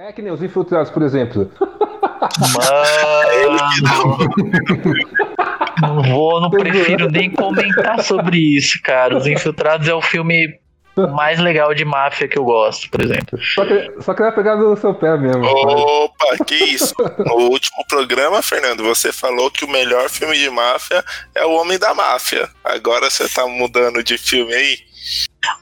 É que nem os infiltrados, por exemplo. Mano. Não vou, não prefiro nem comentar sobre isso, cara. Os Infiltrados é o filme mais legal de máfia que eu gosto, por exemplo. Só que, só que vai pegar no seu pé mesmo. Opa, que isso? No último programa, Fernando, você falou que o melhor filme de máfia é O Homem da Máfia. Agora você tá mudando de filme aí?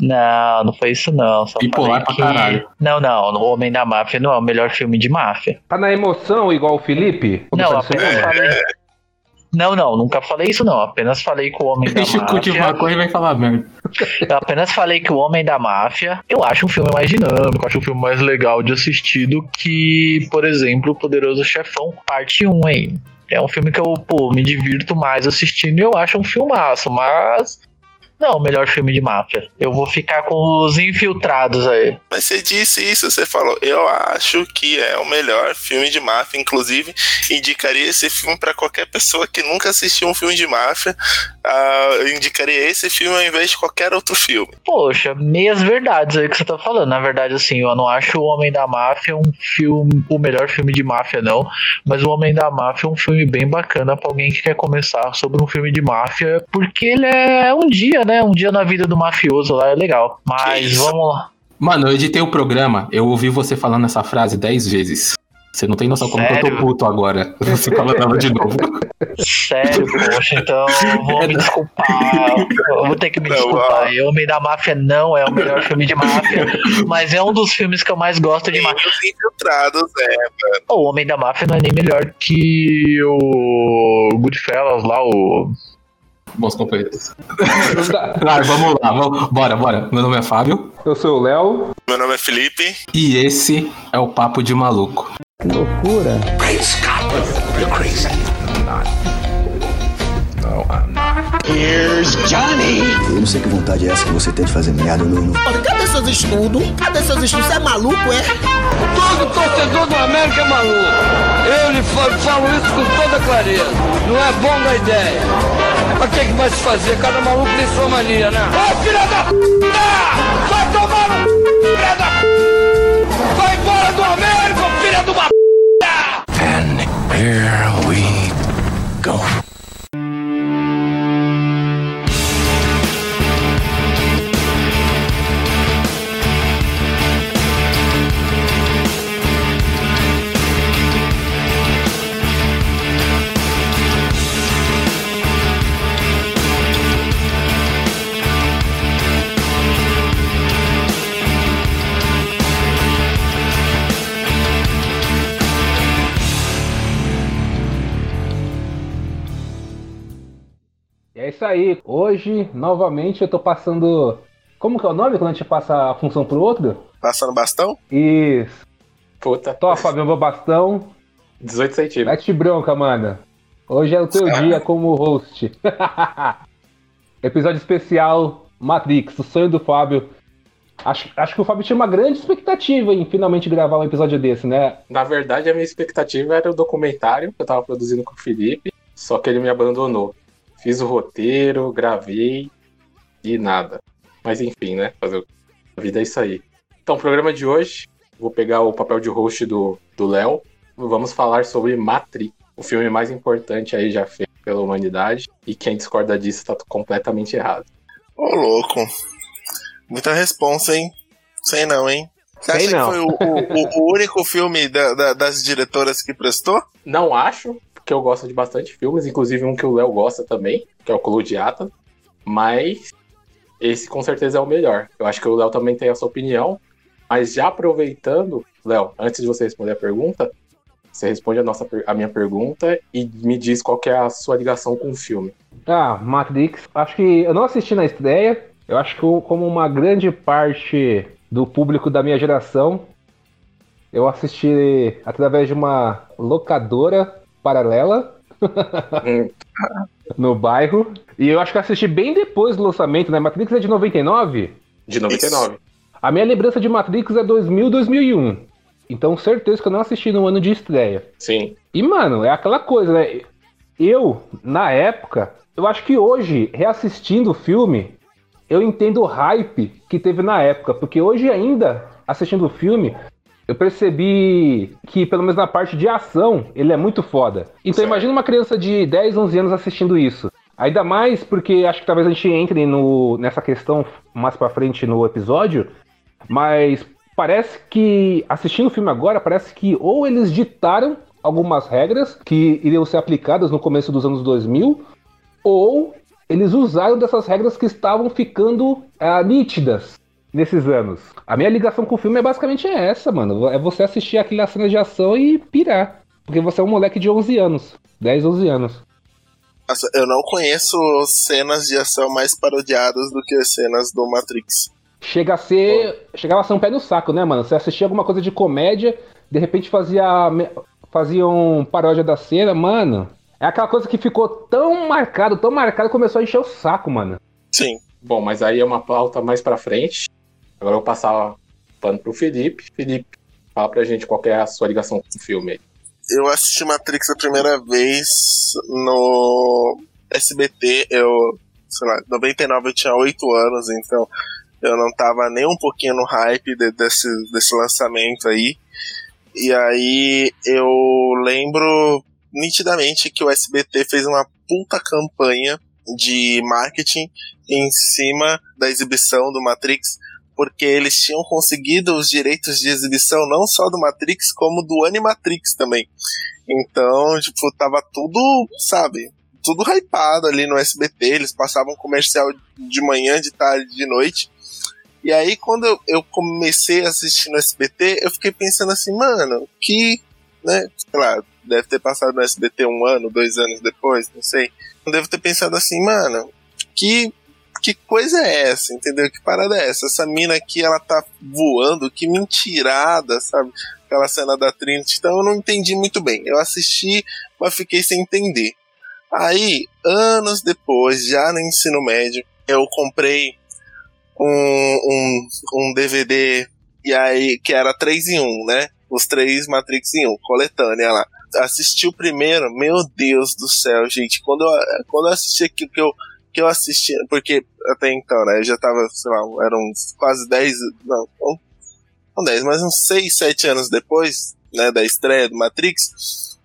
Não, não foi isso não. Só Bipolar pra caralho. Não, não, O Homem da Máfia não é o melhor filme de máfia. Tá na emoção igual o Felipe? Como Não, tá apenas falei. Não, não, nunca falei isso não. Apenas falei que o Homem da Deixa eu curtir Máfia. maconha e vai falar merda. Eu apenas falei que o Homem da Máfia eu acho um filme mais dinâmico, acho um filme mais legal de assistir do que, por exemplo, O Poderoso Chefão, parte 1 aí. É um filme que eu, pô, me divirto mais assistindo e eu acho um filmaço, mas. Não, o melhor filme de máfia. Eu vou ficar com os infiltrados aí. Mas você disse isso, você falou, eu acho que é o melhor filme de máfia, inclusive indicaria esse filme pra qualquer pessoa que nunca assistiu um filme de máfia, ah, eu indicaria esse filme ao invés de qualquer outro filme. Poxa, meias verdades aí que você tá falando. Na verdade, assim, eu não acho O Homem da Máfia um filme, o melhor filme de máfia, não. Mas O Homem da Máfia é um filme bem bacana pra alguém que quer começar sobre um filme de máfia, porque ele é um dia, né? Um dia na vida do mafioso lá é legal. Mas isso? vamos lá. Mano, eu editei o programa, eu ouvi você falando essa frase dez vezes. Você não tem noção como que eu tô Sério? puto agora. Você falando ela de novo. Sério, poxa, então vou me desculpar. Eu vou ter que me Não, desculpar. O Homem da Máfia não é o melhor filme de máfia, mas é um dos filmes que eu mais gosto de máfia. os infiltrados, é. O Homem da Máfia não é nem melhor que o Goodfellas lá, o. Bons companheiros. Vai, vamos lá, vamos, bora, bora. Meu nome é Fábio Eu sou o Léo. Meu nome é Felipe. e esse é o Papo de Maluco. Que loucura. Eu não sei que vontade é essa que você tem de fazer merda. Olha, cadê seus estudos? Cadê seus estudos? Você é maluco, é? Todo torcedor do América é maluco. Eu lhe falo, falo isso com toda clareza. Não é bom da ideia. Mas o que, que vai se fazer? Cada maluco tem sua mania, né? Ô, filha da p! Vai tomar no c... filha da p! Vai embora do América, filha de uma p! E é isso aí. Hoje, novamente, eu tô passando. Como que é o nome quando a gente passa a função pro outro? Passando bastão? Isso. Puta, Tô, Fábio, meu bastão. 18 centímetros. Mete bronca, mano. Hoje é o teu dia como host. Episódio especial Matrix, o sonho do Fábio. Acho, acho que o Fábio tinha uma grande expectativa em finalmente gravar um episódio desse, né? Na verdade, a minha expectativa era o documentário que eu tava produzindo com o Felipe, só que ele me abandonou. Fiz o roteiro, gravei e nada. Mas enfim, né? Fazer a vida é isso aí. Então, o programa de hoje, vou pegar o papel de host do do Léo. Vamos falar sobre Matrix, o filme mais importante aí já feito pela humanidade. E quem discorda disso tá completamente errado. Ô, louco. Muita responsa, hein? Sei não, hein? Você Sei acha não. que foi o, o- o único filme da- da- das diretoras que prestou? Não acho, porque eu gosto de bastante filmes, inclusive um que o Léo gosta também, que é o Clube de Ata, mas esse com certeza é o melhor. Eu acho que o Léo também tem essa opinião, mas já aproveitando, Léo, antes de você responder a pergunta, você responde a, nossa, a minha pergunta e me diz qual é a sua ligação com o filme. Ah, Matrix. Acho que eu não assisti na estreia. Eu acho que como uma grande parte do público da minha geração, eu assisti através de uma locadora paralela Hum, no bairro. E eu acho que assisti bem depois do lançamento, né? Matrix é de 99. de 99. A minha lembrança de Matrix é 2000, 2001. Então, certeza que eu não assisti no ano de estreia. Sim. E, mano, é aquela coisa, né? Eu, na época, eu acho que hoje, reassistindo o filme, eu entendo o hype que teve na época. Porque hoje ainda, assistindo o filme, eu percebi que, pelo menos na parte de ação, ele é muito foda. Então Certo. imagina uma criança de 10, 11 anos assistindo isso. Ainda mais porque acho que talvez a gente entre no, nessa questão mais pra frente no episódio, mas parece que, assistindo o filme agora, parece que ou eles ditaram algumas regras que iriam ser aplicadas no começo dos anos 2000, ou eles usaram dessas regras que estavam ficando ah, nítidas nesses anos. A minha ligação com o filme é basicamente essa, mano. É você assistir aquela cena de ação e pirar. Porque você é um moleque de 11 anos. 10, 11 anos. Nossa, eu não conheço cenas de ação mais parodiadas do que as cenas do Matrix. Chega a ser. Chegava a ser um pé no saco, né, mano? Você assistia alguma coisa de comédia, de repente fazia. Faziam paródia da cena, mano. É aquela coisa que ficou tão marcado, tão marcado, começou a encher o saco, mano. Sim. Bom, mas aí é uma pauta mais pra frente. Agora eu vou passar o pano pro Felipe. Felipe, fala pra gente qual é a sua ligação com o filme aí. Eu assisti Matrix a primeira vez no SBT, eu, sei lá, em 99 eu tinha 8 anos, então eu não tava nem um pouquinho no hype de- desse, desse lançamento aí. E aí eu lembro nitidamente que o SBT fez uma puta campanha de marketing em cima da exibição do Matrix, porque eles tinham conseguido os direitos de exibição não só do Matrix, como do Animatrix também. Então, tipo, tava tudo, sabe, tudo hypado ali no SBT, eles passavam comercial de manhã, de tarde, de noite. E aí, quando eu, comecei a assistir no SBT, eu fiquei pensando assim, mano, que, né, lá, deve ter passado no SBT um ano, dois anos depois, não sei. Eu devo ter pensado assim, mano, que, que coisa é essa, entendeu? Que parada é essa? Essa mina aqui, ela tá voando, que mentirada, sabe? Aquela cena da Trinity, então eu não entendi muito bem. Eu assisti, mas fiquei sem entender. Aí, anos depois, já no ensino médio, eu comprei um, um, um DVD e aí que era 3 em 1, né? Os três Matrix em 1, coletânea lá. Assisti o primeiro, meu Deus do céu, gente. Quando eu, quando eu assisti aquilo que eu, que eu assisti, porque até então, né? Eu já tava, sei lá, eram quase 10, não, não, não 10, mas uns 6, 7 anos depois, né, da estreia do Matrix.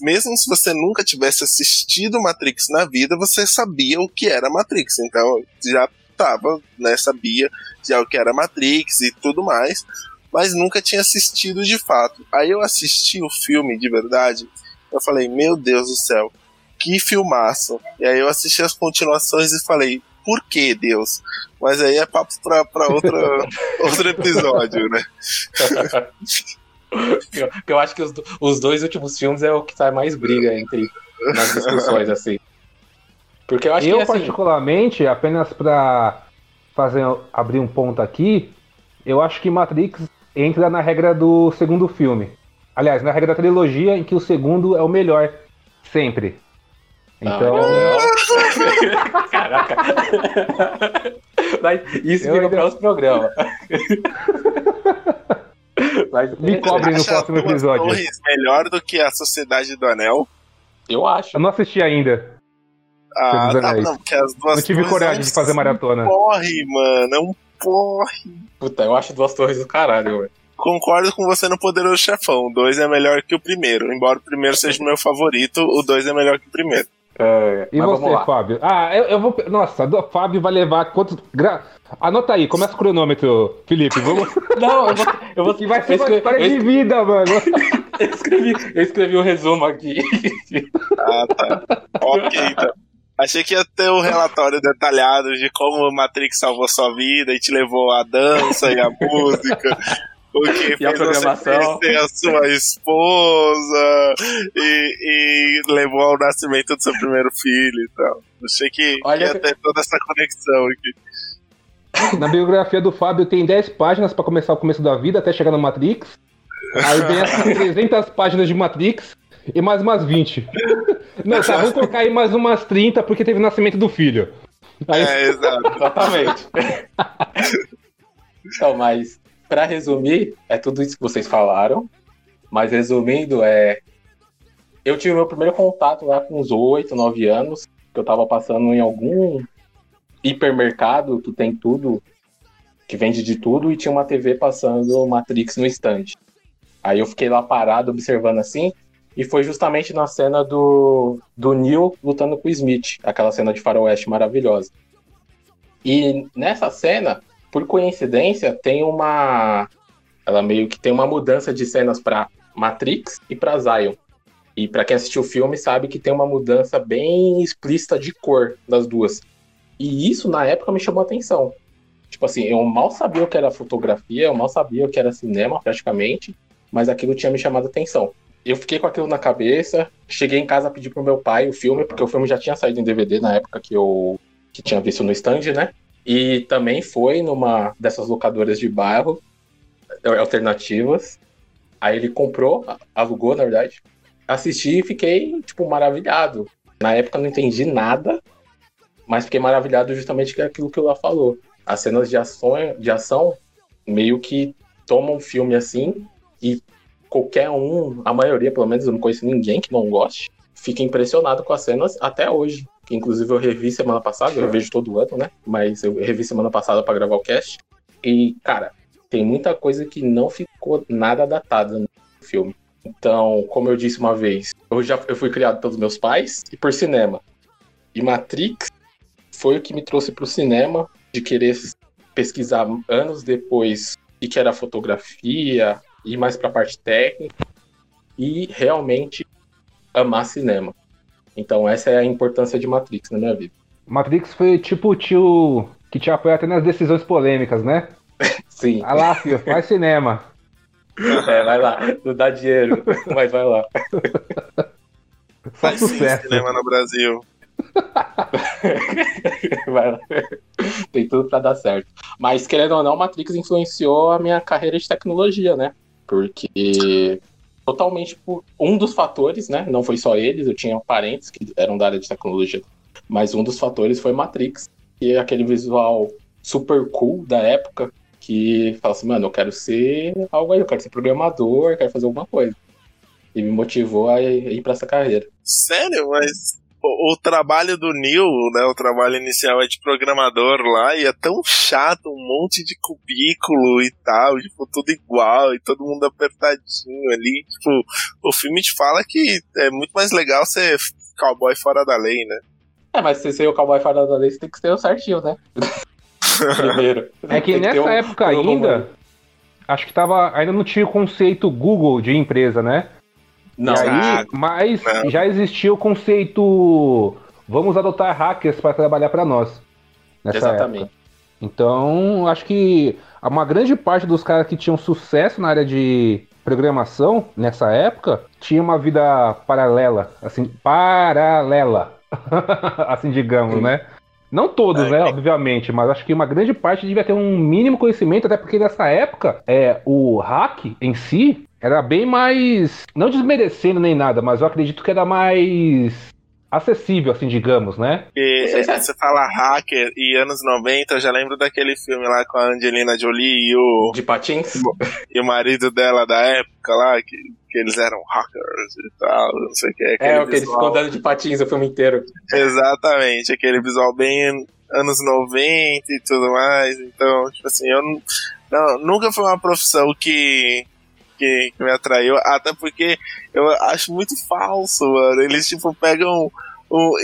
Mesmo se você nunca tivesse assistido Matrix na vida, você sabia o que era Matrix. Então, já tava, né, sabia já o que era Matrix e tudo mais, mas nunca tinha assistido de fato. Aí eu assisti o filme de verdade, eu falei, meu Deus do céu, que filmaço. E aí eu assisti as continuações e falei, por que Deus? Mas aí é papo pra, pra outra, outro episódio, né? eu, eu acho que os, os dois últimos filmes é o que tá mais briga entre nas discussões, assim. Porque eu acho eu, que assim, particularmente, apenas pra fazer, abrir um ponto aqui, eu acho que Matrix entra na regra do segundo filme. Aliás, na regra da trilogia, em que o segundo é o melhor, sempre. Então. Ah, Caraca. Mas isso Eu fica ainda- para outro programa. Mas, Me cobre no próximo Duas episódio. Torres melhor do que a Sociedade do Anel? Eu acho. Eu não assisti ainda. Ah, tá, não, porque as duas Não tive coragem é de fazer maratona. Porre, mano, é um porre. Puta, eu acho duas torres do caralho, velho. Concordo com você no Poderoso Chefão. O 2 é melhor que o primeiro. Embora o primeiro seja o meu favorito, o 2 é melhor que o primeiro. É, E você. Fábio? Ah, eu, eu vou. Nossa, do Fábio vai levar quantos. Gra... Anota aí, começa o cronômetro, Felipe. Vamos. Não, eu vou. Eu, vou, Que vai ser uma história de vida, mano. eu escrevi, eu escrevi um resumo aqui. Ah, tá. ok, então. Achei que ia ter um relatório detalhado de como o Matrix salvou sua vida e te levou à dança e à música. O que E a programação. a sua esposa e, e levou ao nascimento do seu primeiro filho e tal. Achei que Olha ia que- ter toda essa conexão aqui. Na biografia do Fábio tem 10 páginas pra começar o começo da vida até chegar no Matrix. Aí vem essas 300 páginas de Matrix e mais umas 20. Não, tá, vamos colocar aí mais umas 30 porque teve o nascimento do filho. Aí, É, exato. Exatamente. então, mas pra resumir, é tudo isso que vocês falaram. Mas resumindo, é. Eu tive meu primeiro contato lá com uns 8, 9 anos, que eu tava passando em algum hipermercado que tem tudo, que vende de tudo, e tinha uma TV passando Matrix no stand. Aí eu fiquei lá parado, observando assim, e foi justamente na cena do, do Neil lutando com o Smith, aquela cena de faroeste maravilhosa. E nessa cena, por coincidência, tem uma. Ela meio que tem uma mudança de cenas para Matrix e para Zion. E para quem assistiu o filme sabe que tem uma mudança bem explícita de cor das duas. E isso na época me chamou a atenção. Tipo assim, eu mal sabia o que era fotografia, eu mal sabia o que era cinema praticamente, mas aquilo tinha me chamado a atenção. Eu fiquei com aquilo na cabeça, cheguei em casa pedi pro meu pai o filme, porque o filme já tinha saído em DVD na época que eu que tinha visto no stand, né? E também foi numa dessas locadoras de bairro alternativas. Aí ele comprou, alugou, na verdade, assisti e fiquei, tipo, maravilhado. Na época não entendi nada, mas fiquei maravilhado justamente com aquilo que o Lá falou. As cenas de ação, de ação meio que tomam um filme assim e qualquer um, a maioria pelo menos, eu não conheço ninguém que não goste, fica impressionado com as cenas até hoje. Que, inclusive eu revi semana passada, eu vejo todo ano, né? Mas eu revi semana passada para gravar o cast. E, cara, tem muita coisa que não ficou nada datada no filme. Então, como eu disse uma vez, eu já eu fui criado pelos meus pais e por cinema. E Matrix foi o que me trouxe para o cinema, de querer pesquisar anos depois o que era fotografia, ir mais para a parte técnica e realmente amar cinema. Então, essa é a importância de Matrix na minha vida. Matrix foi tipo o tio que te apoia até nas decisões polêmicas, né? Sim. Ah lá, filho, faz cinema. É, vai lá, não dá dinheiro, mas vai lá. Só Faz sim sucesso. cinema no Brasil. vai lá. Tem tudo pra dar certo. Mas, querendo ou não, Matrix influenciou a minha carreira de tecnologia, né? Porque totalmente por um dos fatores, né? Não foi só eles, eu tinha parentes que eram da área de tecnologia, mas um dos fatores foi Matrix, que é aquele visual super cool da época, que fala assim, mano, eu quero ser algo aí, eu quero ser programador, quero fazer alguma coisa. E me motivou a ir pra essa carreira. Sério, mas o, o trabalho do Neil, né, o trabalho inicial é de programador lá, e é tão chato, um monte de cubículo e tal, tipo, tudo igual, e todo mundo apertadinho ali. Tipo, o filme te fala que é muito mais legal ser cowboy fora da lei, né? É, mas se você é o cowboy fora da lei, você tem que ser o certinho, né? Primeiro. É que nessa um- época um ainda, acho que tava, ainda não tinha o conceito Google de empresa, né? Não, E aí, mas não. já existia o conceito vamos adotar hackers para trabalhar para nós. Nessa exatamente. época. Então, acho que uma grande parte dos caras que tinham sucesso na área de programação nessa época tinha uma vida paralela, assim, paralela, assim digamos, Sim. né? Não todos, É, né, é. obviamente, mas acho que uma grande parte devia ter um mínimo conhecimento, até porque nessa época é, o hack em si era bem mais. Não desmerecendo nem nada, mas eu acredito que era mais acessível, assim, digamos, né? Se é- você fala hacker e anos 90, eu já lembro daquele filme lá com a Angelina Jolie e o, De patins? e o marido dela da época lá, que, que eles eram hackers e tal, não sei o que. É, aquele o que eles ficam andando de patins o filme inteiro. Exatamente, aquele visual bem anos 90 e tudo mais. Então, tipo assim, eu não, não- nunca foi uma profissão que, que, que me atraiu, até porque eu acho muito falso, mano. Eles, tipo, pegam o.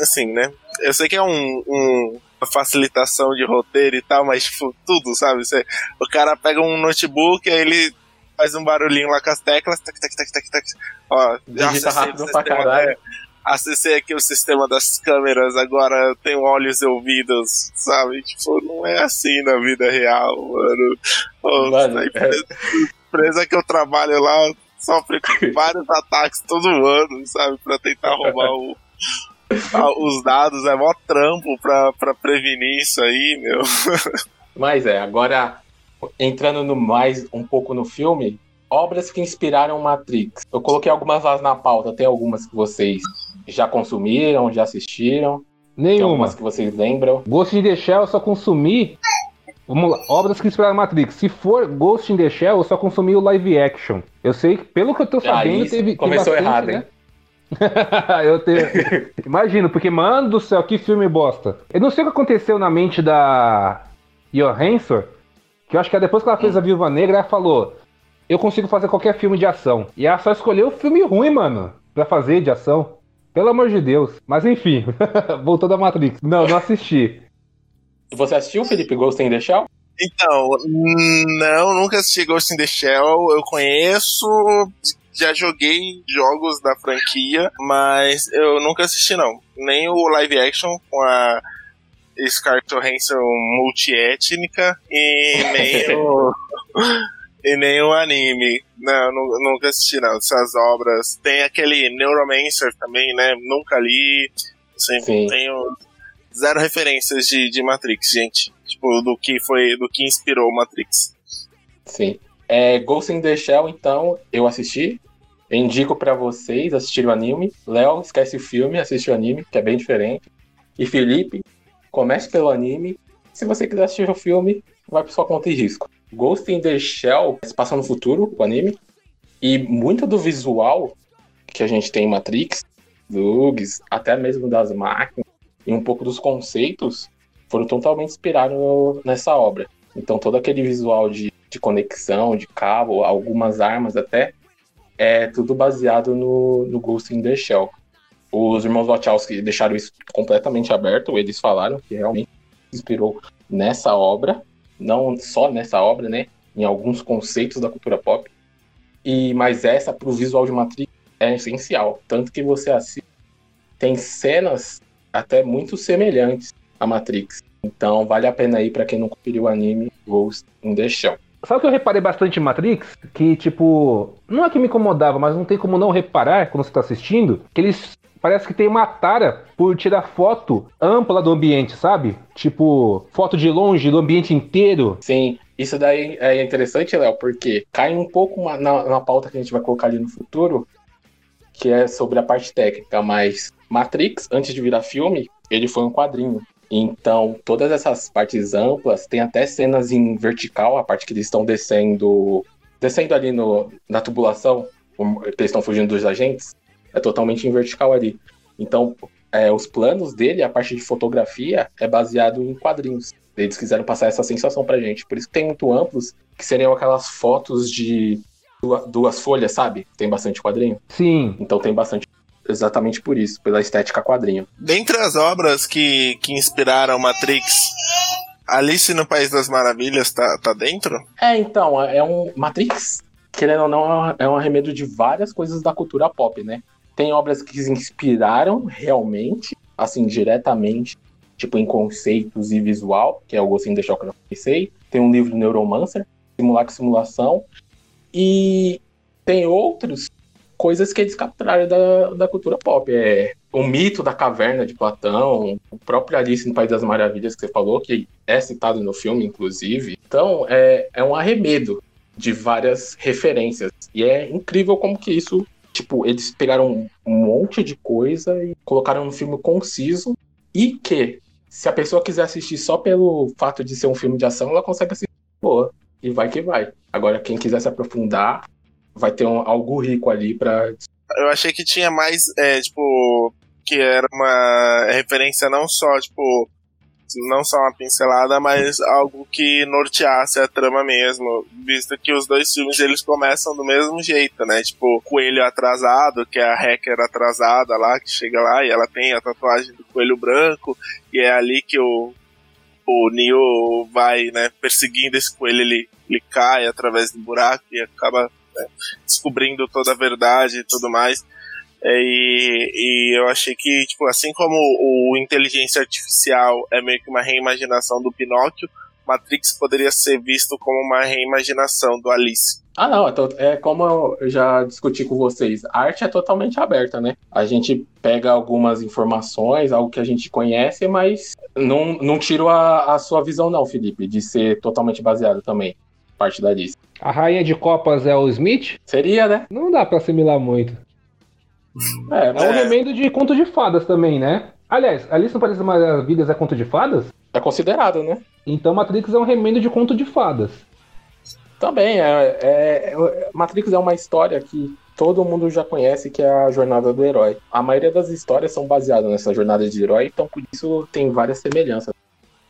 Assim, né? Eu sei que é um. um facilitação de roteiro e tal, mas tipo, tudo, sabe? Você, o cara pega um notebook, aí ele faz um barulhinho lá com as teclas, tac, tac, tac, tac, tac. Ó, já Digita rápido pra caralho. acessei aqui o sistema das câmeras, agora eu tenho olhos e ouvidos, sabe? Tipo, não é assim na vida real, mano. Ô, Mano, é. empresa, empresa que eu trabalho lá sofre com vários ataques todo ano, sabe? Pra tentar roubar o- a- os dados, é mó trampo pra, pra prevenir isso aí, meu. Mas é, agora entrando no mais um pouco no filme, obras que inspiraram Matrix. Eu coloquei algumas lá na pauta, tem algumas que vocês já consumiram, já assistiram, tem Nenhuma. algumas que vocês lembram. Ghost in the Shell eu só consumi. Vamos lá, obras que inspiraram Matrix. Se for Ghost in the Shell, eu só consumi o live action. Eu sei que, pelo que eu tô sabendo, isso teve. teve começou bastante, errado, né? hein? eu te... Imagino, porque, mano do céu, que filme bosta. Eu não sei o que aconteceu na mente da Johansson, que eu acho que depois que ela fez a Viúva Negra, ela falou: eu consigo fazer qualquer filme de ação. E ela só escolheu filme ruim, mano, pra fazer de ação. Pelo amor de Deus. Mas enfim, voltou da Matrix. Não, não assisti. Você assistiu, Felipe, Ghost in the Shell? Então, não, nunca assisti Ghost in the Shell. Eu conheço, já joguei jogos da franquia, mas eu nunca assisti não. Nem o live action com a Scarlett Johansson multiétnica e nem o e nem o anime. Não, nunca assisti não. Essas obras. Tem aquele Neuromancer também, né? Nunca li. Assim, Sim. Tenho zero referências de, de Matrix, gente. Tipo, do que foi, do que inspirou Matrix. Sim. É, Ghost in the Shell, então, eu assisti. Indico para vocês assistir o anime. Léo, esquece o filme, assiste o anime, que é bem diferente. E Felipe, comece pelo anime. Se você quiser assistir o filme, vai por sua conta e risco. Ghost in the Shell se passa no futuro, o anime. E muito do visual que a gente tem em Matrix, bugs, até mesmo das máquinas, e um pouco dos conceitos, foram totalmente inspirados nessa obra. Então todo aquele visual de, de conexão, de cabo, algumas armas até, é tudo baseado no, no Ghost in the Shell. Os irmãos Wachowski deixaram isso completamente aberto, eles falaram que realmente inspirou nessa obra, não só nessa obra, né, em alguns conceitos da cultura pop. E mas essa para o visual de Matrix é essencial, tanto que você assiste tem cenas até muito semelhantes a Matrix. Então vale a pena aí para quem não conferiu o anime Ghost in the Shell. Sabe o que eu reparei bastante em Matrix? Que, tipo, não é que me incomodava, mas não tem como não reparar quando você tá assistindo, que eles parece que tem uma tara por tirar foto ampla do ambiente, sabe? Tipo, foto de longe do ambiente inteiro. Sim, isso daí é interessante, Léo, porque cai um pouco na, na pauta que a gente vai colocar ali no futuro, que é sobre a parte técnica, mas Matrix, antes de virar filme, ele foi um quadrinho. Então, todas essas partes amplas, tem até cenas em vertical, a parte que eles estão descendo, descendo ali no, na tubulação, eles estão fugindo dos agentes, é totalmente em vertical ali. Então, é, os planos dele, a parte de fotografia, é baseado em quadrinhos. Eles quiseram passar essa sensação pra gente. Por isso que tem muito amplos, que seriam aquelas fotos de duas, duas folhas, sabe? Tem bastante quadrinho. Sim. Então tem bastante exatamente por isso, pela estética quadrinho. Dentre as obras que, que inspiraram Matrix, Alice no País das Maravilhas tá, tá dentro? É, então, é um. Matrix, querendo ou não, é um arremedo de várias coisas da cultura pop, né? Tem obras que se inspiraram realmente, assim, diretamente, tipo em conceitos e visual, que é o Gostinho deixar que eu pensei. Tem um livro do Neuromancer, Simulacro Simulação. E tem outros coisas que eles capturaram da, da cultura pop. É o mito da caverna de Platão, o próprio Alice no País das Maravilhas que você falou, que é citado no filme, inclusive. Então, é, é um arremedo de várias referências. E é incrível como que isso Tipo, eles pegaram um monte de coisa e colocaram um filme conciso e que, se a pessoa quiser assistir só pelo fato de ser um filme de ação, ela consegue assistir boa. E vai que vai. Agora, quem quiser se aprofundar, vai ter um, algo rico ali pra. Eu achei que tinha mais, é, tipo, que era uma referência não só, tipo, não só uma pincelada, mas algo que norteasse a trama mesmo, visto que os dois filmes eles começam do mesmo jeito, né? Tipo, coelho atrasado, que é a hacker atrasada lá, que chega lá e ela tem a tatuagem do coelho branco, e é ali que o, o Neo vai, né, perseguindo esse coelho, ele, ele cai através do buraco e acaba né, descobrindo toda a verdade e tudo mais. É, e, e, eu achei que, tipo, assim como o Inteligência Artificial é meio que uma reimaginação do Pinóquio, Matrix poderia ser visto como uma reimaginação do Alice. Ah, não, é, é como eu já discuti com vocês. A arte é totalmente aberta, né? A gente pega algumas informações, algo que a gente conhece, mas não, não tiro a, a sua visão, não, Felipe, de ser totalmente baseado também. Parte da Alice. A rainha de copas é o Smith? Seria, né? Não dá para assimilar muito. É, é um remendo de conto de fadas também, né? Aliás, Alice no País das Maravilhas é conto de fadas? É considerado, né? Então Matrix é um remendo de conto de fadas. Também, é, é, é, Matrix é uma história que todo mundo já conhece, que é a jornada do herói. A maioria das histórias são baseadas nessa jornada de herói, então por isso tem várias semelhanças.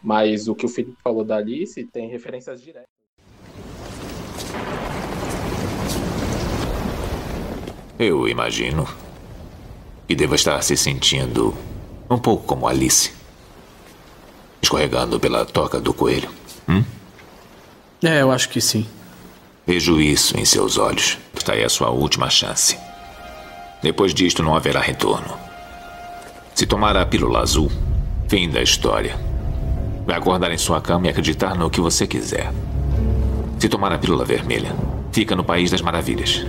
Mas o que o Felipe falou da Alice tem referências diretas. Eu imagino que deva estar se sentindo um pouco como Alice. Escorregando pela toca do coelho. Hum? É, eu acho que sim. Vejo isso em seus olhos. Esta é a sua última chance. Depois disto não haverá retorno. Se tomar a pílula azul, fim da história. Vai acordar em sua cama e acreditar no que você quiser. Se tomar a pílula vermelha, fica no País das Maravilhas.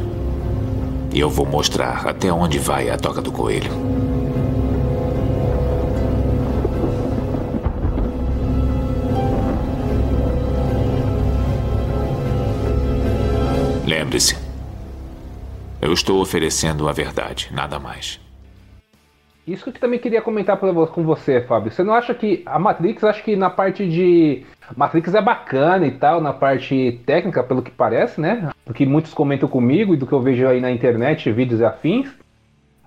E eu vou mostrar até onde vai a toca do coelho. Lembre-se, eu estou oferecendo a verdade, nada mais. Isso que eu também queria comentar com você, Fábio. Você não acha que a Matrix, acho que na parte de. Matrix é bacana e tal, na parte técnica, pelo que parece, né? Do que muitos comentam comigo e do que eu vejo aí na internet, vídeos e afins.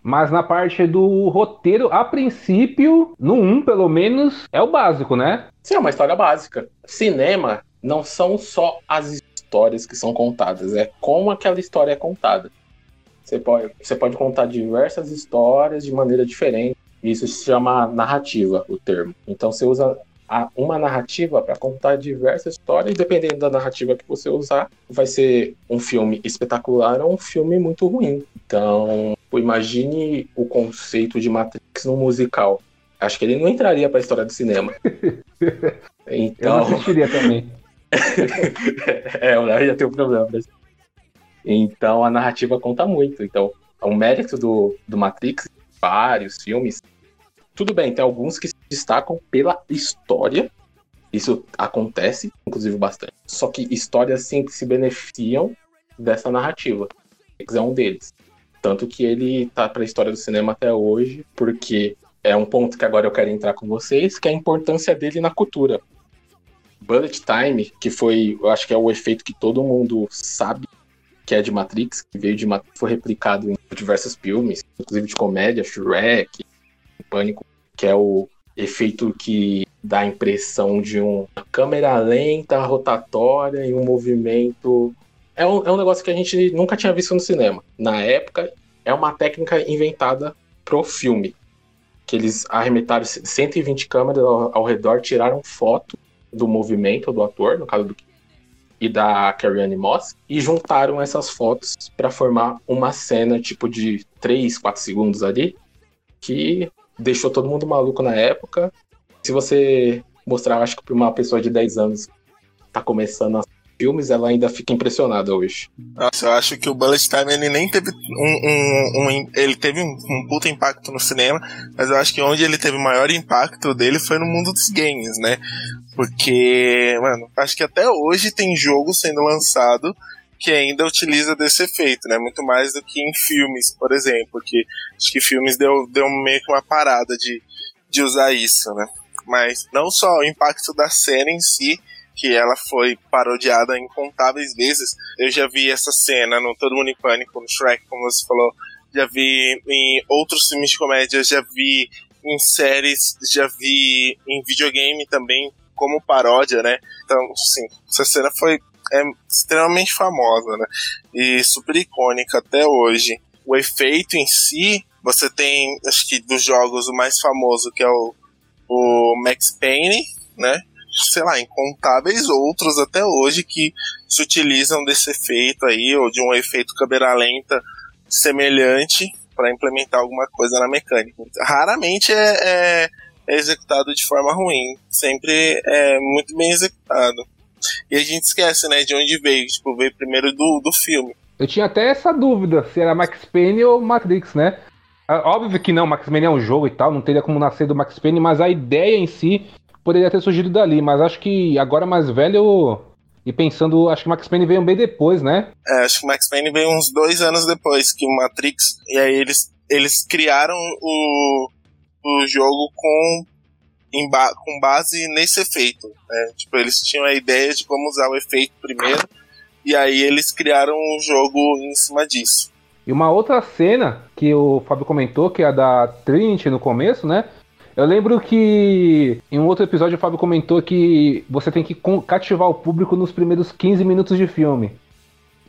Mas na parte do roteiro, a princípio, no 1 pelo menos, é o básico, né? Sim, é uma história básica. Cinema não são só as histórias que são contadas, é como aquela história é contada. Você pode, você pode contar diversas histórias de maneira diferente. Isso se chama narrativa, o termo. Então você usa a- uma narrativa para contar diversas histórias, e dependendo da narrativa que você usar, vai ser um filme espetacular ou um filme muito ruim. Então, imagine o conceito de Matrix no musical. Acho que ele não entraria para a história do cinema. Eu Então, não assistiria também. é, o Léo já tem um problema. Então a narrativa conta muito. Então, o mérito do, do Matrix, vários filmes, tudo bem, tem alguns que se destacam pela história. Isso acontece, inclusive, bastante. Só que histórias sempre se beneficiam dessa narrativa. Matrix é um deles. Tanto que ele tá pra história do cinema até hoje, porque é um ponto que agora eu quero entrar com vocês, que é a importância dele na cultura. Bullet Time, que foi, eu acho que é o efeito que todo mundo sabe que é de Matrix, que veio de Matrix, foi replicado em diversos filmes, inclusive de comédia, Shrek, Pânico, que é o efeito que dá a impressão de uma câmera lenta, rotatória e um movimento. É um, é um negócio que a gente nunca tinha visto no cinema. Na época, é uma técnica inventada pro filme. Que eles arremetaram 120 câmeras ao, ao redor, tiraram foto do movimento do ator, no caso do e da Carrie Moss, e juntaram essas fotos para formar uma cena tipo de 3, 4 segundos ali, que deixou todo mundo maluco na época. Se você mostrar, acho que para uma pessoa de 10 anos tá começando a filmes, ela ainda fica impressionada hoje. Nossa, eu acho que o Bullet Time ele nem teve um, um- um- ele teve um, um puta impacto no cinema, mas eu acho que onde ele teve maior impacto dele foi no mundo dos games, né? Porque, mano, acho que até hoje tem jogo sendo lançado que ainda utiliza desse efeito, né? Muito mais do que em filmes, por exemplo, que acho que filmes deu, deu meio que uma parada de, de usar isso, né? Mas não só o impacto da cena em si, que ela foi parodiada incontáveis vezes. Eu já vi essa cena no Todo Mundo em Pânico, no Shrek, como você falou. Já vi em outros filmes de comédia, já vi em séries, já vi em videogame também, como paródia, né? Então, sim, essa cena foi é, extremamente famosa, né? E super icônica até hoje. O efeito em si, você tem, acho que dos jogos, o mais famoso, que é o, o Max Payne, né? Sei lá, incontáveis outros até hoje que se utilizam desse efeito aí, ou de um efeito câmera lenta semelhante para implementar alguma coisa na mecânica. Raramente é, é- é executado de forma ruim, sempre é muito bem executado. E a gente esquece, né, de onde veio, tipo, veio primeiro do, do filme. Eu tinha até essa dúvida se era Max Payne ou Matrix, né? Ah, Óbvio que não, Max Payne é um jogo e tal, não teria como nascer do Max Payne, mas a ideia em si poderia ter surgido dali. Mas acho que agora mais velho e pensando, acho que Max Payne veio bem depois, né? É, acho que o Max Payne veio uns dois anos depois que o Matrix, e aí eles, eles criaram o, o jogo com, em ba- com base nesse efeito. Né? Tipo, eles tinham a ideia de como usar o efeito primeiro, e aí eles criaram o jogo em cima disso. E uma outra cena que o Fábio comentou, que é a da Trinity no começo, né? Eu lembro que em um outro episódio o Fábio comentou que você tem que cativar o público nos primeiros 15 minutos de filme.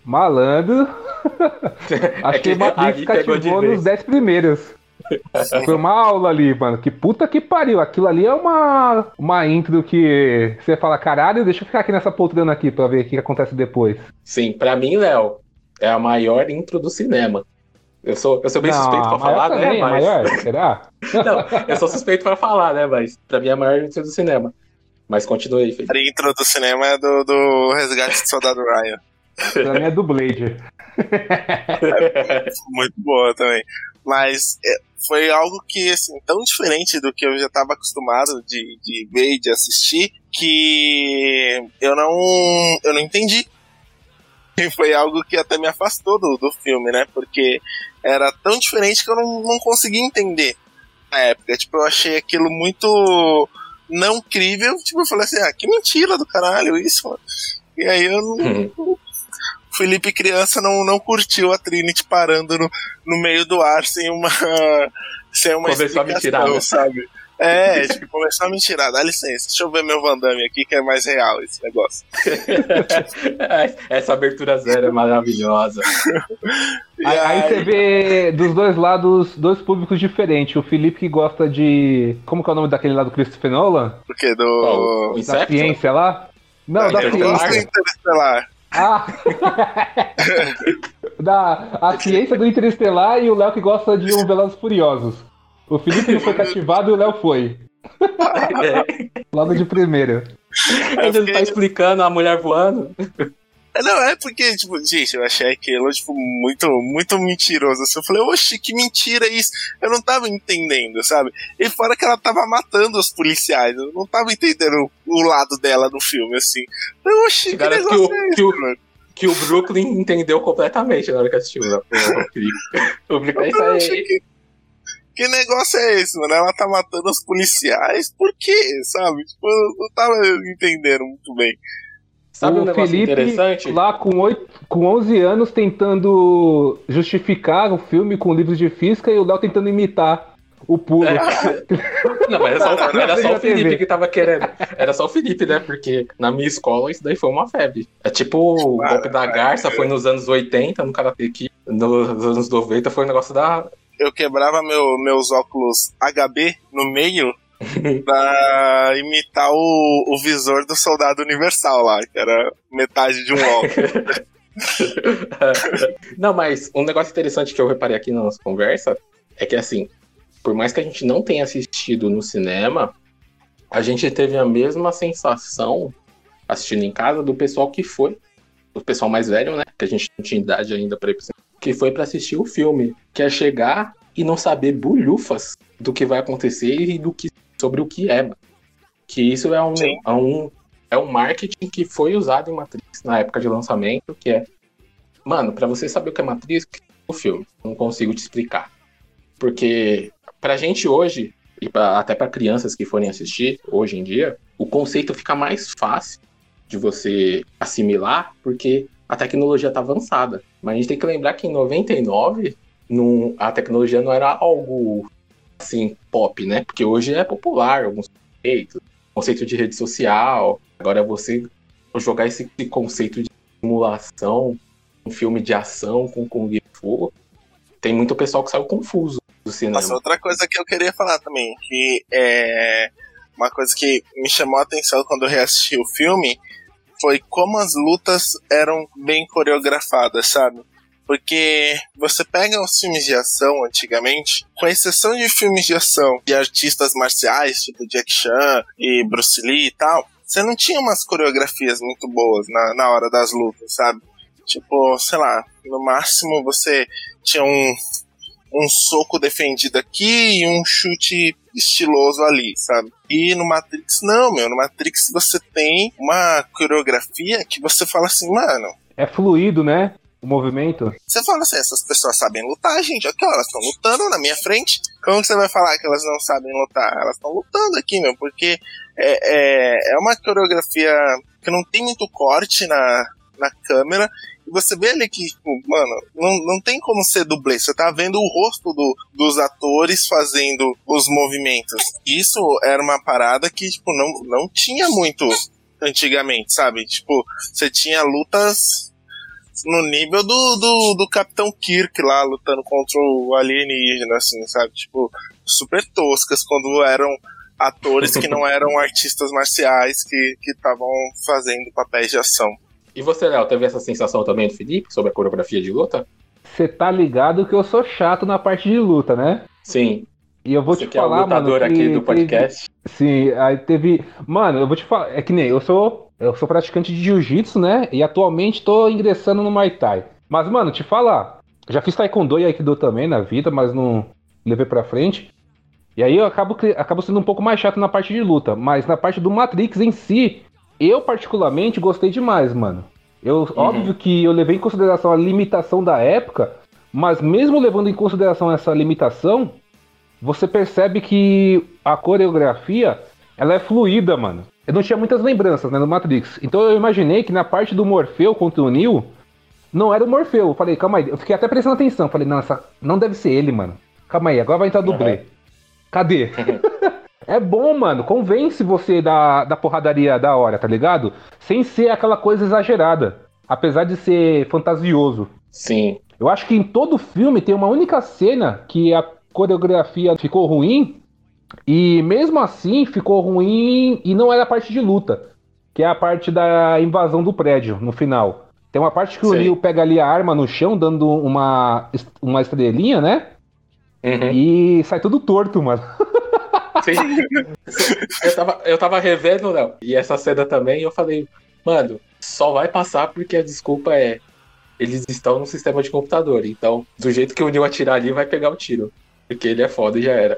Malandro. Acho É que que Matrix cativou nos 10 primeiros. Foi uma aula ali, mano. Que puta que pariu. Aquilo ali é uma, uma intro que você fala, caralho, deixa eu ficar aqui nessa poltrona aqui pra ver o que acontece depois. Sim, pra mim, Léo, é a maior intro do cinema. Eu sou, eu sou bem Não, suspeito pra falar, né? também, Mas... maior? Será? Não, eu sou suspeito pra falar, né? Mas pra mim é a maior intro do cinema. Mas continue aí, Felipe. A intro do cinema é do, do Resgate do Soldado Ryan. Pra mim é do Blade. Muito boa também. Mas é, foi algo que, assim, tão diferente do que eu já estava acostumado de, de ver e de assistir, que eu não, eu não entendi. E foi algo que até me afastou do, do filme, né? Porque era tão diferente que eu não, não conseguia entender na época. Tipo, eu achei aquilo muito não crível. Tipo, eu falei assim, ah, que mentira do caralho isso, mano. E aí eu não, o Felipe criança não, não curtiu a Trinity parando no, no meio do ar sem uma sem uma Começou a me explicação, tirar, né? sabe? É, tipo, começou a me tirar. Dá licença, deixa eu ver meu Van Damme aqui que é mais real esse negócio. Essa abertura zero é maravilhosa. Aí, aí você vê dos dois lados dois públicos diferentes. O Felipe que gosta de. Como que é o nome daquele lá do Christopher Nolan? Porque do. O Da ciência lá? Não, da eu gosto do ciência. Interestelar. Ah! da, a ciência do Interestelar e o Léo que gosta de um Velozes Furiosos. O Felipe não foi cativado e o Léo foi. Logo de primeira. Ainda não tá explicando a mulher voando. É, Não, é porque, tipo, gente, eu achei aquilo, tipo, muito, muito mentiroso. Assim, eu falei, oxe, que mentira isso. Eu não tava entendendo, sabe? E fora que ela tava matando os policiais. Eu não tava entendendo o lado dela no filme, assim. Eu, oxe, que Garanto que negócio o, é esse, que, o, mano? que o Brooklyn entendeu completamente na hora que assistiu. né? O Felipe. O Brooklyn é isso aí. que, que negócio é esse, mano? Ela tá matando os policiais, por quê, sabe? Tipo, eu não tava entendendo muito bem. Sabe um o negócio Felipe, interessante? lá com, oito, com 11 anos, tentando justificar o filme com livros de física e o Léo tentando imitar o pulo. É. Não, mas era só, era só o Felipe que tava querendo. Era só o Felipe, né? Porque na minha escola isso daí foi uma febre. É tipo o golpe da garça, foi nos anos 80 no Karate Kid. Nos anos 90 foi o negócio da. Eu quebrava meu, meus óculos HB no meio pra imitar o, o visor do soldado universal lá, que era metade de um óculos. Não, mas um negócio interessante que eu reparei aqui na nossa conversa é que, assim, por mais que a gente não tenha assistido no cinema, a gente teve a mesma sensação assistindo em casa do pessoal que foi, o pessoal mais velho, né? Que a gente não tinha idade ainda pra ir pro cinema, que foi pra assistir o filme, que é chegar e não saber bulhufas do que vai acontecer e do que sobre o que é. Que isso é um, é um é um marketing que foi usado em Matrix na época de lançamento, que é Mano, pra você saber o que é Matrix, o filme. Não consigo te explicar. Porque pra gente hoje, e pra- até pra crianças que forem assistir hoje em dia, o conceito fica mais fácil de você assimilar, porque a tecnologia tá avançada. Mas a gente tem que lembrar que em 99, não, a tecnologia não era algo assim, pop, né? Porque hoje é popular alguns conceitos, conceito de rede social. Agora você jogar esse conceito de simulação, um filme de ação com Kung Fu, tem muito pessoal que saiu confuso do cinema. Mas outra coisa que eu queria falar também, que é uma coisa que me chamou a atenção quando eu reassisti o filme, foi como as lutas eram bem coreografadas, sabe? Porque você pega os filmes de ação antigamente, com exceção de filmes de ação de artistas marciais, tipo Jack Chan e Bruce Lee e tal, você não tinha umas coreografias muito boas na, na hora das lutas, sabe? Tipo, sei lá, no máximo você tinha um, um soco defendido aqui e um chute estiloso ali, sabe? E no Matrix, não, meu. No Matrix você tem uma coreografia que você fala assim, mano. É fluido, né? O movimento. Você fala assim, essas pessoas sabem lutar, gente. Aqui, ó, elas estão lutando na minha frente. Como que você vai falar que elas não sabem lutar? Elas estão lutando aqui, meu, porque é, é, é uma coreografia que não tem muito corte na, na câmera. Você vê ali que, tipo, mano, não, não tem como ser dublê. Você tá vendo o rosto do, dos atores fazendo os movimentos. Isso era uma parada que, tipo, não, não tinha muito antigamente, sabe? Tipo, você tinha lutas no nível do, do, do Capitão Kirk lá lutando contra o alienígena, assim, sabe? Tipo, super toscas quando eram atores que não eram artistas marciais que estavam fazendo papéis de ação. E você, Léo, teve essa sensação também do Felipe sobre a coreografia de luta? Você tá ligado que eu sou chato na parte de luta, né? Sim. E eu vou Você te que é o falar, lutador mano. aqui do podcast. teve- Sim, aí teve. Mano, eu vou te falar. É que nem eu sou. Eu sou praticante de jiu-jitsu, né? E atualmente tô ingressando no Muay Thai. Mas, mano, te falar. Já fiz Taekwondo e Aikido também na vida, mas não levei pra frente. E aí eu acabo, acabo sendo um pouco mais chato na parte de luta. Mas na parte do Matrix em si, eu particularmente gostei demais, mano. Eu, Óbvio que eu levei em consideração a limitação da época, mas mesmo levando em consideração essa limitação, você percebe que a coreografia ela é fluida, mano. Eu não tinha muitas lembranças né, no Matrix. Então eu imaginei que na parte do Morfeu contra o Neo, não era o Morfeu. Eu falei, calma aí. Eu fiquei até prestando atenção. Falei, não, essa... não deve ser ele, mano. Calma aí, agora vai entrar o dublê. Cadê? é bom, mano. Convence você da, da porradaria da hora, tá ligado? Sem ser aquela coisa exagerada. Apesar de ser fantasioso. Sim. Eu acho que em todo filme tem uma única cena que a coreografia ficou ruim. E mesmo assim ficou ruim e não era a parte de luta. Que é a parte da invasão do prédio no final. Tem uma parte que o Sei. Leo pega ali a arma no chão, dando uma, uma estrelinha, né? Uhum. E sai tudo torto, mano. Eu, tava, eu tava revendo, Léo, e essa cena também, eu falei, mano, só vai passar porque a desculpa é. Eles estão no sistema de computador, então, do jeito que o Neo atirar ali, vai pegar o tiro. Porque ele é foda e já era.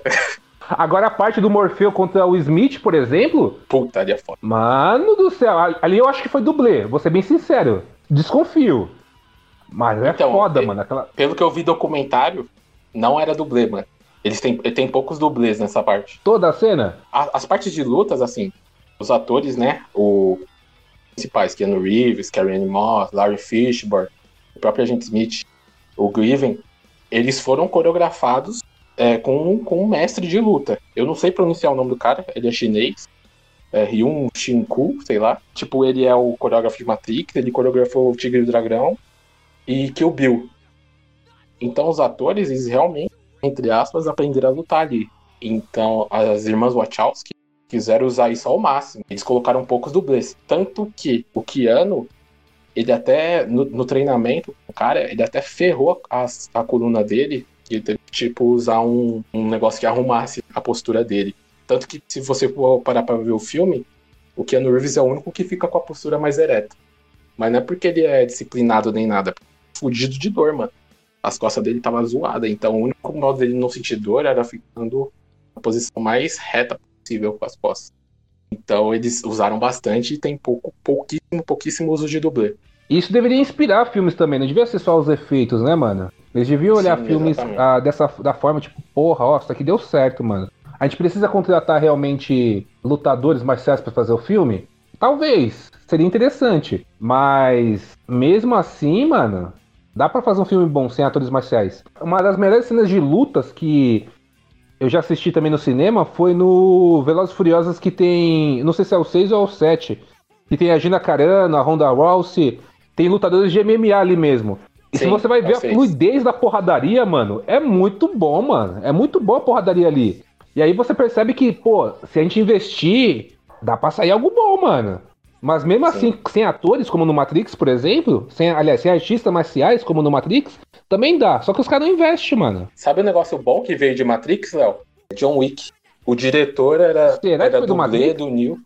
Agora a parte do Morfeu contra o Smith, por exemplo. Puta, ali é foda. Mano do céu, ali eu acho que foi dublê, vou ser bem sincero. Desconfio. Mas é Então, foda, é- mano. Aquela... Pelo que eu vi documentário, não era dublê, mano. Eles têm, tem poucos dublês nessa parte. Toda a cena? A- As partes de lutas, assim, os atores, né? O principais, Keanu Reeves, Ann Moss, Larry Fishburne, o próprio Agente Smith, o Griven, eles foram coreografados é, com, com um mestre de luta. Eu não sei pronunciar o nome do cara, ele é chinês. É Ryun Shinku, sei lá. Tipo, ele é o coreógrafo de Matrix, ele coreografou o Tigre e o Dragão e Kill Bill. Então os atores, eles realmente, entre aspas, aprenderam a lutar ali. Então as irmãs Wachowski quiseram usar isso ao máximo. Eles colocaram poucos dublês. Tanto que o Keanu, ele até, no, no treinamento, o cara, ele até ferrou a, a coluna dele e ele teve tipo, usar um, um negócio que arrumasse a postura dele. Tanto que, se você parar pra ver o filme, o Keanu Reeves é o único que fica com a postura mais ereta. Mas não é porque ele é disciplinado nem nada, fudido de dor, mano. As costas dele estavam zoadas, então o único modo dele não sentir dor era ficando na posição mais reta possível com as costas. Então eles usaram bastante e tem pouco, pouquíssimo, pouquíssimo uso de dublê. Isso deveria inspirar filmes também, não devia ser só os efeitos, né, mano? Eles deviam olhar Sim, filmes ah, dessa da forma, tipo, porra, ó, isso aqui deu certo, mano. A gente precisa contratar realmente lutadores marciais pra fazer o filme? Talvez, seria interessante. Mas, mesmo assim, mano, dá pra fazer um filme bom sem atores marciais. Uma das melhores cenas de lutas que eu já assisti também no cinema foi no Velozes Furiosos que tem, não sei se é o 6 ou é o 7, que tem a Gina Carano, a Ronda Rousey, tem lutadores de MMA ali mesmo. E se Sim, você vai é ver o a fluidez da porradaria, mano, é muito bom, mano. É muito boa a porradaria ali. E aí você percebe que, pô, se a gente investir, dá pra sair algo bom, mano. Mas mesmo assim, sem atores, como no Matrix, por exemplo, sem, aliás, sem artistas marciais, como no Matrix, também dá. Só que os caras não investem, mano. Sabe o negócio bom que veio de Matrix, Léo? John Wick. O diretor era, Será era do dublê do Neo.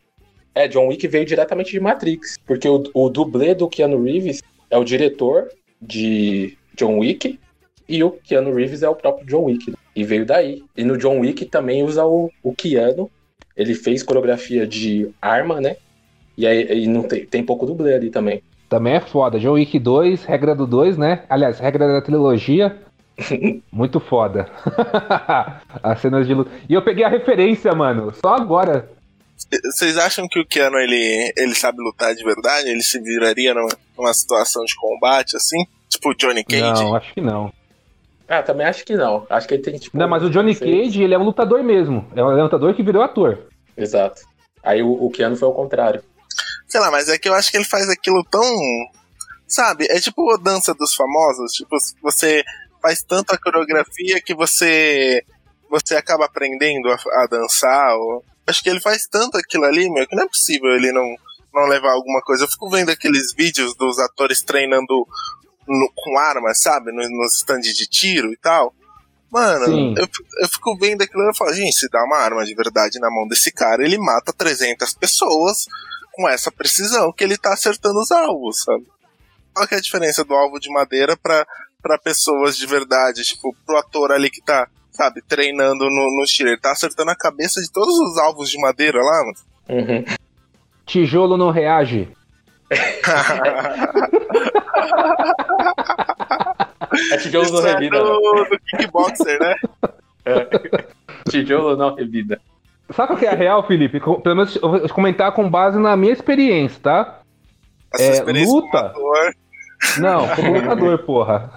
É, John Wick veio diretamente de Matrix. Porque o, o dublê do Keanu Reeves é o diretor de John Wick. E o Keanu Reeves é o próprio John Wick. né? E veio daí. E no John Wick também usa o, o Keanu. Ele fez coreografia de arma, né? E aí e não tem, tem pouco dublê ali também. Também é foda. John Wick 2, regra do 2, né? Aliás, regra da trilogia. Muito foda. As cenas de luta. E eu peguei a referência, mano. Só agora. Vocês acham que o Keanu ele, ele sabe lutar de verdade? Ele se viraria numa, numa situação de combate assim? Tipo o Johnny Cage? Não, acho que não. Ah, também acho que não. Acho que ele tem, tipo. Não, mas o Johnny sei. Cage, ele é um lutador mesmo. É um lutador que virou ator. Exato. Aí o, o Keanu foi o contrário. Sei lá, mas é que eu acho que ele faz aquilo tão Sabe? É tipo a dança dos famosos. Tipo, você faz tanta coreografia que você você acaba aprendendo a, a dançar. Ou... Acho que ele faz tanto aquilo ali, meu, que não é possível ele não, não levar alguma coisa. Eu fico vendo aqueles vídeos dos atores treinando no, com armas, sabe? No, nos stands de tiro e tal. Mano, eu, eu, fico vendo aquilo e eu falo, gente, se dá uma arma de verdade na mão desse cara, ele mata 300 pessoas com essa precisão que ele tá acertando os alvos, sabe? Qual que é a diferença do alvo de madeira pra, pra pessoas de verdade? Tipo, pro ator ali que tá, sabe, treinando no, no tiro. Ele tá acertando a cabeça de todos os alvos de madeira lá, mano. Uhum. Tijolo não reage. é tijolo Isso não é revida. do, né? do kickboxer, né? É. Tijolo não revida. Sabe qual que é a real, Felipe? Pelo menos eu vou comentar com base na minha experiência, tá? A sua É, experiência luta. ator. Não, como lutador, porra.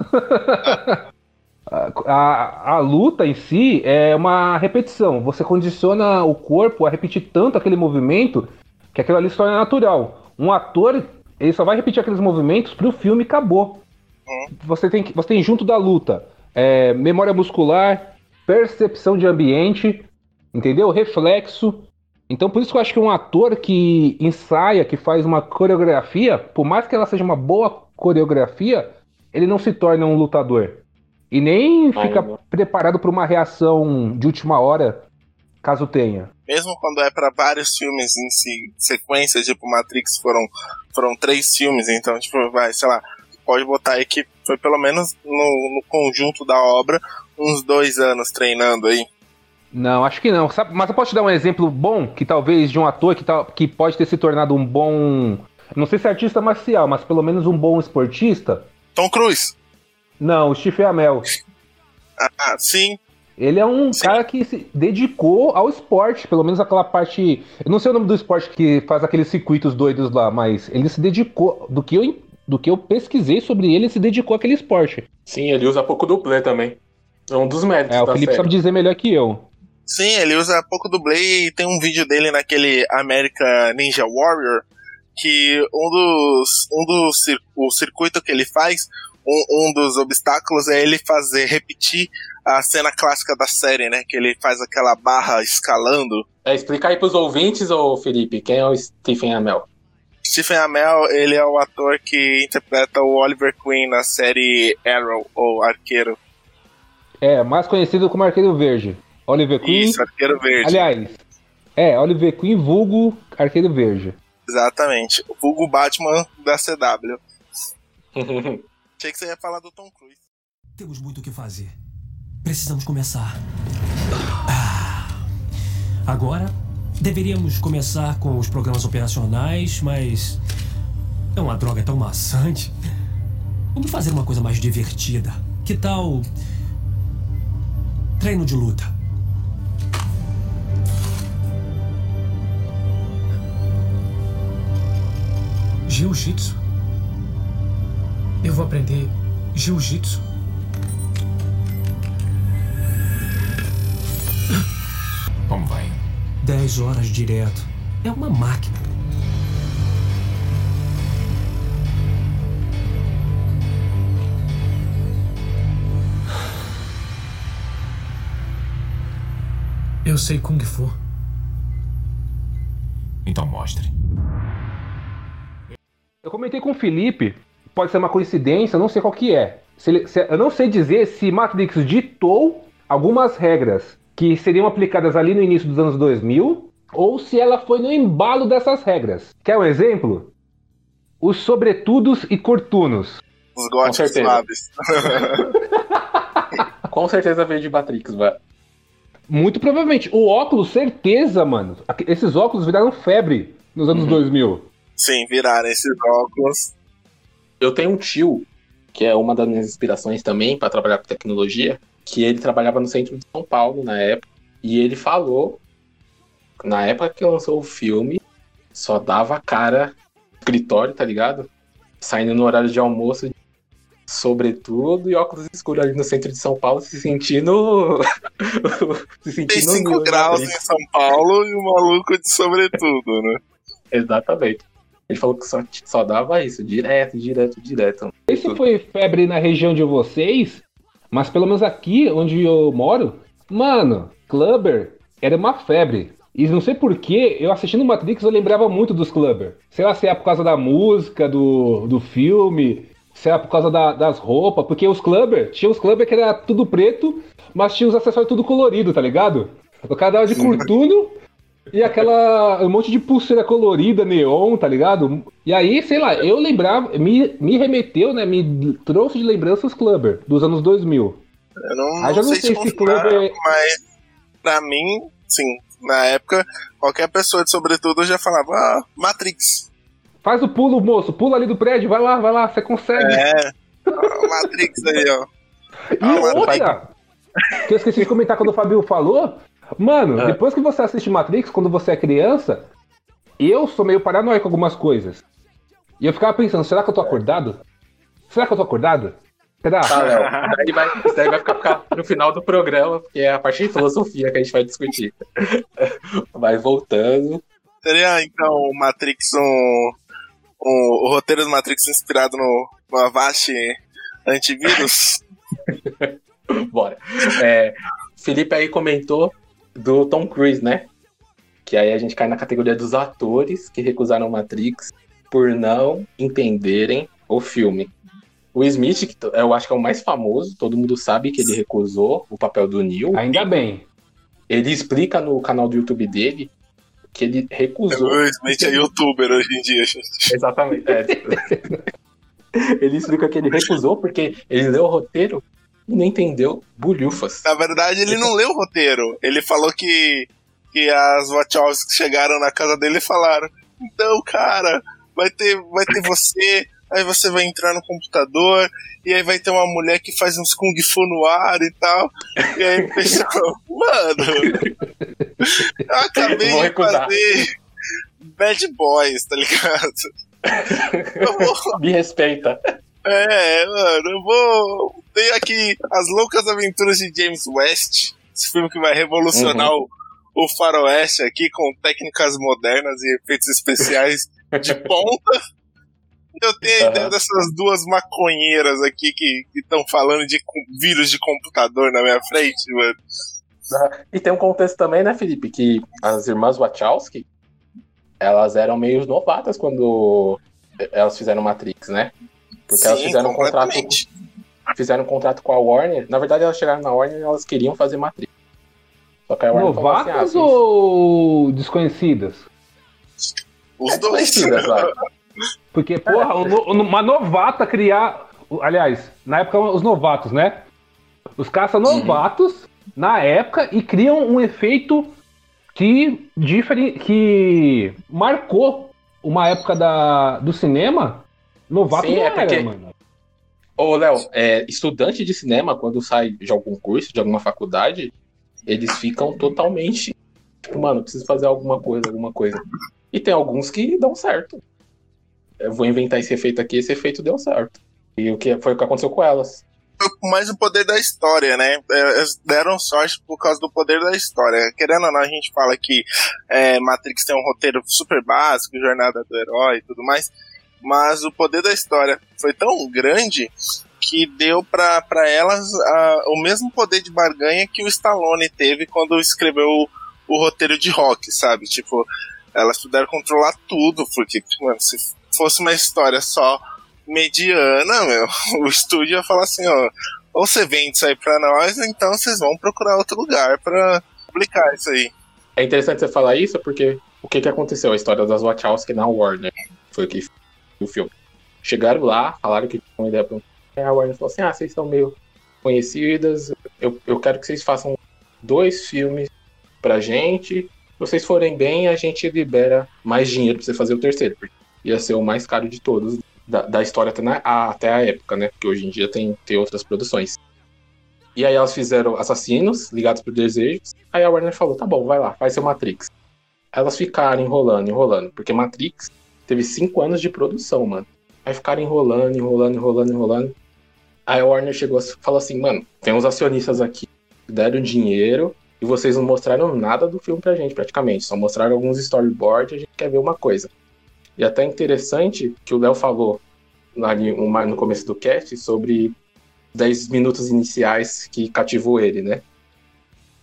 A, a, a luta em si é uma repetição. Você condiciona o corpo a repetir tanto aquele movimento que aquilo ali se torna natural. Um ator, ele só vai repetir aqueles movimentos pro filme e acabou. Você tem, você tem junto da luta é, memória muscular, percepção de ambiente, entendeu? Reflexo. Então por isso que eu acho que um ator que ensaia, que faz uma coreografia, por mais que ela seja uma boa coreografia, ele não se torna um lutador. E nem fica Ainda. preparado para uma reação de última hora, caso tenha. Mesmo quando é pra vários filmes em si, sequência, tipo Matrix, foram, foram três filmes, então, tipo, vai, sei lá, pode botar aí que foi pelo menos no, no conjunto da obra uns dois anos treinando aí. Não, acho que não. Mas eu posso te dar um exemplo bom, que talvez de um ator que, tá, que pode ter se tornado um bom. Não sei se é artista marcial, mas pelo menos um bom esportista? Tom Cruise. Não, o Steve Amell. Ah, sim. Ele é um cara que se dedicou ao esporte, pelo menos aquela parte. Eu não sei o nome do esporte que faz aqueles circuitos doidos lá, mas ele se dedicou. Do que eu, do que eu pesquisei sobre ele, ele se dedicou àquele esporte. Sim, ele usa pouco dublê também. É um dos méritos É, o da Felipe série. sabe dizer melhor que eu. Sim, ele usa pouco dublê e tem um vídeo dele naquele American Ninja Warrior que um dos um dos o circuito que ele faz, um, um dos obstáculos é ele fazer repetir a cena clássica da série, né, que ele faz aquela barra escalando. É, explica aí pros ouvintes, ô Felipe, quem é o Stephen Amell? Stephen Amell, ele é o ator que interpreta o Oliver Queen na série Arrow ou Arqueiro. É, mais conhecido como Arqueiro Verde. Oliver Queen. Isso, Arqueiro Verde. Aliás, é, Oliver Queen vulgo Arqueiro Verde. Exatamente. O vulgo Batman da CW. Achei que você ia falar do Tom Cruise. Temos muito o que fazer. Precisamos começar. Ah. Agora, deveríamos começar com os programas operacionais, mas. É uma droga tão maçante. Vamos fazer uma coisa mais divertida. Que tal. Treino de luta? Jiu-jitsu? Eu vou aprender jiu-jitsu. Como vai? Dez horas direto. É uma máquina. Eu sei Kung Fu. Então mostre. Eu comentei com o Felipe, pode ser uma coincidência, eu não sei qual que é. Se ele- se- eu não sei dizer se Matrix ditou algumas regras que seriam aplicadas ali no início dos anos 2000 ou se ela foi no embalo dessas regras. Quer um exemplo? Os sobretudos e cortunos. Os góticos certeza. suaves. Com certeza veio de Matrix, velho. Muito provavelmente. O óculos, certeza, mano. Esses óculos viraram febre nos anos 2000. Sim, viraram esses óculos. Eu tenho um tio, que é uma das minhas inspirações também para trabalhar com tecnologia, que ele trabalhava no centro de São Paulo na época, e ele falou, na época que lançou o filme, só dava cara escritório, tá ligado? Saindo no horário de almoço, sobretudo, e óculos escuros ali no centro de São Paulo, se sentindo. se Tem sentindo 5 no graus em Matrix. São Paulo e o maluco de sobretudo, né? Exatamente. Ele falou que só, só dava isso, direto, direto, direto. Esse foi febre na região de vocês, mas pelo menos aqui onde eu moro, mano, Clubber era uma febre. E não sei porquê, eu assistindo Matrix eu lembrava muito dos Clubber. Sei lá se é por causa da música, do, do filme, se é por causa da- das roupas, porque os Clubber, tinha os Clubber que era tudo preto, mas tinha os acessórios tudo colorido, tá ligado? O cara dava de curtuno e aquela. um monte de pulseira colorida, neon, tá ligado? E aí, sei lá, eu lembrava, me, me remeteu, né? Me trouxe de lembrança os Clubber dos anos 2000. Eu não, Ah, já não sei, sei se comparar, Clubber- mas pra mim, sim, na época, qualquer pessoa de sobretudo já falava, ah, Matrix. Faz o pulo, moço, pula ali do prédio, vai lá, vai lá, você consegue. É, ah, Matrix aí, ó. E Ah, outra, que eu esqueci de comentar quando o Fabio falou, mano, Ah. depois que você assiste Matrix, quando você é criança, eu sou meio paranoico com algumas coisas. E eu ficava pensando, será que eu tô acordado? Será que eu tô acordado? Será? Tá, Léo. Isso daí vai, isso daí vai ficar, ficar no final do programa, porque é a parte de filosofia que a gente vai discutir. Vai voltando. Seria então o Matrix um, um- o roteiro do Matrix inspirado no, no Avast antivírus? Bora. É, Felipe aí comentou do Tom Cruise, né? Que aí a gente cai na categoria dos atores que recusaram Matrix por não entenderem o filme. O Smith, que eu acho que é o mais famoso, todo mundo sabe que ele recusou o papel do Neo. Ainda bem. Ele explica no canal do YouTube dele que ele recusou. O Smith é youtuber hoje em dia, gente. Exatamente. é. ele explica que ele recusou porque ele leu o roteiro e não entendeu bulhufas. Na verdade, ele não leu o roteiro. Ele falou que, que as Wachowski chegaram na casa dele e falaram: Então, cara, vai ter, vai ter você, aí você vai entrar no computador, e aí vai ter uma mulher que faz uns Kung Fu no ar e tal. E aí o pessoal, mano, eu acabei Vou de recusar. fazer Bad Boys, tá ligado? Vou, Me respeita. É, mano, eu vou. Tem aqui As Loucas Aventuras de James West. Esse filme que vai revolucionar o, o faroeste aqui com técnicas modernas e efeitos especiais de ponta. Eu tenho a ideia dessas duas maconheiras aqui que estão falando de vírus de computador na minha frente, mano. E tem um contexto também, né, Felipe, que as irmãs Wachowski, elas eram meio novatas quando elas fizeram Matrix, né? Porque elas Sim, fizeram um contrato, fizeram um contrato com a Warner. Na verdade, elas chegaram na Warner e elas queriam fazer Matrix. Só que a Warner falou assim, ah, Novatas ou desconhecidas? Os dois. Desconhecidas, vai. Porque, porra, no- uma novata criar. Aliás, na época os novatos, né? Os caras são novatos na época e criam um efeito que, diferen... que marcou uma época da... do cinema. Novato Sim, não é era, porque- mano. Ô, Léo, é, estudante de cinema, quando sai de algum curso, de alguma faculdade, eles ficam totalmente. Tipo, mano, preciso fazer alguma coisa, alguma coisa. E tem alguns que dão certo. Eu vou inventar esse efeito aqui, esse efeito deu certo. E o que foi o que aconteceu com elas. mais o poder da história, né? É, Eles deram sorte por causa do poder da história. Querendo ou não, a gente fala que é, Matrix tem um roteiro super básico, jornada do herói e tudo mais, mas o poder da história foi tão grande que deu pra elas o mesmo poder de barganha que o Stallone teve quando escreveu o, o roteiro de rock, sabe? Tipo, elas puderam controlar tudo, porque, mano, se fosse uma história só mediana, meu, o estúdio ia falar assim, ó, ou você vende isso aí pra nós, ou então vocês vão procurar outro lugar pra publicar isso aí. É interessante você falar isso porque o que, que aconteceu? A história das Wachowski na Warner. Foi o que o filme. Chegaram lá, falaram que tinha uma ideia pra um. Aí a Warner falou assim: ah, vocês são meio conhecidas, eu, eu quero que vocês façam dois filmes pra gente. Se vocês forem bem, a gente libera mais dinheiro pra você fazer o terceiro. Porque ia ser o mais caro de todos da, da história até, na- a- até a época, né? Porque hoje em dia tem, tem outras produções. E aí elas fizeram Assassinos, Ligados por Desejos. Aí a Warner falou, tá bom, vai lá, faz seu Matrix. Elas ficaram enrolando, enrolando. Porque Matrix teve cinco anos de produção, mano. Aí ficaram enrolando, enrolando, enrolando, enrolando. Aí a Warner chegou e falou assim, mano, tem uns acionistas aqui que deram dinheiro e vocês não mostraram nada do filme pra gente, praticamente. Só mostraram alguns storyboards e a gente quer ver uma coisa. E até interessante que o Léo falou ali no começo do cast sobre 10 minutos iniciais que cativou ele, né?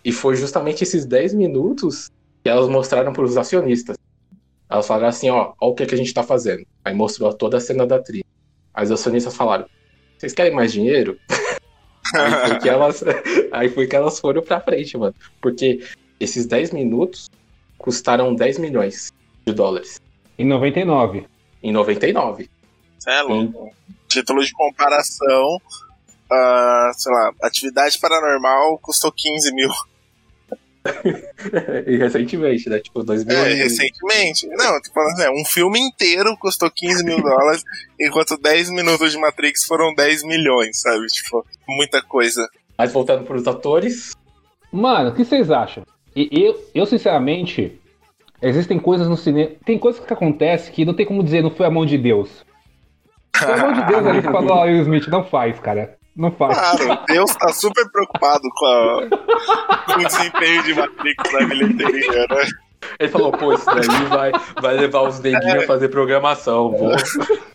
E foi justamente esses 10 minutos que elas mostraram para os acionistas. Elas falaram assim, ó, ó o que, que a gente tá fazendo. Aí mostrou toda a cena da trilha. Aí os acionistas falaram, vocês querem mais dinheiro? aí, foi que elas, aí foi que elas foram pra frente, mano. Porque esses 10 minutos custaram 10 milhões de dólares. Em 99. Em 99. Cê é louco. Título de comparação, ah, sei lá, atividade paranormal custou 15 mil. e recentemente, né? Tipo, 2000 É, recentemente. Não, tipo, assim, um filme inteiro custou 15 mil dólares, enquanto 10 minutos de Matrix foram 10 milhões, sabe? Tipo, muita coisa. Mas voltando pros atores. Mano, o que vocês acham? E eu, eu, sinceramente, existem coisas no cinema. Tem coisas que acontecem que não tem como dizer, não foi a mão de Deus. Foi a mão de Deus ali que falou, ó, Will Smith, não faz, cara. Não faz. Claro, Deus tá super preocupado com, a- com o desempenho de Matrix na bilheteria, né? Ele falou, pô, isso daí vai, vai levar os neguinhos a fazer programação. Vou...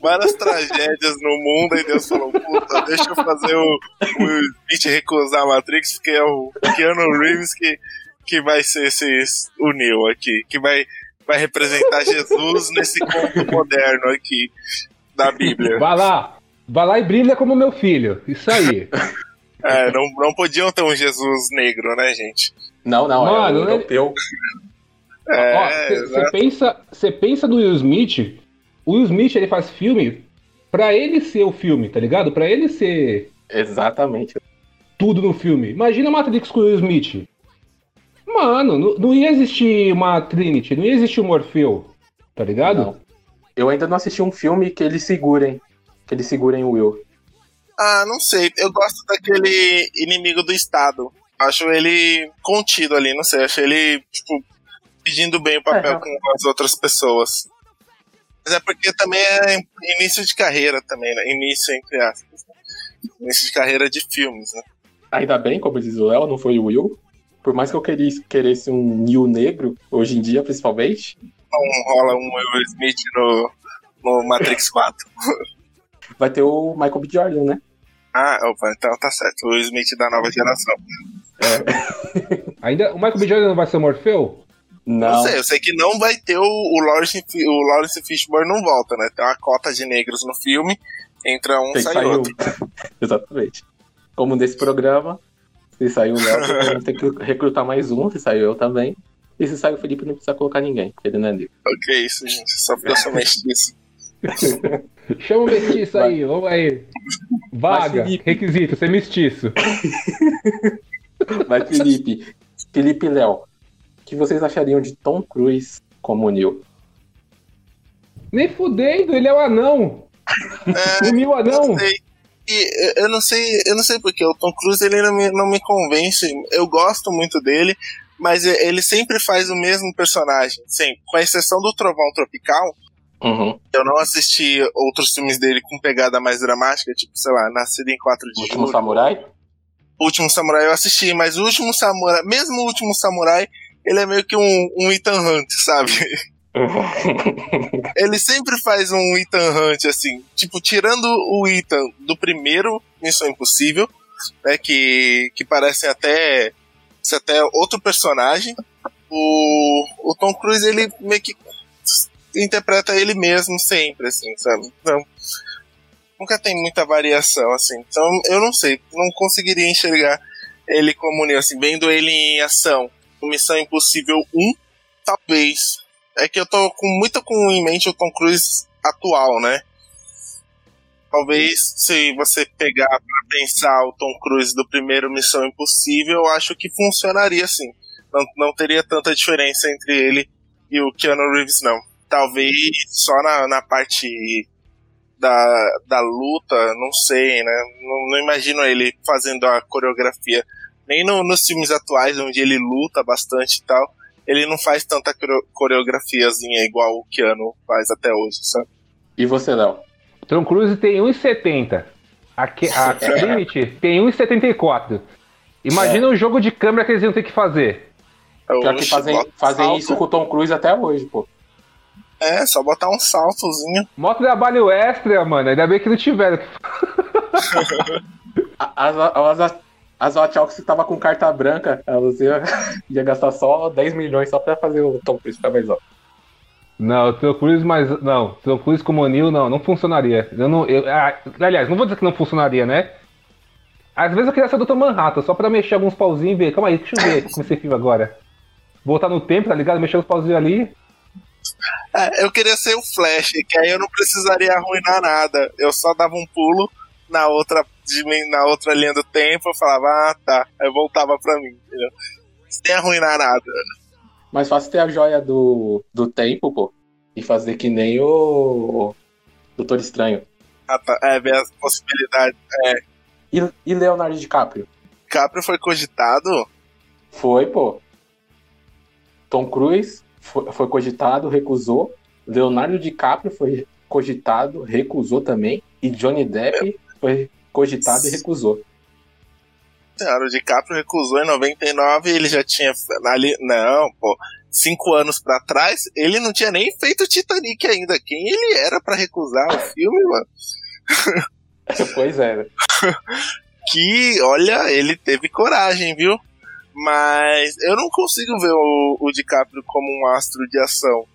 Várias tragédias no mundo, e Deus falou, puta, deixa eu fazer o, o Smith recusar a Matrix, porque é o Keanu Reeves que, que vai ser esse, o Neo aqui, que vai, vai representar Jesus nesse conto moderno aqui da Bíblia. Vai lá. Vai lá e brilha como meu filho. Isso aí. É, não, não podiam ter um Jesus negro, né, gente? Não, não, Mano, é o né? europeu. É, Você pensa, você pensa no Will Smith. O Will Smith ele faz filme pra ele ser o filme, tá ligado? Pra ele ser Exatamente. tudo no filme. Imagina Matrix com o Will Smith. Mano, não, não ia existir uma Trinity, não ia existir um Morfeu, tá ligado? Não. Eu ainda não assisti um filme que eles segurem. Que eles segurem o Will. Ah, não sei. Eu gosto daquele inimigo do Estado. Acho ele contido ali, não sei. Acho ele, tipo, pedindo bem o papel É. com as outras pessoas. Mas é porque também é início de carreira também, né? Início, entre aspas. né? Início de carreira de filmes, né? Ainda bem, como diz o Léo, não foi o Will. Por mais que eu queresse um Will negro, hoje em dia, principalmente, Não rola um Will Smith no, no Matrix 4. vai ter o Michael B. Jordan, né? Ah, opa, então tá certo. O Smith da nova geração. Ainda o Michael B. Jordan não vai ser o Morfeu? Não Não. sei, eu sei que não vai ter o, o, Lawrence, o Lawrence Fishburne não volta, né? Tem uma cota de negros no filme, entra um, Tem sai sair outro. Exatamente. Como nesse programa, se sair o Léo, tem que recrutar mais um, se saiu eu também. E se sair o Felipe, não precisa colocar ninguém, porque ele não é negro. O que é isso, gente? Só sou mestiço. Chama o mestiço aí, vamos aí. Vaga, Felipe. requisito, ser mestiço. Mas Felipe, Felipe e Léo, o que vocês achariam de Tom Cruise como Neo? Nem fudendo, ele é o anão. É, O mil anão. E eu- eu não sei, eu não sei porque o Tom Cruise ele não me, não me convence. Eu gosto muito dele, mas e- ele sempre faz o mesmo personagem, sempre. Com exceção do Trovão Tropical, Uhum. eu não assisti outros filmes dele com pegada mais dramática, tipo, sei lá, Nascido em 4 de Último Julho. Samurai? O Último Samurai eu assisti, mas o Último Samurai, mesmo o Último Samurai, ele é meio que um, um Ethan Hunt, sabe? Ele sempre faz um Ethan Hunt, assim, tipo, tirando o Ethan do primeiro Missão Impossível, né, que, que parece até, até outro personagem, o, o Tom Cruise, ele meio que interpreta ele mesmo sempre, assim, sabe? Então, nunca tem muita variação, assim. Então, eu não sei, não conseguiria enxergar ele como Neo, assim, vendo ele em ação. Missão Impossível 1, talvez. É que eu tô com muito com em mente o Tom Cruise atual, né? Talvez se você pegar pra pensar o Tom Cruise do primeiro Missão Impossível, eu acho que funcionaria assim. Não, não teria tanta diferença entre ele e o Keanu Reeves, não. Talvez só na, na parte da, da luta, não sei, né? Não, não imagino ele fazendo a coreografia. Nem no, nos filmes atuais, onde ele luta bastante e tal, ele não faz tanta coreo- coreografiazinha igual o Keanu faz até hoje, sabe? E você, Léo? Tom Cruise tem 1,70. A, a Trinity tem 1,74. Imagina o jogo de câmera que eles iam ter que fazer. Pior que fazem, fazem isso com o Tom Cruise até hoje, pô. É, só botar um saltozinho. Mó trabalho extra, mano. Ainda bem que não tiveram. As, as, as Wachowski tava com carta branca, elas iam ia gastar só 10 milhões só pra fazer o Tom Cruise ficar mais alto. Não, o Tom Cruise, mas. Não, Tom Cruise como o Neil, não, não funcionaria. Eu não. Eu, ah, aliás, não vou dizer que não funcionaria, né? Às vezes eu queria ser Dr. Manhattan, só pra mexer alguns pauzinhos e ver. Calma aí, deixa eu ver como esse filme agora. Voltar no tempo, tá ligado? Mexer os pauzinhos ali. É, eu queria ser o Flash, que aí eu não precisaria arruinar nada. Eu só dava um pulo na outra, na outra linha do tempo, eu falava, ah tá. Aí voltava pra mim, entendeu? Sem arruinar nada. Mais fácil ter a joia do, do tempo, pô. E fazer que nem o Doutor Estranho. Ah, tá. É, ver as possibilidades. É. E, e Leonardo DiCaprio? DiCaprio foi cogitado? Foi, pô. Tom Cruise foi, foi cogitado, recusou. Leonardo DiCaprio foi cogitado, recusou também. E Johnny Depp foi cogitado e recusou. Senhora, o DiCaprio recusou em 99 ele já tinha ali. Não, pô. Cinco anos pra trás, ele não tinha nem feito Titanic ainda. Quem ele era para recusar o filme, mano? pois é. que, olha, ele teve coragem, viu? Mas eu não consigo ver o, o DiCaprio como um astro de ação.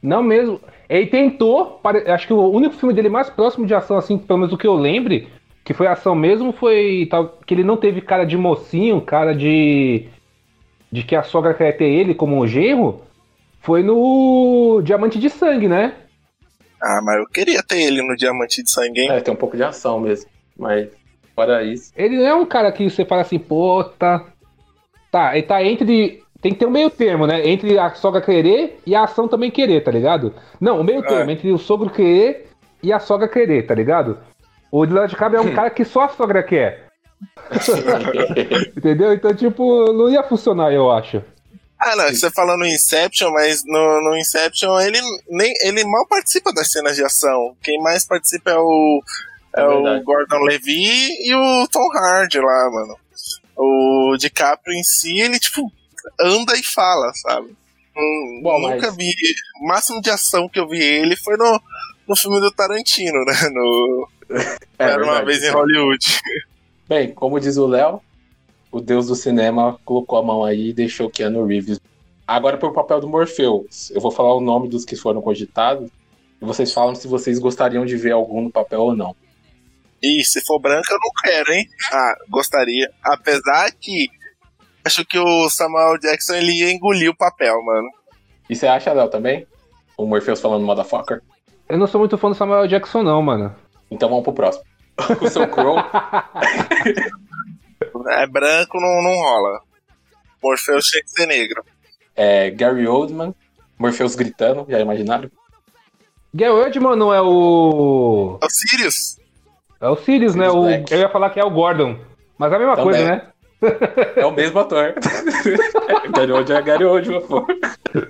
Não mesmo. Ele tentou, acho que o único filme dele mais próximo de ação, assim, pelo menos o que eu lembre, que foi ação mesmo, foi tal, que ele não teve cara de mocinho, cara de. de que a sogra quer ter ele como um genro, foi no Diamante de Sangue, né? Ah, mas eu queria ter ele no Diamante de Sangue, hein? É, tem um pouco de ação mesmo, mas fora isso. Ele não é um cara que você fala assim, pô, tá. Tá, ele tá entre tem que ter um meio termo, né? Entre a sogra querer e a ação também querer, tá ligado? Não, o meio é. termo, entre o sogro querer e a sogra querer, tá ligado? O Leonardo DiCaprio é um cara que só a sogra quer. Entendeu? Então, tipo, não ia funcionar, eu acho. Ah, não, você falando no Inception, mas no, no Inception ele, nem, ele mal participa das cenas de ação. Quem mais participa é o, é, é o Gordon Levy e o Tom Hardy lá, mano. O DiCaprio em si, ele, tipo, anda e fala, sabe? Hum, Bom, nunca mas... vi. O máximo de ação que eu vi ele foi no, no filme do Tarantino, né? No, é, Era uma vez em Hollywood. Bem, como diz o Léo, o deus do cinema colocou a mão aí e deixou Keanu Reeves. Agora pro papel do Morpheus. Eu vou falar o nome dos que foram cogitados e vocês falam se vocês gostariam de ver algum no papel ou não. E se for branca, eu não quero, hein? Ah, gostaria. Apesar que acho que o Samuel Jackson ele ia engolir o papel, mano. E você acha, Léo, também? O Morpheus falando motherfucker? Eu não sou muito fã do Samuel Jackson, não, mano. Então vamos pro próximo. o seu Crow. é branco, não, não rola. Morpheus tinha que ser negro. É, Gary Oldman, Morpheus gritando, já imaginaram? Gary Oldman não é o. É o Sirius? É o Sirius, né? O... Eu ia falar que é o Gordon. Mas é a mesma Também. coisa, né? É o mesmo ator. Gary Oldman é Gary Oldman, pô.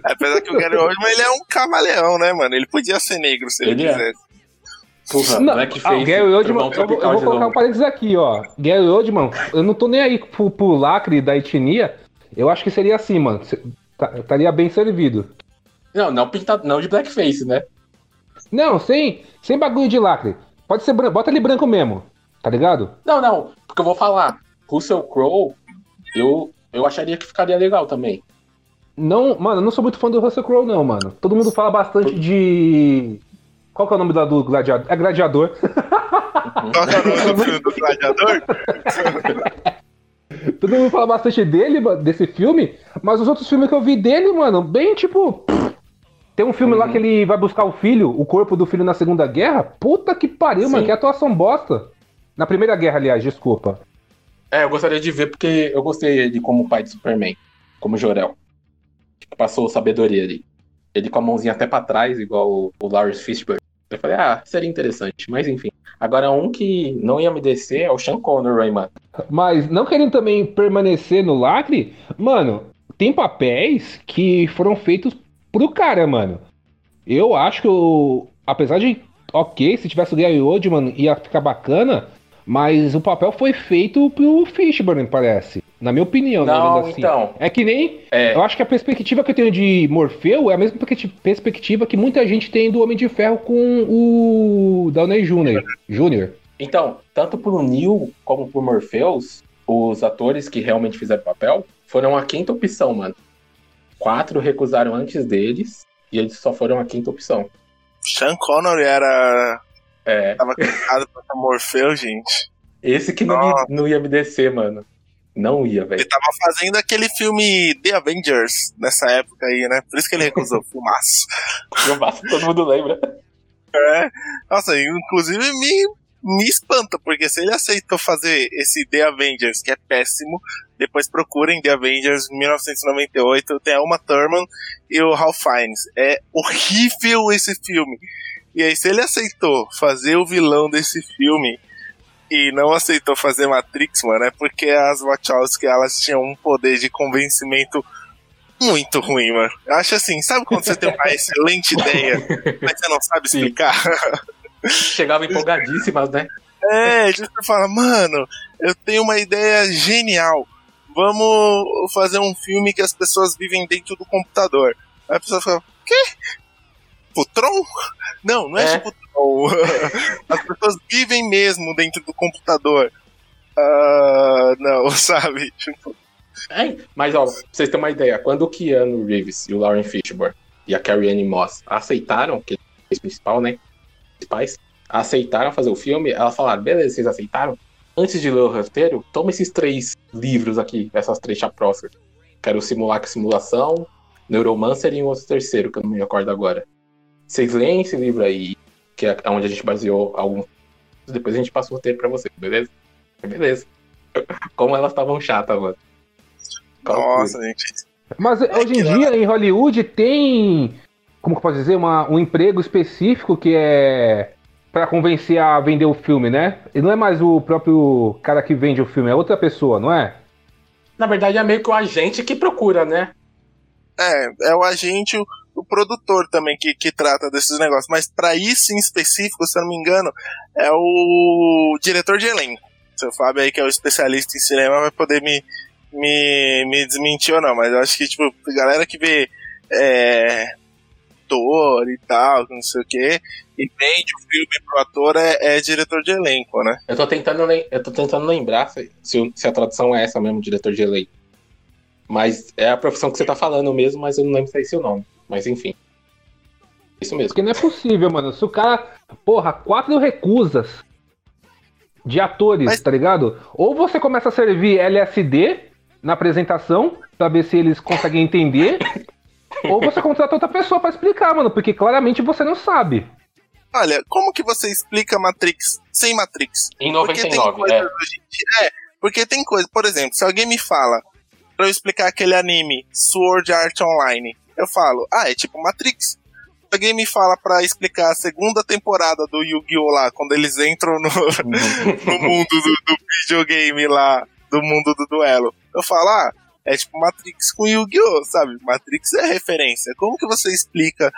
Apesar que o Gary Oldman ele é um camaleão, né, mano? Ele podia ser negro se ele, ele é. quisesse. É. Porra, não, Blackface, ah, Gary Oldman, eu, eu, vou colocar um parênteses aqui, ó. Gary Oldman, eu não tô nem aí pro, pro lacre da etnia. Eu acho que seria assim, mano. Tá, estaria bem servido. Não, não pintado, não de blackface, né? Não, sem, sem bagulho de lacre. Pode ser branco, bota ele branco mesmo, tá ligado? Não, não, porque eu vou falar. Russell Crowe, eu, eu acharia que ficaria legal também. Não, mano, eu não sou muito fã do Russell Crowe, não, mano. Todo mundo fala bastante de qual que é o nome do gladiador? É gladiador. Qual que é o nome do filme do gladiador? Todo mundo fala bastante dele, desse filme, mas os outros filmes que eu vi dele, mano, bem tipo. Tem um filme uhum. lá que ele vai buscar o filho, o corpo do filho na Segunda Guerra. Puta que pariu, Sim. mano, que atuação bosta. Na Primeira Guerra, aliás, desculpa. É, eu gostaria de ver porque eu gostei dele como pai de Superman, como Jorel. Passou sabedoria ali. Ele com a mãozinha até pra trás, igual o, o Lawrence Fishburne. Eu falei, ah, seria interessante, mas enfim. Agora, um que não ia me descer é o Sean Connery, mano. Mas não querendo também permanecer no lacre, mano, tem papéis que foram feitos pro cara, mano. Eu acho que, eu, apesar de, ok, se tivesse o Gary Oldman ia ficar bacana, mas o papel foi feito pro Fishburne, parece. Na minha opinião, Não, né, assim. então. É que nem. É. Eu acho que a perspectiva que eu tenho de Morfeu é a mesma perspecti- perspectiva que muita gente tem do Homem de Ferro com o Downey Jr. Jr. Então, tanto pro Neil como pro Morpheus, os atores que realmente fizeram o papel foram a quinta opção, mano. Quatro recusaram antes deles e eles só foram a quinta opção. Sean Connery era. É. Tava cantado pra Morfeu, gente. Esse que não, me- não ia me descer, mano. Não ia, velho. Ele tava fazendo aquele filme The Avengers nessa época aí, né? Por isso que ele recusou o filmaço. Filmaço, todo mundo lembra. É. Nossa, inclusive me, me espanta, porque se ele aceitou fazer esse The Avengers, que é péssimo, depois procurem The Avengers 1998, tem a Uma Thurman e o Ralph Fiennes. É horrível esse filme. E aí, se ele aceitou fazer o vilão desse filme e não aceitou fazer Matrix, mano, é porque as Wachowski, elas tinham um poder de convencimento muito ruim, mano. Eu acho assim, sabe quando você tem uma excelente ideia, mas você não sabe explicar? Chegava empolgadíssimas, né? É, tipo, você fala, mano, eu tenho uma ideia genial. Vamos fazer um filme que as pessoas vivem dentro do computador. Aí a pessoa fala, quê? Tipo Tron? Não, não é, É. tipo Tron. As pessoas vivem mesmo dentro do computador. Ah, não, sabe? Tipo, É, mas ó, pra vocês terem uma ideia, quando o Keanu Reeves e o Lauren Fishburne e a Carrie Anne Moss aceitaram, que é o principal, né? Principais, aceitaram fazer o filme, elas falaram, beleza, vocês aceitaram? Antes de ler o roteiro, toma esses três livros aqui, essas três chaprosas. Quero Simulacro e Simulação, Neuromancer e um outro terceiro, que eu não me recordo agora. Vocês leem esse livro aí, que é onde a gente baseou alguns. Depois a gente passa o roteiro pra vocês, beleza? Beleza. Como elas estavam chatas, mano. nossa, gente. Mas hoje em dia, em Hollywood, tem. Como que eu posso dizer? Uma, um emprego específico que é. Pra convencer a vender o filme, né? E não é mais o próprio cara que vende o filme, é outra pessoa, não é? Na verdade, é meio que o agente que procura, né? É, é o agente, o, o produtor também que, que trata desses negócios. Mas pra isso em específico, se eu não me engano, é o diretor de elenco. Seu Fábio aí, que é o especialista em cinema, vai poder me, me, me desmentir ou não. Mas eu acho que, tipo, a galera que vê é, ator e tal, não sei o que, e vende o filme pro ator é, é diretor de elenco, né? Eu tô tentando, eu tô tentando lembrar se, se a tradução é essa mesmo, diretor de elenco. Mas é a profissão que você tá falando mesmo, mas eu não lembro se é esse o nome. Mas enfim. Isso mesmo. Porque não é possível, mano. Se o cara. Porra, quatro recusas de atores, tá ligado? Ou você começa a servir LSD na apresentação, pra ver se eles conseguem entender. ou você contrata outra pessoa pra explicar, mano. Porque claramente você não sabe. Olha, como que você explica Matrix sem Matrix? Em Porque tem 99, coisas é. dia- é, porque tem coisa, por exemplo, se alguém me fala pra eu explicar aquele anime Sword Art Online, eu falo, ah, é tipo Matrix. Se alguém me fala pra explicar a segunda temporada do Yu-Gi-Oh! lá, quando eles entram no, no mundo do, do videogame lá, do mundo do duelo, eu falo, ah, é tipo Matrix com Yu-Gi-Oh! sabe? Matrix é referência. Como que você explica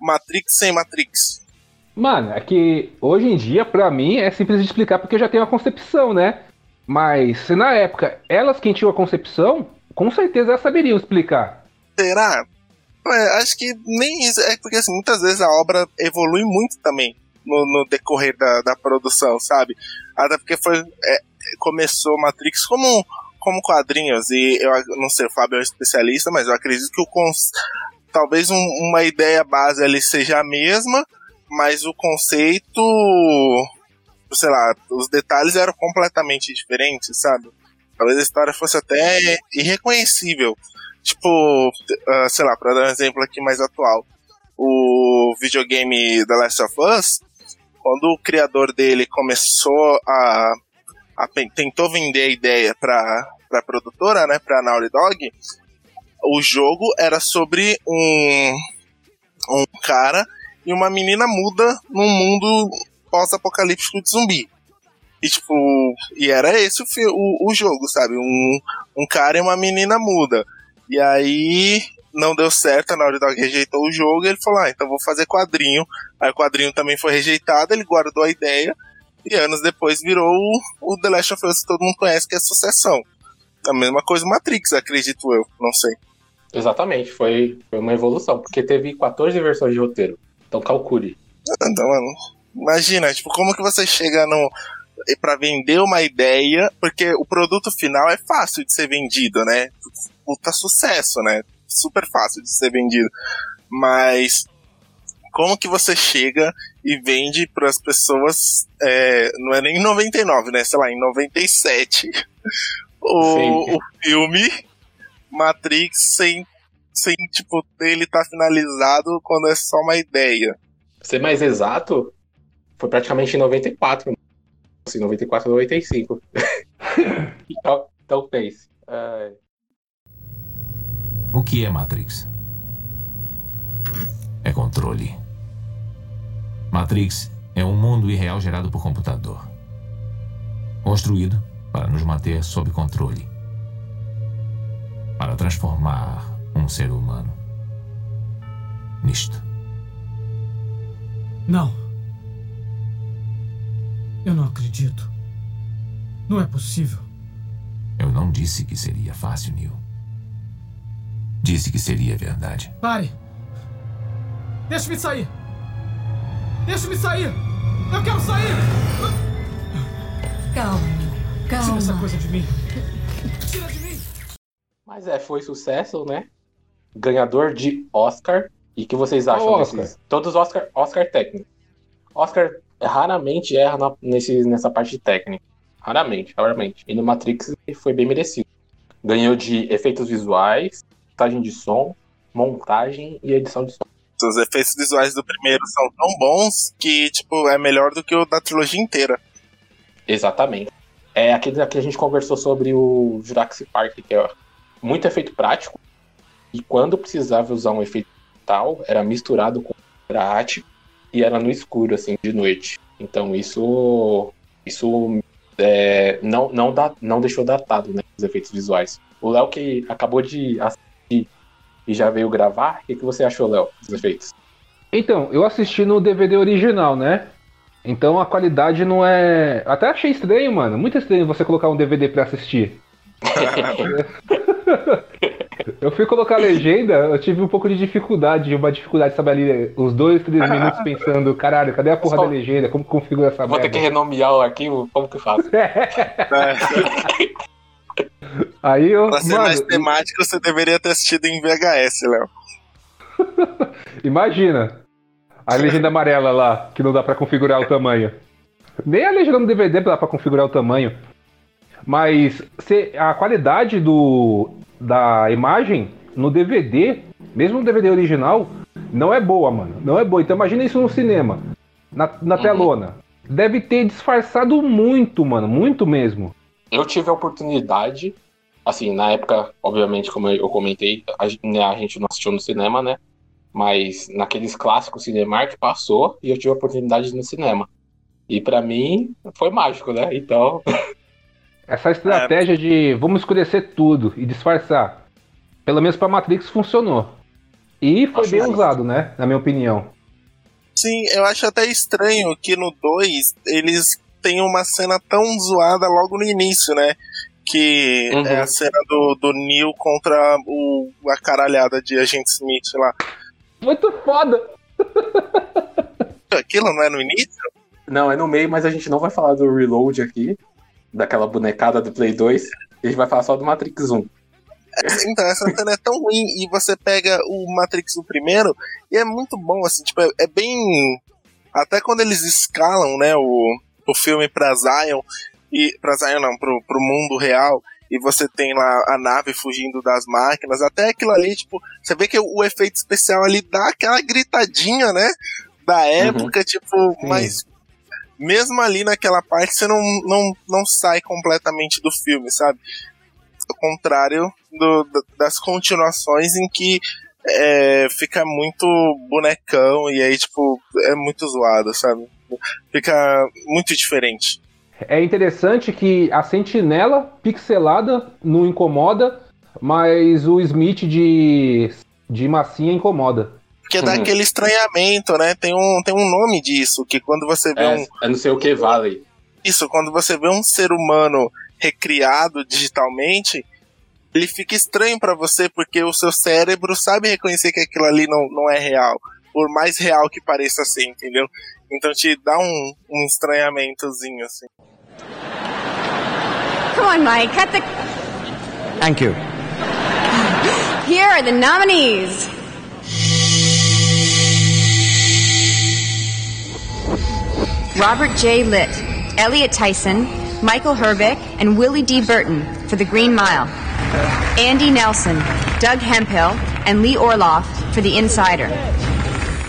Matrix sem Matrix? Mano, é que hoje em dia, pra mim, é simples de explicar porque eu já tenho a concepção, né? Mas se na época elas quem tinham a concepção, com certeza elas saberiam explicar. Será? É, acho que nem isso. É porque assim, muitas vezes a obra evolui muito também no, no decorrer da, da produção, sabe? Até porque foi. é, começou Matrix como, como quadrinhos, e eu não sei, o Fábio é um especialista, mas eu acredito que o cons- talvez um- uma ideia base ali seja a mesma, mas o conceito. Sei lá, os detalhes eram completamente diferentes, sabe? Talvez a história fosse até irreconhecível. Tipo, ah, sei lá, pra dar um exemplo aqui mais atual. O videogame The Last of Us, quando o criador dele começou a. a tentou vender a ideia pra, pra produtora, né? Pra Naughty Dog, o jogo era sobre um. um cara e uma menina muda num mundo pós-apocalíptico de zumbi. E tipo, e era esse o, o, o jogo, sabe? Um, um cara e uma menina muda. E aí não deu certo, a Naughty Dog rejeitou o jogo ele falou: Ah, então vou fazer quadrinho. Aí o quadrinho também foi rejeitado, ele guardou a ideia. E anos depois virou o, o The Last of Us que todo mundo conhece, que é sucessão. A mesma coisa Matrix, acredito eu, não sei. Exatamente, foi, foi uma evolução, porque teve 14 versões de roteiro. Então calcule. Então, mano, imagina, tipo, como que você chega no para vender uma ideia, porque o produto final é fácil de ser vendido, né? Puta sucesso, né? Super fácil de ser vendido. Mas como que você chega e vende para as pessoas, é, não é nem em 99, né? Sei lá, em 97, o, o filme Matrix sem, sem, tipo, ele tá finalizado quando é só uma ideia. Ser mais exato, foi praticamente em 94. Assim, 94 95. então, então pense. O que é Matrix? É controle. Matrix é um mundo irreal gerado por computador. Construído para nos manter sob controle. Para transformar um ser humano nisto. Não. Eu não acredito. Não é possível. Eu não disse que seria fácil, Neil. Disse que seria verdade. Pare! Deixe-me sair! Deixe-me sair! Eu quero sair! Calma, calma. Tira essa coisa de mim! Tira de mim! Mas é, foi sucesso, né? Ganhador de Oscar. E o que vocês acham Oh, desses? Oscar. Todos Oscar, Oscar técnico. Oscar raramente erra na- nesse, nessa parte técnica. Raramente, raramente. E no Matrix foi bem merecido. Ganhou de efeitos visuais, montagem de som, montagem e edição de som. Os efeitos visuais do primeiro são tão bons que, tipo, é melhor do que o da trilogia inteira. Exatamente. É aquele que a gente conversou sobre o Jurassic Park, que é muito efeito prático. E quando precisava usar um efeito tal, era misturado com prático e era no escuro, assim, de noite. Então isso. Isso é, não, não, dá, não deixou datado, né? Os efeitos visuais. O Léo que acabou de e já veio gravar, o que, que você achou, Léo, dos efeitos? Então, eu assisti no DVD original, né? Então a qualidade não é. Até achei estranho, mano. Muito estranho você colocar um DVD pra assistir. eu fui colocar a legenda, eu tive um pouco de dificuldade, uma dificuldade, sabe, ali, uns dois, três minutos pensando, caralho, cadê a porra Só- da legenda? Como configura essa Vou ter que merda? renomear o arquivo, como que eu faço? Aí eu. Pra ser mano, mais temático, você deveria ter assistido em VHS, Léo. Imagina a legenda amarela lá, que não dá pra configurar o tamanho. Nem a legenda no DVD dá pra configurar o tamanho. Mas se- a qualidade do, da imagem no DVD, mesmo no DVD original, não é boa, mano. Não é boa. Então imagina isso no cinema, na, na telona. Deve ter disfarçado muito, mano. Muito mesmo. Eu tive a oportunidade, assim, na época, obviamente, como eu comentei, a, gen- né, a gente não assistiu no cinema, né? Mas naqueles clássicos Cinemark passou e eu tive a oportunidade de ir no cinema. E pra mim foi mágico, né? Então, Essa estratégia de vamos escurecer tudo e disfarçar. Pelo menos pra Matrix funcionou. E foi Acho bem justo. usado, né? Na minha opinião. Sim, eu acho até estranho que no 2 eles têm uma cena tão zoada logo no início, né? Que Uhum. é a cena do, do Neil contra o, a caralhada de Agente Smith lá. Muito foda! Aquilo não é no início? não, é no meio, mas a gente não vai falar do Reload aqui, daquela bonecada do Play 2. A gente vai falar só do Matrix 1. Então, essa cena é tão ruim e você pega o Matrix o primeiro e é muito bom, assim, tipo, é, é bem. Até quando eles escalam, né, o, o filme pra Zion, e. Pra Zion não, pro, pro mundo real, e você tem lá a nave fugindo das máquinas, até aquilo ali, tipo, você vê que o, o efeito especial ali dá aquela gritadinha, né? Da época, tipo, mas mesmo ali naquela parte você não, não, não sai completamente do filme, sabe? Ao contrário do- da- das continuações em que é, fica muito bonecão e aí, tipo, é muito zoado, sabe? Fica muito diferente. É interessante que a sentinela pixelada não incomoda, mas o Smith de, de massinha incomoda. Porque dá Uhum. aquele estranhamento, né? Tem um, tem um nome disso, que quando você vê um. É, é não sei o que vale. Isso, quando você vê um ser humano recriado digitalmente, ele fica estranho pra você porque o seu cérebro sabe reconhecer que aquilo ali não, não é real. Por mais real que pareça ser, entendeu? Então te dá um, um estranhamentozinho, assim. Come on, Mike, cut the. Thank you. Here are the nominees Robert J. Litt, Elliot Tyson, Michael Herbeck, and Willie D. Burton for The Green Mile. Andy Nelson, Doug Hemphill, and Lee Orloff for The Insider.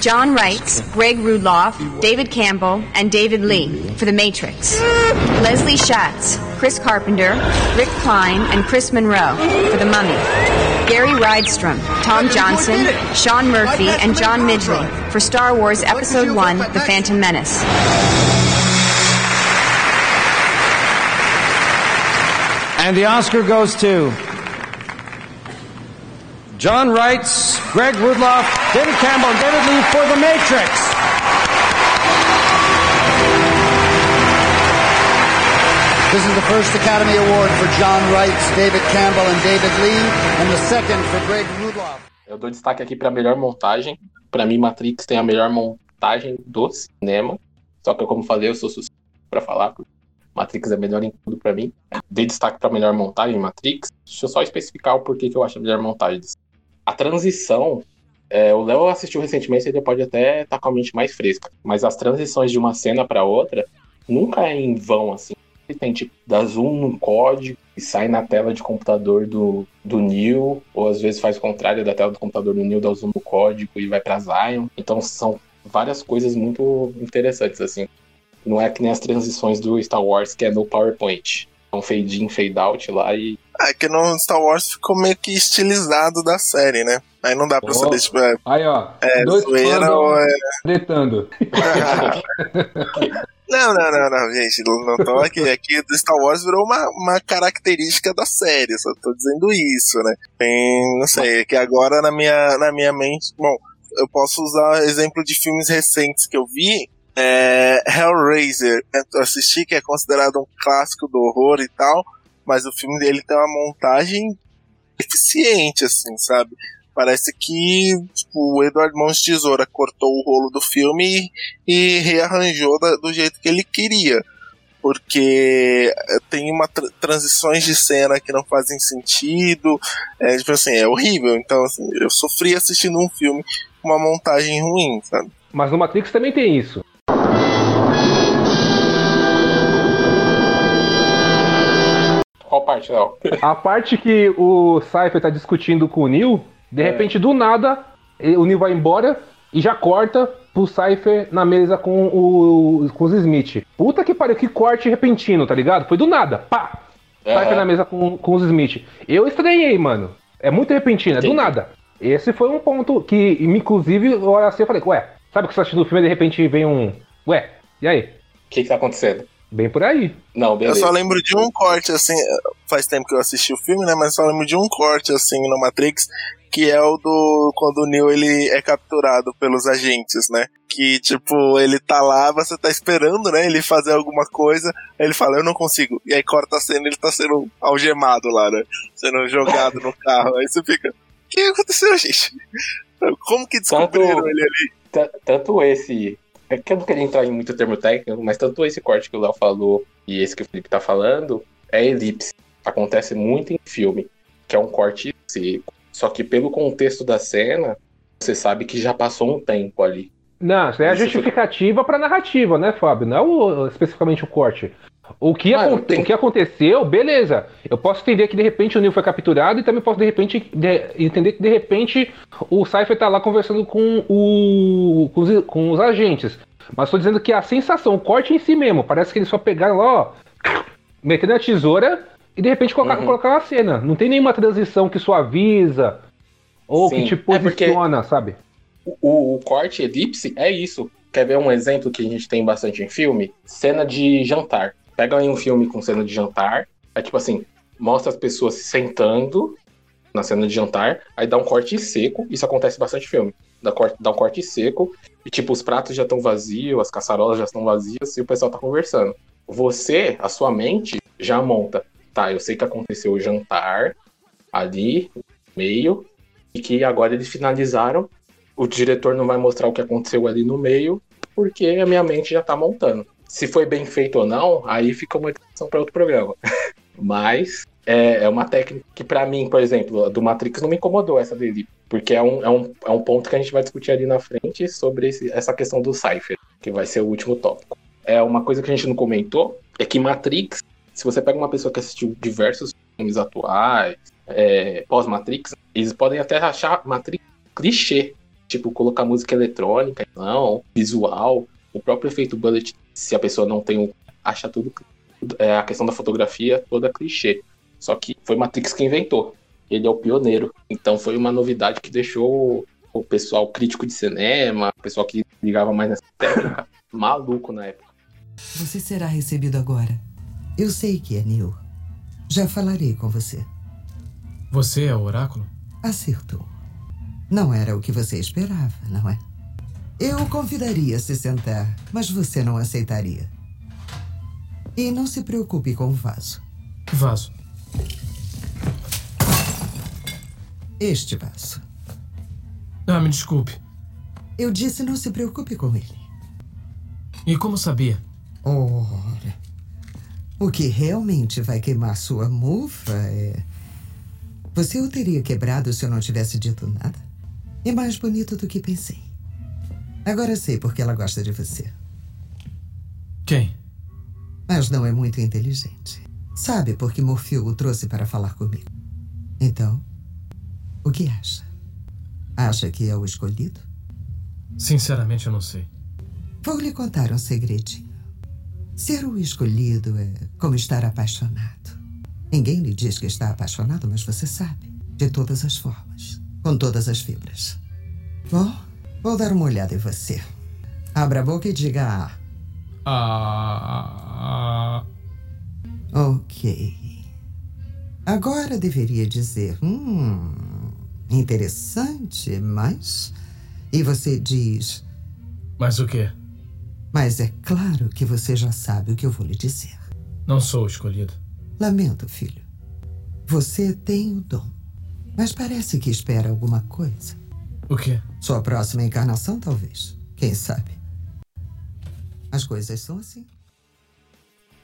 John Wrights, Greg Rudloff, David Campbell, and David Lee for The Matrix. Leslie Schatz, Chris Carpenter, Rick Klein, and Chris Monroe for The Mummy. Gary Rydstrom, Tom Johnson, Sean Murphy, and John Midgley for Star Wars Episode 1 The Phantom Menace. And the Oscar goes to John Wrights, Greg Rudloff, David Campbell, and David Lee for The Matrix. This is the first Academy Award for John Wrights, David Campbell, and David Lee, and the second for Greg Rudloff. Eu dou destaque aqui para a melhor montagem. Para mim, Matrix tem a melhor montagem do cinema. Só que, como falei, eu sou suspeito para falar. porque Matrix é melhor em tudo para mim. Dei destaque para a melhor montagem Matrix. Deixa eu só especificar o porquê que eu acho a melhor montagem. A transição. é, o Léo assistiu recentemente, ele pode até estar com a mente mais fresca. Mas as transições de uma cena para outra nunca é em vão, assim. Tem tipo, dá zoom no código e sai na tela de computador do, do Neo, ou às vezes faz o contrário da tela do computador do Neo, dá zoom no código e vai pra Zion. Então são várias coisas muito interessantes, assim. Não é que nem as transições do Star Wars, que é no PowerPoint. É um fade in, fade out lá e. É que no Star Wars ficou meio que estilizado da série, né? Aí não dá pra saber, tipo, é, Aí, ó. é dois zoeira ou é. tretando. Não, não, não, não, gente, não tô aqui. Aqui do Star Wars virou uma, uma característica da série, só tô dizendo isso, né? Tem, não sei, é que agora na minha, na minha mente, bom, eu posso usar exemplo de filmes recentes que eu vi. É, Hellraiser, eu assisti, que é considerado um clássico do horror e tal, mas o filme dele tem uma montagem eficiente, assim, sabe? Parece que tipo, o Edward Mãos Tesoura cortou o rolo do filme e, e rearranjou da- do jeito que ele queria. Porque eh, tem uma tra- transições de cena que não fazem sentido. É, tipo assim, é horrível. Então, assim, eu sofri assistindo um filme com uma montagem ruim, sabe? Mas no Matrix também tem isso. Qual parte, Léo? A parte que o Cypher tá discutindo com o Neil, de repente, do nada, ele- o Neil vai embora e já corta pro Cypher na mesa com, o, com os Smith. Puta que pariu, que corte repentino, tá ligado? Foi do nada, pá! Aham. Cypher na mesa com, com os Smith. Eu estranhei, mano. É muito repentino, é do Entendi. nada. Esse foi um ponto que, inclusive, eu olhei assim e falei, ué, sabe que você tá assistindo o filme e de repente vem um. Ué, e aí? O que, que tá acontecendo? Bem por aí. Não, Eu beleza. só lembro de um corte, assim, faz tempo que eu assisti o filme, né? Mas só lembro de um corte, assim, no Matrix, que é o do. Quando o Neo ele é capturado pelos agentes, né? Que, tipo, ele tá lá, você tá esperando, né? Ele fazer alguma coisa, aí ele fala, eu não consigo. E aí corta a cena ele tá sendo algemado lá, né? Sendo jogado no carro. Aí você fica. O que aconteceu, gente? Como que descobriram Tanto- ele ali? Ta- Tanto esse. É que eu não queria entrar em muito termo técnico, mas tanto esse corte que o Léo falou e esse que o Felipe tá falando é elipse. Acontece muito em filme, que é um corte seco. Só que pelo contexto da cena, você sabe que já passou um tempo ali. Não, isso aí é a justificativa pra narrativa, né, Fábio? Não é especificamente o corte. O que, Ah, o que aconteceu, beleza. Eu posso entender que de repente o Neil foi capturado e também posso de repente de- entender que de repente o Cypher tá lá conversando com, o, com, os, com os agentes. Mas tô dizendo que a sensação, o corte em si mesmo, parece que eles só pegaram lá, ó, metendo a tesoura e de repente colocaram, Uhum. colocaram a cena. Não tem nenhuma transição que suaviza ou Sim, que te é posiciona, sabe? O, o corte elipse é isso. Quer ver um exemplo que a gente tem bastante em filme? Cena de jantar. Pega aí um filme com cena de jantar. É tipo assim, mostra as pessoas se sentando na cena de jantar, aí dá um corte seco. Isso acontece bastante filme. Dá, corte, dá um corte seco e tipo, os pratos já estão vazios, as caçarolas já estão vazias e o pessoal tá conversando. Você, a sua mente, já monta. Tá, eu sei que aconteceu o jantar, ali, meio, e que agora eles finalizaram. O diretor não vai mostrar o que aconteceu ali no meio, porque a minha mente já tá montando. Se foi bem feito ou não, aí fica uma discussão para outro programa. Mas é, é, uma técnica que, para mim, por exemplo, a do Matrix não me incomodou essa dele. Porque é um, é, um, é um ponto que a gente vai discutir ali na frente sobre esse, essa questão do Cypher, que vai ser o último tópico. É uma coisa que a gente não comentou, é que Matrix, se você pega uma pessoa que assistiu diversos filmes atuais, é, pós-Matrix, eles podem até achar Matrix clichê. Tipo, colocar música eletrônica, não, visual, o próprio efeito bullet, se a pessoa não tem o. acha tudo. É, a questão da fotografia toda clichê. Só que foi Matrix que inventou. Ele é o pioneiro. Então foi uma novidade que deixou o pessoal crítico de cinema, o pessoal que ligava mais nessa técnica, maluco na época. Você será recebido agora. Eu sei que é Neil. Já falarei com você. Você é o oráculo? Acertou. Não era o que você esperava, não é? Eu o convidaria a se sentar, mas você não aceitaria. E não se preocupe com o vaso. Que vaso? Este vaso. Ah, me desculpe. Eu disse não se preocupe com ele. E como sabia? Ora. O que realmente vai queimar sua mufa é. Você o teria quebrado se eu não tivesse dito nada? É mais bonito do que pensei. Agora sei porque ela gosta de você. Quem? Mas não é muito inteligente. Sabe por que Morfeu o trouxe para falar comigo. Então, o que acha? Acha que é o escolhido? Sinceramente, eu não sei. Vou lhe contar um segredinho. Ser o escolhido é como estar apaixonado. Ninguém lhe diz que está apaixonado, mas você sabe. De todas as formas. Com todas as fibras. Bom, vou dar uma olhada em você. Abra a boca e diga A. Ah. Ok. Agora deveria dizer. Hum. Interessante, mas. E você diz. Mas o quê? Mas é claro que você já sabe o que eu vou lhe dizer. Não sou escolhido. Lamento, filho. Você tem o dom. Mas parece que espera alguma coisa. O quê? Sua próxima encarnação, talvez. Quem sabe? As coisas são assim.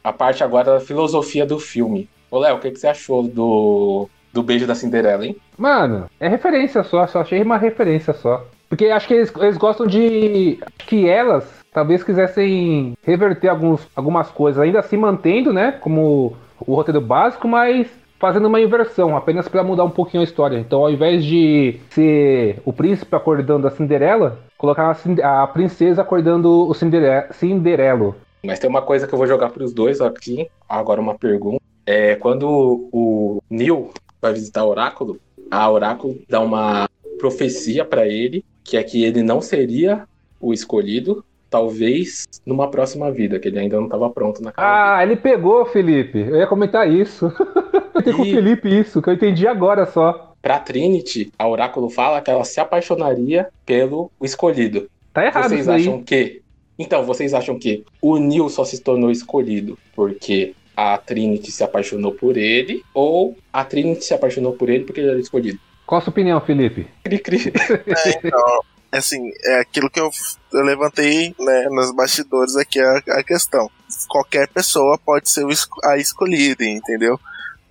A parte agora da filosofia do filme. Ô, Léo, o que, que você achou do, do beijo da Cinderela, hein? Mano, é referência só, só achei uma referência só. Porque acho que eles, eles gostam de. que elas talvez quisessem reverter alguns, algumas coisas, ainda assim mantendo, né? Como o roteiro básico, mas fazendo uma inversão, apenas para mudar um pouquinho a história. Então, ao invés de ser o príncipe acordando a Cinderela, colocar a, a princesa acordando o Cindere Cinderelo. Mas tem uma coisa que eu vou jogar para os dois aqui. Agora uma pergunta. É quando o Neil vai visitar o Oráculo, a Oráculo dá uma profecia para ele, que é que ele não seria o escolhido, talvez numa próxima vida, que ele ainda não estava pronto na Ah, ele pegou, Felipe. Eu ia comentar isso. eu tenho e... com o Felipe isso, que eu entendi agora só. Pra Trinity, a Oráculo fala que ela se apaixonaria pelo escolhido. Tá errado Vocês isso acham que... Então, vocês acham que o Neil só se tornou escolhido porque a Trinity se apaixonou por ele ou a Trinity se apaixonou por ele porque ele era escolhido? Qual a sua opinião, Felipe? Cri, cri. É, então, assim, é aquilo que eu, eu levantei né, nos bastidores aqui a, a questão. Qualquer pessoa pode ser a escolhida, entendeu?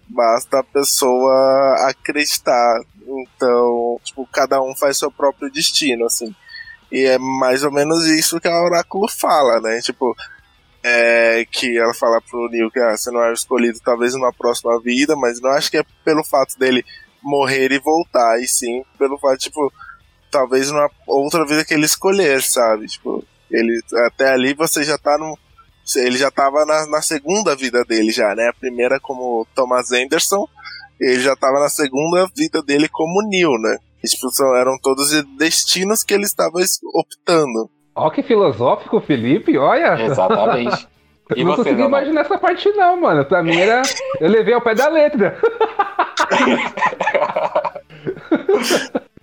Basta a pessoa acreditar. Então, tipo, cada um faz seu próprio destino, assim. E é mais ou menos isso que a Oráculo fala, né? Tipo, é, que ela fala pro Neil que ah, você não é escolhido talvez numa próxima vida, mas não acho que é pelo fato dele morrer e voltar, e sim pelo fato, tipo, talvez numa outra vida que ele escolher, sabe? Tipo, ele até ali você já tá no. Ele já tava na, na segunda vida dele já, né? A primeira como Thomas Anderson, ele já tava na segunda vida dele como Neil, né? E, tipo, são, eram todos destinos que ele estava optando. Ó, que filosófico, Felipe, olha. Exatamente. Eu não consegui não, imaginar essa parte, não, mano. Pra mim era. Eu levei ao pé da letra.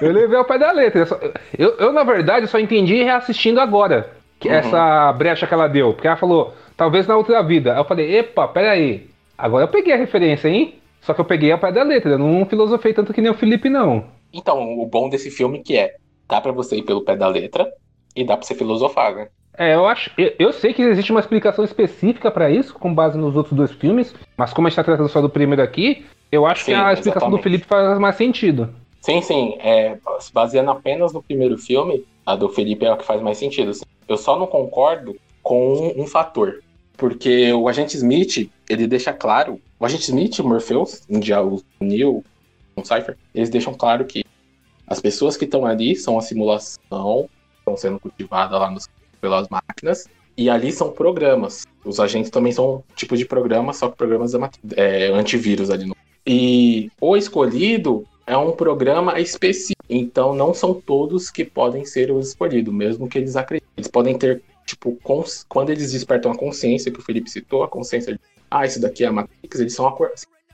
eu levei ao pé da letra. Eu, só... eu, eu, na verdade, só entendi reassistindo agora. Que uhum. Essa brecha que ela deu. Porque ela falou, talvez na outra vida. Aí eu falei, epa, peraí. Agora eu peguei a referência, hein? Só que eu peguei a pé da letra, eu não filosofei tanto que nem o Felipe, não. Então, o bom desse filme que é, dá pra você ir pelo pé da letra e dá pra você filosofar, né? É, eu acho. Eu, eu sei que existe uma explicação específica pra isso, com base nos outros dois filmes, mas como a gente tá tratando só do primeiro aqui, eu acho Sim, que a explicação do exatamente. Felipe faz mais sentido. Sim, sim. É, se baseando apenas no primeiro filme, a do Felipe é a que faz mais sentido. assim. Eu só não concordo com um, um fator. Porque o agente Smith, ele deixa claro. O agente Smith, Morpheus, em dia o Neo, o Cypher, eles deixam claro que as pessoas que estão ali são a simulação, estão sendo cultivadas lá nos, pelas máquinas. E ali são programas. Os agentes também são tipo de programa, só que programas é, antivírus ali no. E o escolhido é um programa específico. Então não são todos que podem ser os escolhidos, mesmo que eles acreditem. Eles podem ter, tipo, cons- quando eles despertam a consciência, que o Felipe citou, a consciência de, ah, isso daqui é a Matrix, eles são acor-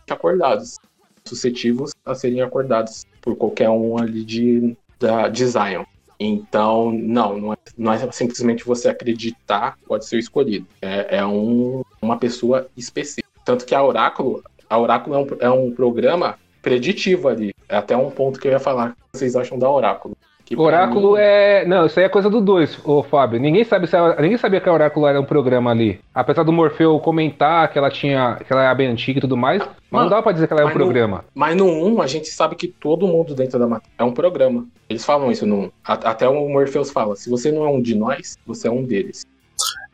acordados, suscetíveis a serem acordados por qualquer um ali de, da, de Zion. Então, não, não é, não é simplesmente você acreditar pode ser o escolhido. É, é um, uma pessoa específica. Tanto que a Oráculo, a Oráculo é um, é um programa preditivo ali. É até um ponto que eu ia falar. O que vocês acham da Oráculo? Oráculo mim- é. Não, isso aí é coisa do 2, ô Fábio. Ninguém sabe se a... Ninguém sabia que a Oráculo era um programa ali. Apesar do Morfeu comentar que ela tinha. que ela é bem antiga e tudo mais, mas não dá pra dizer que ela é um no- programa. Mas no 1, a gente sabe que todo mundo dentro da Matrix é um programa. Eles falam isso no 1. A- Até o Morpheus fala: se você não é um de nós, você é um deles.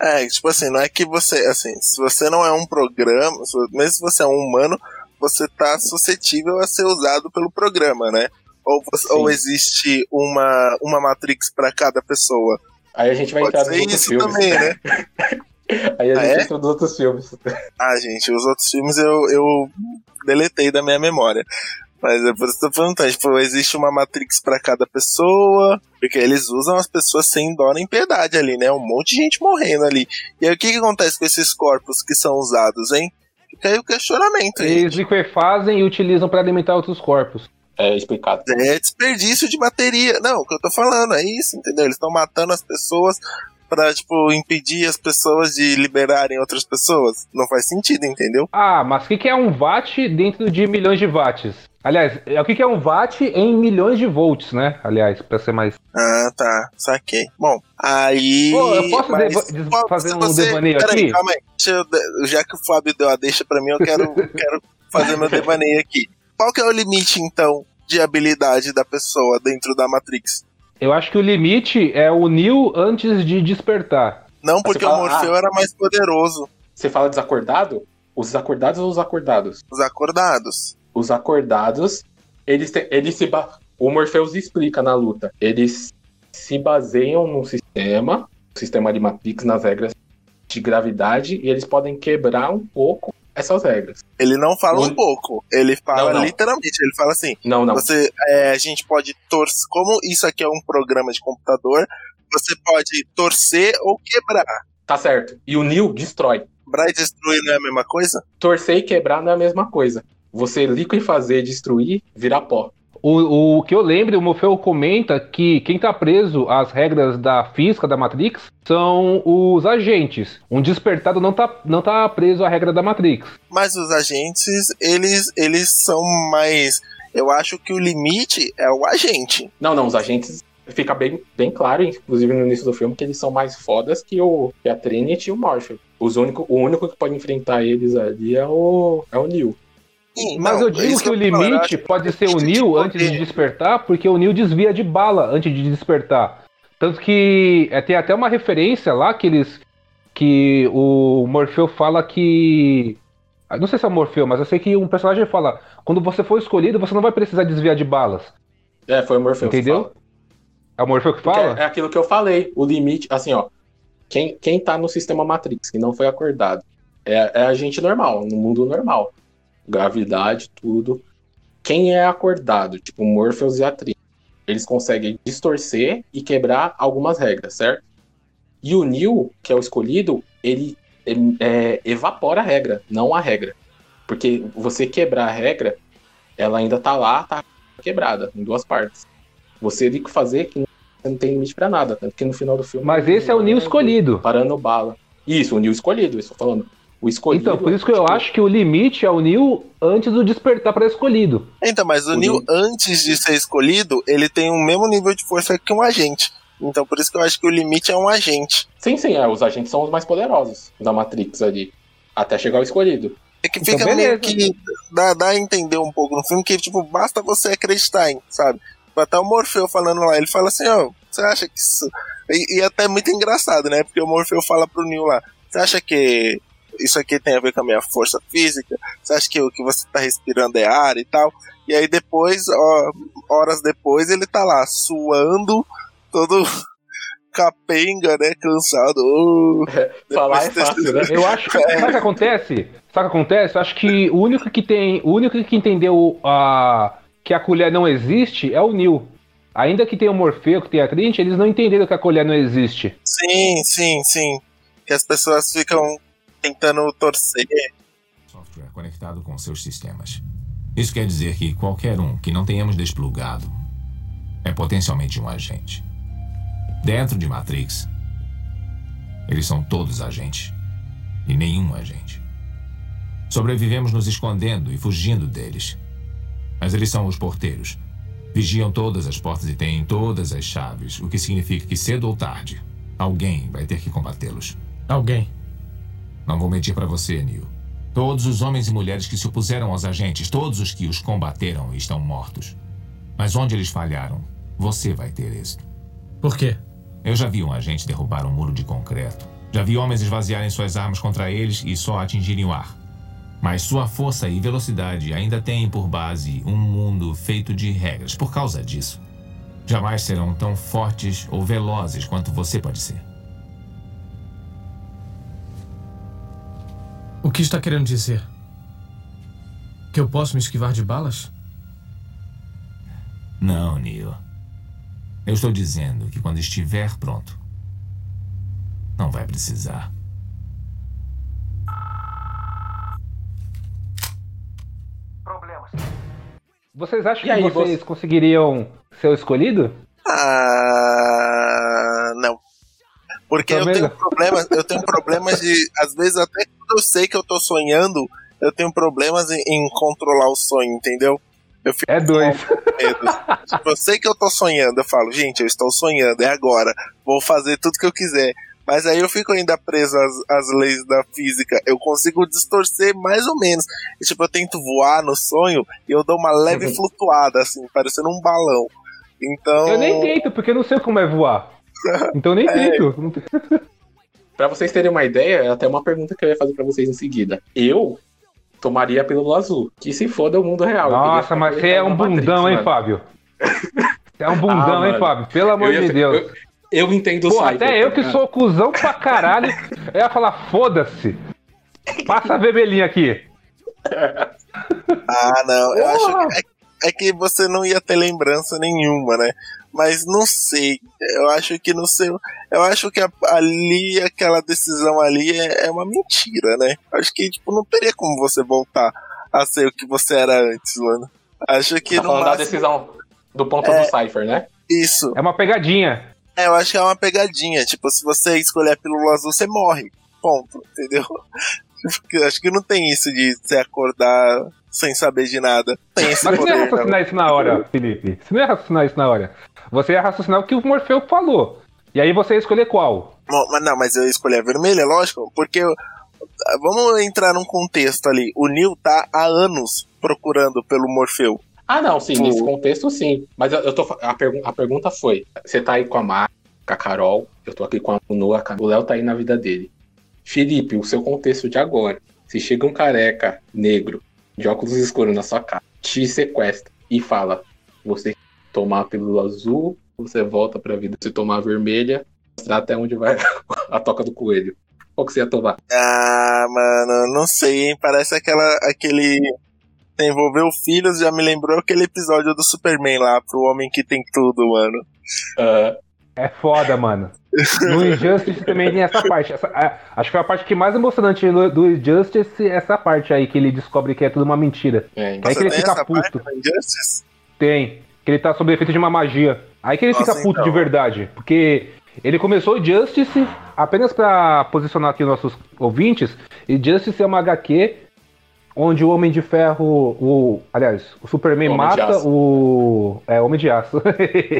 É, tipo assim, não é que você, assim, se você não é um programa, mesmo se você é um humano, você tá suscetível a ser usado pelo programa, né? Ou, você- ou existe uma, uma Matrix pra cada pessoa. Aí a gente vai Pode entrar nos outros filmes. também, né? Aí a Ah, gente é? entra nos outros filmes. Ah, gente, os outros filmes eu, eu deletei da minha memória. Mas é por isso que eu tô perguntando, tipo, existe uma Matrix pra cada pessoa, porque eles usam as pessoas sem dó nem piedade ali, né? Um monte de gente morrendo ali. E aí o que, que acontece com esses corpos que são usados, hein? Fica aí o questionamento, hein? Eles liquefazem e utilizam pra alimentar outros corpos. É explicado. É desperdício de bateria. Não, o que eu tô falando é isso, entendeu? Eles estão matando as pessoas pra, tipo, impedir as pessoas de liberarem outras pessoas. Não faz sentido, entendeu? Ah, mas o que, que é um watt dentro de milhões de watts? Aliás, é- o que, é um watt em milhões de volts, né? Aliás, pra ser mais. Ah, tá. Saquei. Bom, aí. Pô, eu posso mas, deva- des- pô, fazer um você- devaneio Peraí, aqui? calma aí. Deixa eu já que o Fábio deu a deixa pra mim, eu quero, quero fazer meu devaneio aqui. Qual que é o limite, então, de habilidade da pessoa dentro da Matrix? Eu acho que o limite é o Neo antes de despertar. Não, porque fala, o Morfeu ah. era mais poderoso. Você fala desacordado? Os desacordados ou os acordados? Os acordados. Os acordados, eles, te- eles se. O Morpheus explica na luta. Eles se baseiam num sistema, um sistema de Matrix, nas regras de gravidade, e eles podem quebrar um pouco essas regras. Ele não fala um pouco, ele fala Não, não. literalmente, ele fala assim, Não, não. você, é, a gente pode torcer, como isso aqui é um programa de computador, você pode torcer ou quebrar. Tá certo. E o Neo destrói. Quebrar e destruir não é a mesma coisa? Torcer e quebrar não é a mesma coisa. Você liquefazer, destruir, virar pó. O, o que eu lembro, o Morfeu comenta que quem tá preso às regras da física da Matrix são os agentes. Um despertado não tá, não tá preso à regra da Matrix. Mas os agentes, eles, eles são mais. Eu acho que o limite é o agente. Não, não, os agentes fica bem, bem claro, inclusive no início do filme, que eles são mais fodas que, o, que a Trinity e o Morpheus. Os único, o único que pode enfrentar eles ali é o, é o Neo. Sim, Mas não, eu digo que o eu limite acho pode ser o Neo antes de despertar, porque o Neo desvia de bala antes de despertar. Tanto que é, tem até uma referência lá que eles. que o Morfeu fala que. ah, Não sei se é o Morfeu, mas eu sei que um personagem fala: quando você for escolhido, você não vai precisar desviar de balas. É, foi o que Entendeu? fala. É o Morfeu que fala? É, é aquilo que eu falei. O limite, assim, ó. Quem, quem tá no sistema Matrix, que não foi acordado, é, é a gente normal, no mundo normal. Gravidade, tudo. Quem é acordado, tipo Morpheus e a Trinity, eles conseguem distorcer e quebrar algumas regras, certo? E o Neo, que é o escolhido, ele é, evapora a regra, não a regra. Porque você quebrar a regra, ela ainda tá lá, tá quebrada, em duas partes. Você tem que fazer que não tem limite pra nada, tanto que no final do filme. Mas esse é o Neo escolhido. Parando bala. Isso, o Neo escolhido, isso falando. O escolhido. Então, por isso que eu acho que o limite é o Neo antes do despertar para escolhido. Então, mas o, O Neo- antes de ser escolhido, ele tem o mesmo nível de força que um agente. Então, por isso que eu acho que o limite é um agente. Sim, sim, é, os agentes são os mais poderosos da Matrix ali. Até chegar o escolhido. É que Então, fica meio que. Dá, dá a entender um pouco no filme que, tipo, basta você acreditar em, sabe? Até o Morfeu falando lá, ele fala assim, ó, você acha que isso. E, e até é muito engraçado, né? Porque o Morfeu fala pro Neo lá, você acha que isso aqui tem a ver com a minha força física? Você acha que o que você tá respirando é ar e tal? E aí depois, ó, horas depois, ele tá lá, suando, todo capenga, né? Cansado. Oh, Falar é de ter- fácil, né? Eu acho que. Sabe o que acontece? Sabe o que acontece? Eu acho que o único que tem. O único que entendeu a, que a colher não existe é o Neo. Ainda que tenha o Morfeu, que tenha a Trinity, eles não entenderam que a colher não existe. Sim, sim, sim. Que as pessoas ficam tentando torcer. software conectado com seus sistemas. Isso quer dizer que qualquer um que não tenhamos desplugado é potencialmente um agente. Dentro de Matrix, eles são todos agentes e nenhum agente. Sobrevivemos nos escondendo e fugindo deles. Mas eles são os porteiros. Vigiam todas as portas e têm todas as chaves, o que significa que cedo ou tarde, alguém vai ter que combatê-los. Alguém. Não vou mentir pra você, Neil. Todos os homens e mulheres que se opuseram aos agentes, todos os que os combateram estão mortos. Mas onde eles falharam, você vai ter êxito. Por quê? Eu já vi um agente derrubar um muro de concreto. Já vi homens esvaziarem suas armas contra eles e só atingirem o ar. Mas sua força e velocidade ainda têm por base um mundo feito de regras. Por causa disso, jamais serão tão fortes ou velozes quanto você pode ser. Que está querendo dizer? Que eu posso me esquivar de balas? Não, Neo. Eu estou dizendo que quando estiver pronto, não vai precisar. Vocês acham E que aí, vocês conseguiriam ser o escolhido? Ah, não. Porque eu Também tenho problemas, eu tenho problemas de, às vezes até eu sei que eu tô sonhando, eu tenho problemas em, em controlar o sonho, entendeu? Eu fico É dois. tipo, eu sei que eu tô sonhando, eu falo, gente, eu estou sonhando, é agora, vou fazer tudo que eu quiser. Mas aí eu fico ainda preso às, às leis da física. Eu consigo distorcer mais ou menos. E, tipo, eu tento voar no sonho e eu dou uma leve flutuada, assim, parecendo um balão. Então. Eu nem tento, porque eu não sei como é voar. Então eu nem É. tento. Pra vocês terem uma ideia, é até uma pergunta que eu ia fazer pra vocês em seguida. Eu tomaria a pílula azul, que se foda o mundo real. Nossa, mas você é um na Matrix, bundão, hein, mano. Fábio? Você é um bundão, Ah, hein. Fábio? Pelo amor de ser- Deus. Eu, eu entendo o Pô, Cypher, até eu que ligado? sou cuzão pra caralho, eu ia falar, foda-se. Passa a bebelinha aqui. Ah, não. Eu acho que é, é que você não ia ter lembrança nenhuma, né? Mas não sei. Eu acho que no seu. Eu acho que a- ali, aquela decisão ali é, é uma mentira, né? Acho que, tipo, não teria como você voltar a ser o que você era antes, mano. Acho que Tá no falando da máximo- decisão do ponto É. do Cypher, né? Isso. É uma pegadinha. É, eu acho que é uma pegadinha. Tipo, se você escolher a pílula azul, você morre. Ponto. Entendeu? Acho que não tem isso de você acordar sem saber de nada. Tem esse Mas você não ia poder, não. raciocinar isso na hora, Felipe. Você não ia raciocinar isso na hora. Você ia raciocinar o que o Morfeu falou. E aí você ia escolher qual. Mas não, mas eu escolhi a vermelha, lógico, porque eu- vamos entrar num contexto ali. O Neil tá há anos procurando pelo Morfeu. Ah, não, sim, nesse contexto, sim. Mas eu, eu tô, a, pergu- a pergunta foi: você tá aí com a Mar, com a Carol, eu tô aqui com a Noah, o Léo tá aí na vida dele. Felipe, o seu contexto de agora. Se chega um careca negro, de óculos escuros na sua cara, te sequestra e fala: você tomar a pílula azul, você volta pra vida. Se tomar a vermelha, mostrar até onde vai a toca do coelho. Qual que você ia tomar? Ah, mano, não sei, hein? Parece aquela, aquele. Envolveu filhos, já me lembrou aquele episódio do Superman lá, pro homem que tem tudo, mano. É foda, mano. No Injustice também tem essa parte. Essa- a- acho que foi a parte que mais emocionante do, do Injustice é essa parte aí, que ele descobre que é tudo uma mentira. É, aí que ele tem fica puto. Tem. Que ele tá sob efeito de uma magia. Aí que ele Nossa, fica puto então. de verdade. Porque Ele começou o Justice, apenas para posicionar aqui nossos ouvintes, e Justice é uma HQ onde o Homem de Ferro, o, aliás, o Superman de mata o, é, Homem de Aço.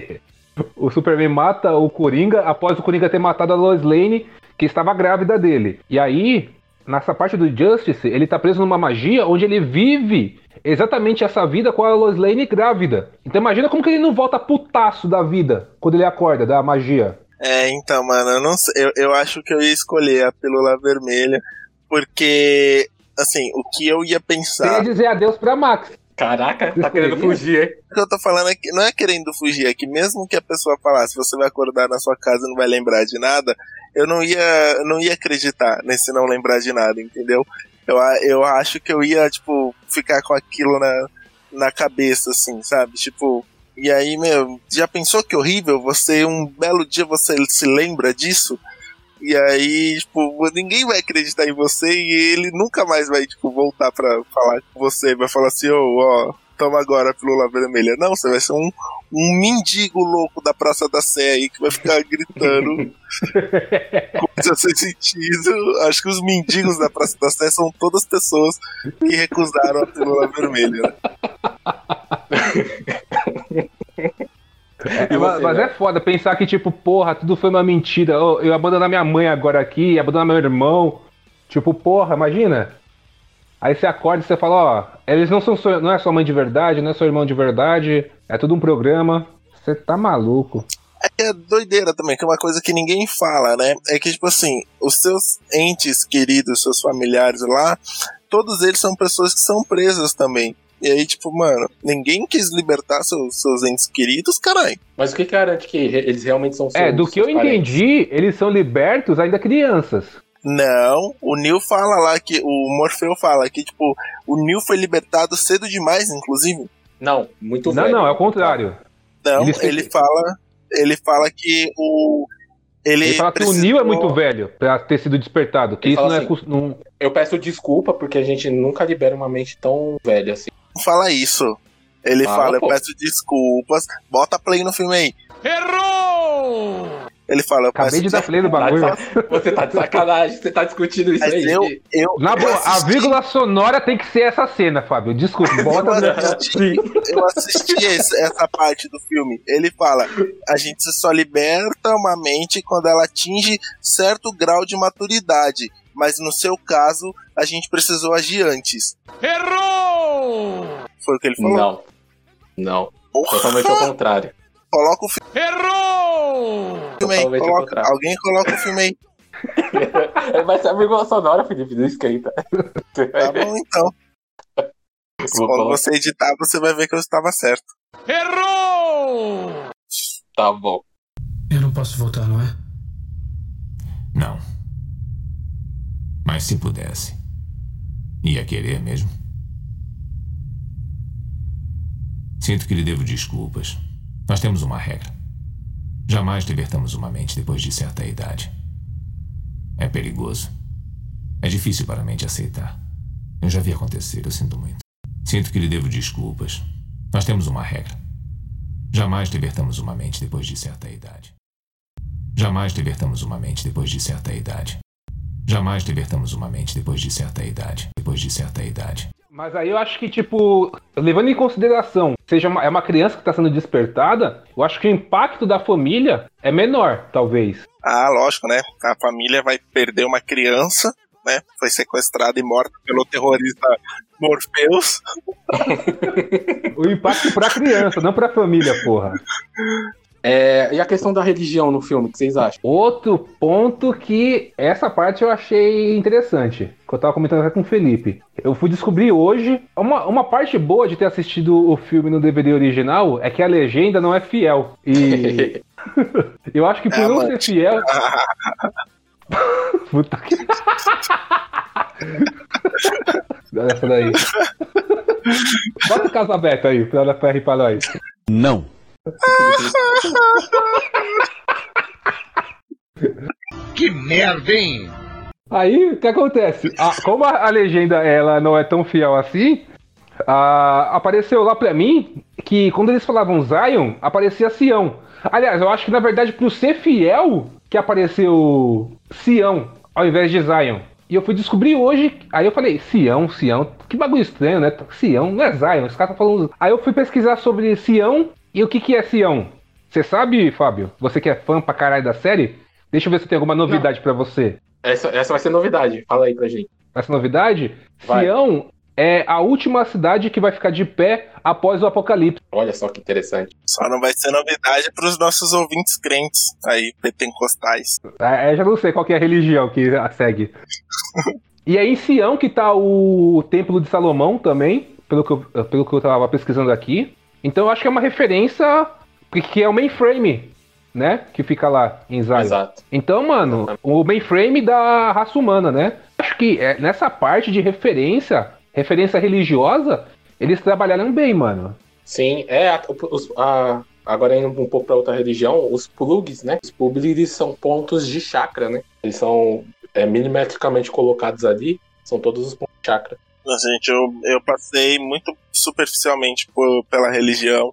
o Superman mata o Coringa após o Coringa ter matado a Lois Lane, que estava grávida dele. E aí, nessa parte do Justice, ele tá preso numa magia onde ele vive exatamente essa vida com a Lois Lane grávida. Então imagina como que ele não volta putaço da vida quando ele acorda da magia. É, então, mano, eu não sei. Eu, eu acho que eu ia escolher a pílula vermelha, porque, assim, o que eu ia pensar. dizer adeus pra Max. Caraca, tá querendo fugir, hein? O que eu tô falando é que não é querendo fugir, é que mesmo que a pessoa falasse, você vai acordar na sua casa e não vai lembrar de nada, eu não ia, eu não ia acreditar nesse não lembrar de nada, entendeu? Eu, eu acho que eu ia, tipo, ficar com aquilo na, na cabeça, assim, sabe? Tipo, e aí, meu, já pensou que horrível? Você, um belo dia, você se lembra disso? E aí, tipo, ninguém vai acreditar em você e ele nunca mais vai, tipo, voltar pra falar com você. Vai falar assim, ô, ó, toma agora a pílula vermelha. Não, você vai ser um, um mendigo louco da Praça da Sé aí que vai ficar gritando coisa sem sentido. Acho que os mendigos da Praça da Sé são todas pessoas que recusaram a pílula vermelha. É, mas, mas é foda pensar que, tipo, porra, tudo foi uma mentira. Ô, Eu abandonar minha mãe agora aqui, abandonar meu irmão. Tipo, porra, imagina. Aí você acorda e você fala, ó, eles não são sua- não é sua mãe de verdade, não é seu irmão de verdade, é tudo um programa. Você tá maluco. É doideira também, que é uma coisa que ninguém fala, né? É que, tipo assim, os seus entes queridos, seus familiares lá, todos eles são pessoas que são presas também. E aí, tipo, mano, ninguém quis libertar seus, seus entes queridos, caralho. Mas o que garante que eles realmente são É, seus- do que eu parentes? entendi, eles são libertos ainda crianças. Não, o Neil fala lá que. O Morfeu fala que, tipo, o Neil foi libertado cedo demais, inclusive. Não, muito Não, velho. não, é o contrário. Não, Eles- ele fala. Ele fala que o. Ele, Ele fala que o precisou- Neil é muito velho pra ter sido despertado, que Ele isso não é assim, não- Eu peço desculpa porque a gente nunca libera uma mente tão velha assim. Não fala isso. Ele Fala, fala, eu peço desculpas. Bota play no filme aí. Errou! Ele fala, eu Acabei de dar play no bagulho. Você tá de sacanagem, você tá discutindo isso Mas aí. eu, eu, Na eu boa, a vírgula sonora tem que ser essa cena, Fábio. Desculpa, bota. Eu assisti, eu assisti esse- essa parte do filme. Ele fala: a gente só liberta uma mente quando ela atinge certo grau de maturidade. Mas no seu caso, a gente precisou agir antes. Errou! Foi o que ele falou. Não. Não. Totalmente ao contrário. Coloca o filme Errou! aí. Totalmente ao Coloca, alguém coloca o filme aí. Vai ser a vírgula sonora, Felipe, não esquenta. Tá bom, então. Vou Quando colocar. você editar, você vai ver que eu estava certo. Errou! Tá bom. Eu não posso voltar, não é? Não. Mas se pudesse, ia querer mesmo? Sinto que lhe devo desculpas. Nós temos uma regra. Jamais libertamos uma mente depois de certa idade. É perigoso. É difícil para a mente aceitar. Eu já vi acontecer, eu sinto muito. Sinto que lhe devo desculpas. Nós temos uma regra. Jamais libertamos uma mente depois de certa idade. Jamais libertamos uma mente depois de certa idade. Jamais libertamos uma mente depois de certa idade. Depois de certa idade. Mas aí eu acho que, tipo, levando em consideração, seja uma, é uma criança que está sendo despertada, eu acho que o impacto da família é menor, talvez. Ah, lógico, né? A família vai perder uma criança, né? Foi sequestrada e morta pelo terrorista Morpheus. O impacto pra criança, não pra família, porra. É, e a questão da religião no filme, o que vocês acham? Outro ponto que essa parte eu achei interessante, que eu tava comentando até com o Felipe. Eu fui descobrir hoje, uma, uma parte boa de ter assistido o filme no DVD original é que a legenda não é fiel. E eu acho que por É, não ser fiel. Puta que. Olha essa daí. Bota o caso aberto aí, pra ela pra rir pra nós. Não. Que merda, hein? Aí, o que acontece? A- como a, a legenda ela não é tão fiel assim, a- apareceu lá pra mim que quando eles falavam Zion, aparecia Sião. Aliás, eu acho que na verdade pro ser fiel que apareceu Sião ao invés de Zion. E eu fui descobrir hoje, aí eu falei, Sião, Sião, que bagulho estranho, né? Sião, não é Zion, os caras estão falando. Aí eu fui pesquisar sobre Sião e o que, que é Sião. Você sabe, Fábio? Você que é fã pra caralho da série? Deixa eu ver se tem alguma novidade para você. Essa, essa vai ser novidade, fala aí pra gente. Essa novidade? Vai. Sião é a última cidade que vai ficar de pé após o apocalipse. Olha só que interessante. Só não vai ser novidade pros nossos ouvintes crentes aí, pentecostais. É, eu já não sei qual que é a religião que a segue. e é em Sião que tá o Templo de Salomão também, pelo que eu, pelo que eu tava pesquisando aqui. Então eu acho que é uma referência, porque é o mainframe, né? Que fica lá em Zion. Exato. Então, mano, o mainframe da raça humana, né? Acho que é, nessa parte de referência, referência religiosa, eles trabalharam bem, mano. Sim, é. a- a- agora indo um pouco pra outra religião, os plugs, né? Os plugs são pontos de chakra, né? Eles são é, milimetricamente colocados ali, são todos os pontos de chakra. Gente, eu, eu passei muito superficialmente por- pela religião.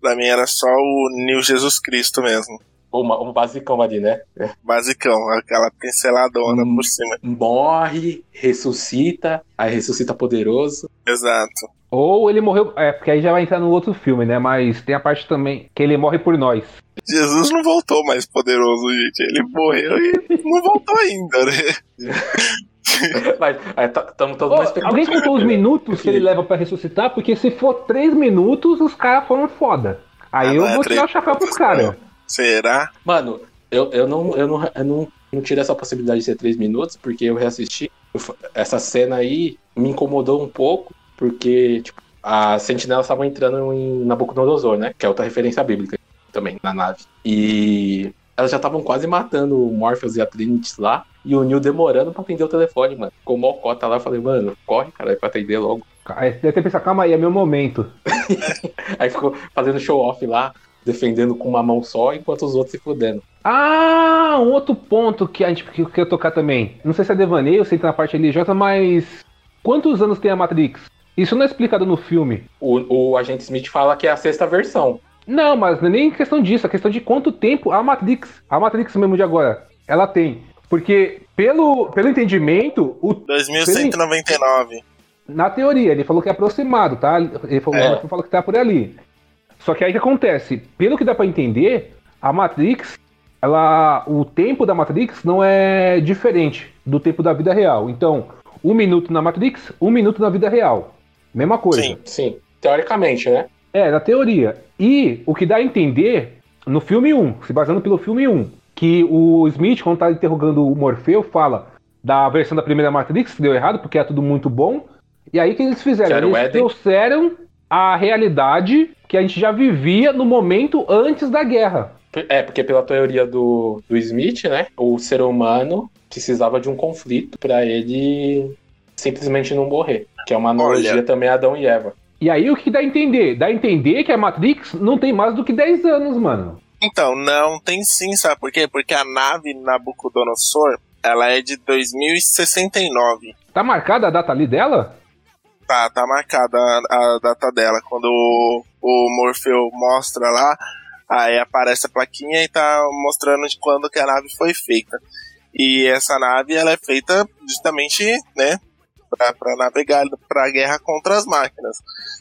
Pra mim era só o Nil Jesus Cristo mesmo. Uma, um basicão ali, né? Basicão, aquela pinceladona por cima. Morre, ressuscita, aí ressuscita poderoso. Exato. Ou ele morreu. É, porque aí já vai entrar no outro filme, né? Mas tem a parte também que ele morre por nós. Jesus não voltou mais poderoso, gente. Ele morreu e não voltou ainda, né? Mas estamos todos Ô, na expectativa. alguém contou os minutos que ele leva pra ressuscitar? Porque se for três minutos, os caras foram foda. Aí Ah, eu é vou tirar o chapéu pros caras. Será? Mano, eu, eu, não, eu, não, eu não, não tiro essa possibilidade de ser três minutos, porque eu reassisti. Essa cena aí me incomodou um pouco, porque tipo, as sentinelas estavam entrando em Nabucodonosor, né? Que é outra referência bíblica também, na nave. E elas já estavam quase matando o Morpheus e a Trinity lá, e o Neil demorando pra atender o telefone, mano. Ficou mó cota lá, eu falei, mano, corre, cara, pra atender logo. Aí você deve ter pensado, calma aí, é meu momento. Aí ficou fazendo show off lá, defendendo com uma mão só, enquanto os outros se fudendo. Ah, um outro ponto que a gente que eu tocar também. Não sei se é devaneio, se entra na parte religiosa, mas. Quantos anos tem a Matrix? Isso não é explicado no filme. O, o agente Smith fala que é a sexta versão. Não, mas não é nem questão disso, é questão de quanto tempo a Matrix, a Matrix mesmo de agora, ela tem. Porque, pelo, pelo entendimento, o. 2199. Na teoria, ele falou que é aproximado, tá? Ele falou, É. ele falou que tá por ali. Só que aí o que acontece? Pelo que dá pra entender, a Matrix, ela, o tempo da Matrix não é diferente do tempo da vida real. Então, um minuto na Matrix, um minuto na vida real. Mesma coisa. Sim, sim. Teoricamente, né? É, na teoria. E o que dá a entender no filme 1, se baseando pelo filme 1, que o Smith, quando tá interrogando o Morfeu, fala da versão da primeira Matrix, que deu errado, porque é tudo muito bom. E aí o que eles fizeram? era Eles trouxeram a realidade que a gente já vivia no momento antes da guerra. É, porque pela teoria do, do Smith, né? O ser humano precisava de um conflito pra ele simplesmente não morrer. Que é uma analogia também a Adão e Eva. E aí o que dá a entender? Dá a entender que a Matrix não tem mais do que 10 anos, mano. Então, não, tem sim, sabe por quê? Porque a nave Nabucodonosor, ela é de 2069. Tá marcada a data ali dela? Tá, tá marcada a, a data dela. Quando o, o Morfeu mostra lá, aí aparece a plaquinha e tá mostrando de quando que a nave foi feita. E essa nave, ela é feita justamente, né, pra navegar pra guerra contra as máquinas.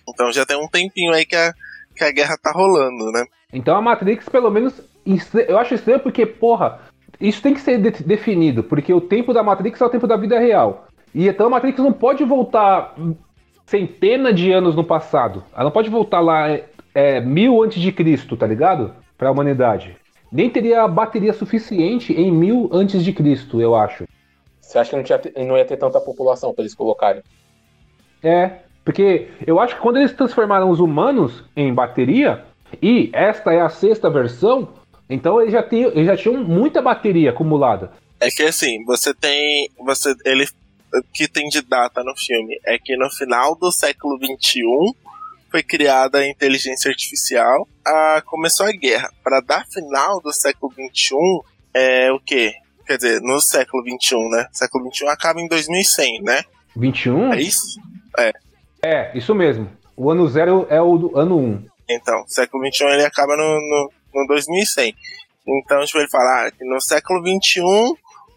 Então já tem um tempinho aí que a, que a guerra tá rolando, né? Então a Matrix, pelo menos, eu acho estranho porque, porra, isso tem que ser de- definido, porque o tempo da Matrix é o tempo da vida real. E então a Matrix não pode voltar centenas de anos no passado. Ela não pode voltar lá é, é, mil antes de Cristo, tá ligado? Pra humanidade. Nem teria bateria suficiente em mil antes de Cristo, eu acho. Você acha que não, tinha, não ia ter tanta população pra eles colocarem? É, porque eu acho que quando eles transformaram os humanos em bateria, e esta é a sexta versão, então eles já, tem, eles já tinham muita bateria acumulada. É que assim, você tem. Você, ele, o que tem de data no filme é que no final do século XXI foi criada a inteligência artificial, a, começou a guerra. Para dar final do século XXI, é o quê? Quer dizer, no século XXI, né? Século XXI acaba em 2100, né? 21? É isso? É. É, isso mesmo. O ano zero é o do ano 1. Então, século XXI ele acaba no, no, no 2100. Então, tipo, ele fala ah, que no século XXI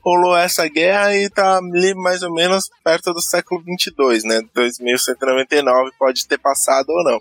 rolou essa guerra e tá ali mais ou menos perto do século 22, né? 2199 pode ter passado ou não.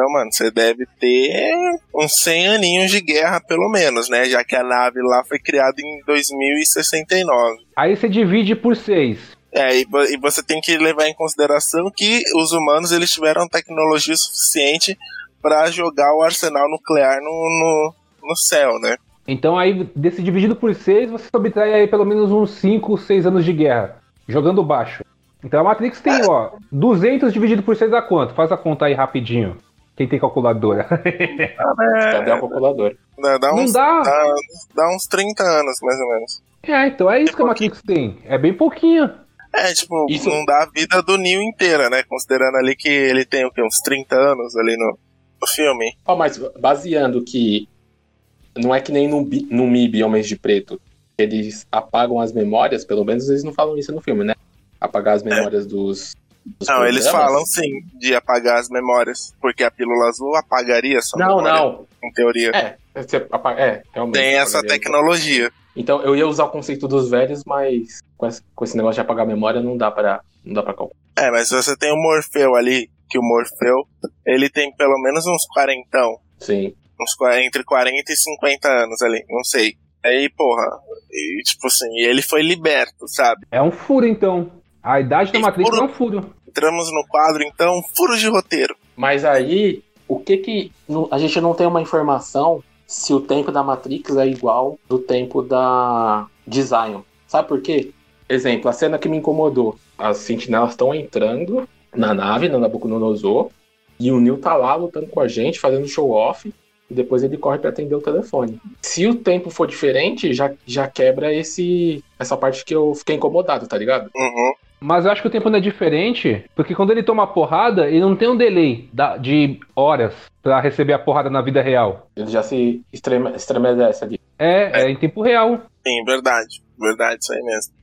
Então, mano, você deve ter uns 100 aninhos de guerra, pelo menos, né? Já que a nave lá foi criada em 2069. Aí você divide por 6. É, e, e você tem que levar em consideração que os humanos eles tiveram tecnologia suficiente para jogar o arsenal nuclear no, no, no céu, né? Então aí, desse dividido por 6, você subtrai aí pelo menos uns 5, 6 anos de guerra. Jogando baixo. Então a Matrix tem, ó, 200 dividido por 6 dá quanto? Faz a conta aí rapidinho. Quem tem calculadora? Cadê a calculadora? Dá, dá Não uns, dá. dá. dá uns 30 anos, mais ou menos. é, então é isso que a Matrix tem. É bem pouquinho. É, tipo, não dá a vida do Neo inteira, né? Considerando ali que ele tem o quê? Uns 30 anos ali no, no filme. Ó, mas baseando que não é que nem no, no MIB Homens de Preto, eles apagam as memórias, pelo menos eles não falam isso no filme, né? Apagar as memórias dos, dos Não, eles falam sim de apagar as memórias, porque a pílula azul apagaria sua Não, memória. não. Em teoria. É, é, realmente. Tem essa apagaria. tecnologia. Então eu ia usar o conceito dos velhos, mas com esse, com esse negócio de apagar a memória não dá pra, não dá pra calcular. É, mas se você tem o Morfeu ali, que o Morfeu, ele tem pelo menos uns quarentão. Sim. Uns, entre 40 e 50 anos ali, não sei. Aí, porra, e, tipo assim, ele foi liberto, sabe? É um furo, então. A idade da Matrix furo? é um furo. Entramos no quadro, então, furos de roteiro. Mas aí, o que que. A gente não tem uma informação se o tempo da Matrix é igual do tempo da de Zion. Sabe por quê? Exemplo, a cena que me incomodou. As sentinelas estão entrando na nave, na Nabucodonosor, e o Neil tá lá lutando com a gente, fazendo show off, e depois ele corre pra atender o telefone. Se o tempo for diferente, já, já quebra esse essa parte que eu fiquei incomodado, tá ligado? Uhum. Mas eu acho que o tempo não é diferente, porque quando ele toma porrada, ele não tem um delay da- de horas pra receber a porrada na vida real. Ele já se estreme, estremece ali. É, é em tempo real. Sim, verdade. Verdade, isso aí mesmo.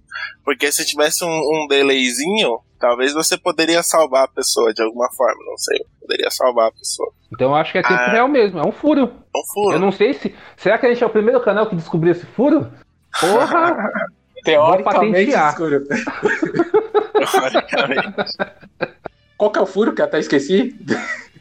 Porque se tivesse um, um delayzinho, talvez você poderia salvar a pessoa de alguma forma, não sei. Poderia salvar a pessoa. Então eu acho que é tempo Ah. real mesmo, é um furo. É um furo. Eu não sei se. Será que a gente é o primeiro canal que descobriu esse furo? Porra! Teoricamente, escuro. Qual que é o furo que eu até esqueci?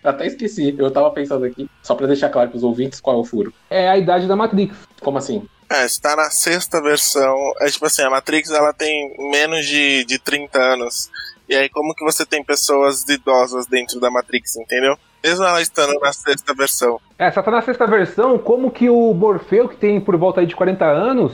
até esqueci. Eu tava pensando aqui, só pra deixar claro pros ouvintes qual é o furo. É a idade da Matrix. Como assim? É, está na sexta versão. É tipo assim, a Matrix ela tem menos de, de 30 anos. E aí como que você tem pessoas idosas dentro da Matrix, entendeu? Mesmo ela estando na sexta versão. É, só tá na sexta versão, como que o Morfeu, que tem por volta aí de 40 anos,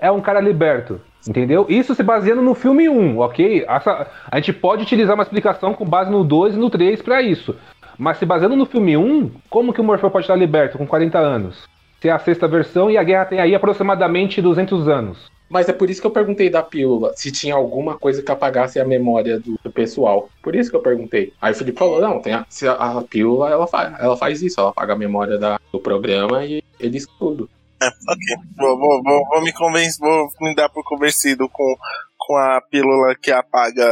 é um cara liberto. Entendeu? Isso se baseando no filme 1, ok? Essa- a gente pode utilizar uma explicação com base no 2 e no 3 pra isso. Mas se baseando no filme 1, como que o Morfeu pode estar liberto com 40 anos? Se é a sexta versão e a guerra tem aí aproximadamente 200 anos. Mas é por isso que eu perguntei da pílula, se tinha alguma coisa que apagasse a memória do, do pessoal. Por isso que eu perguntei. Aí o Felipe falou, não, tem a, a, a pílula, ela faz, ela faz isso, ela apaga a memória da- do programa e eles tudo. É, ok. Vou, vou, vou, vou me convencer, vou me dar por convencido com, com a pílula que apaga,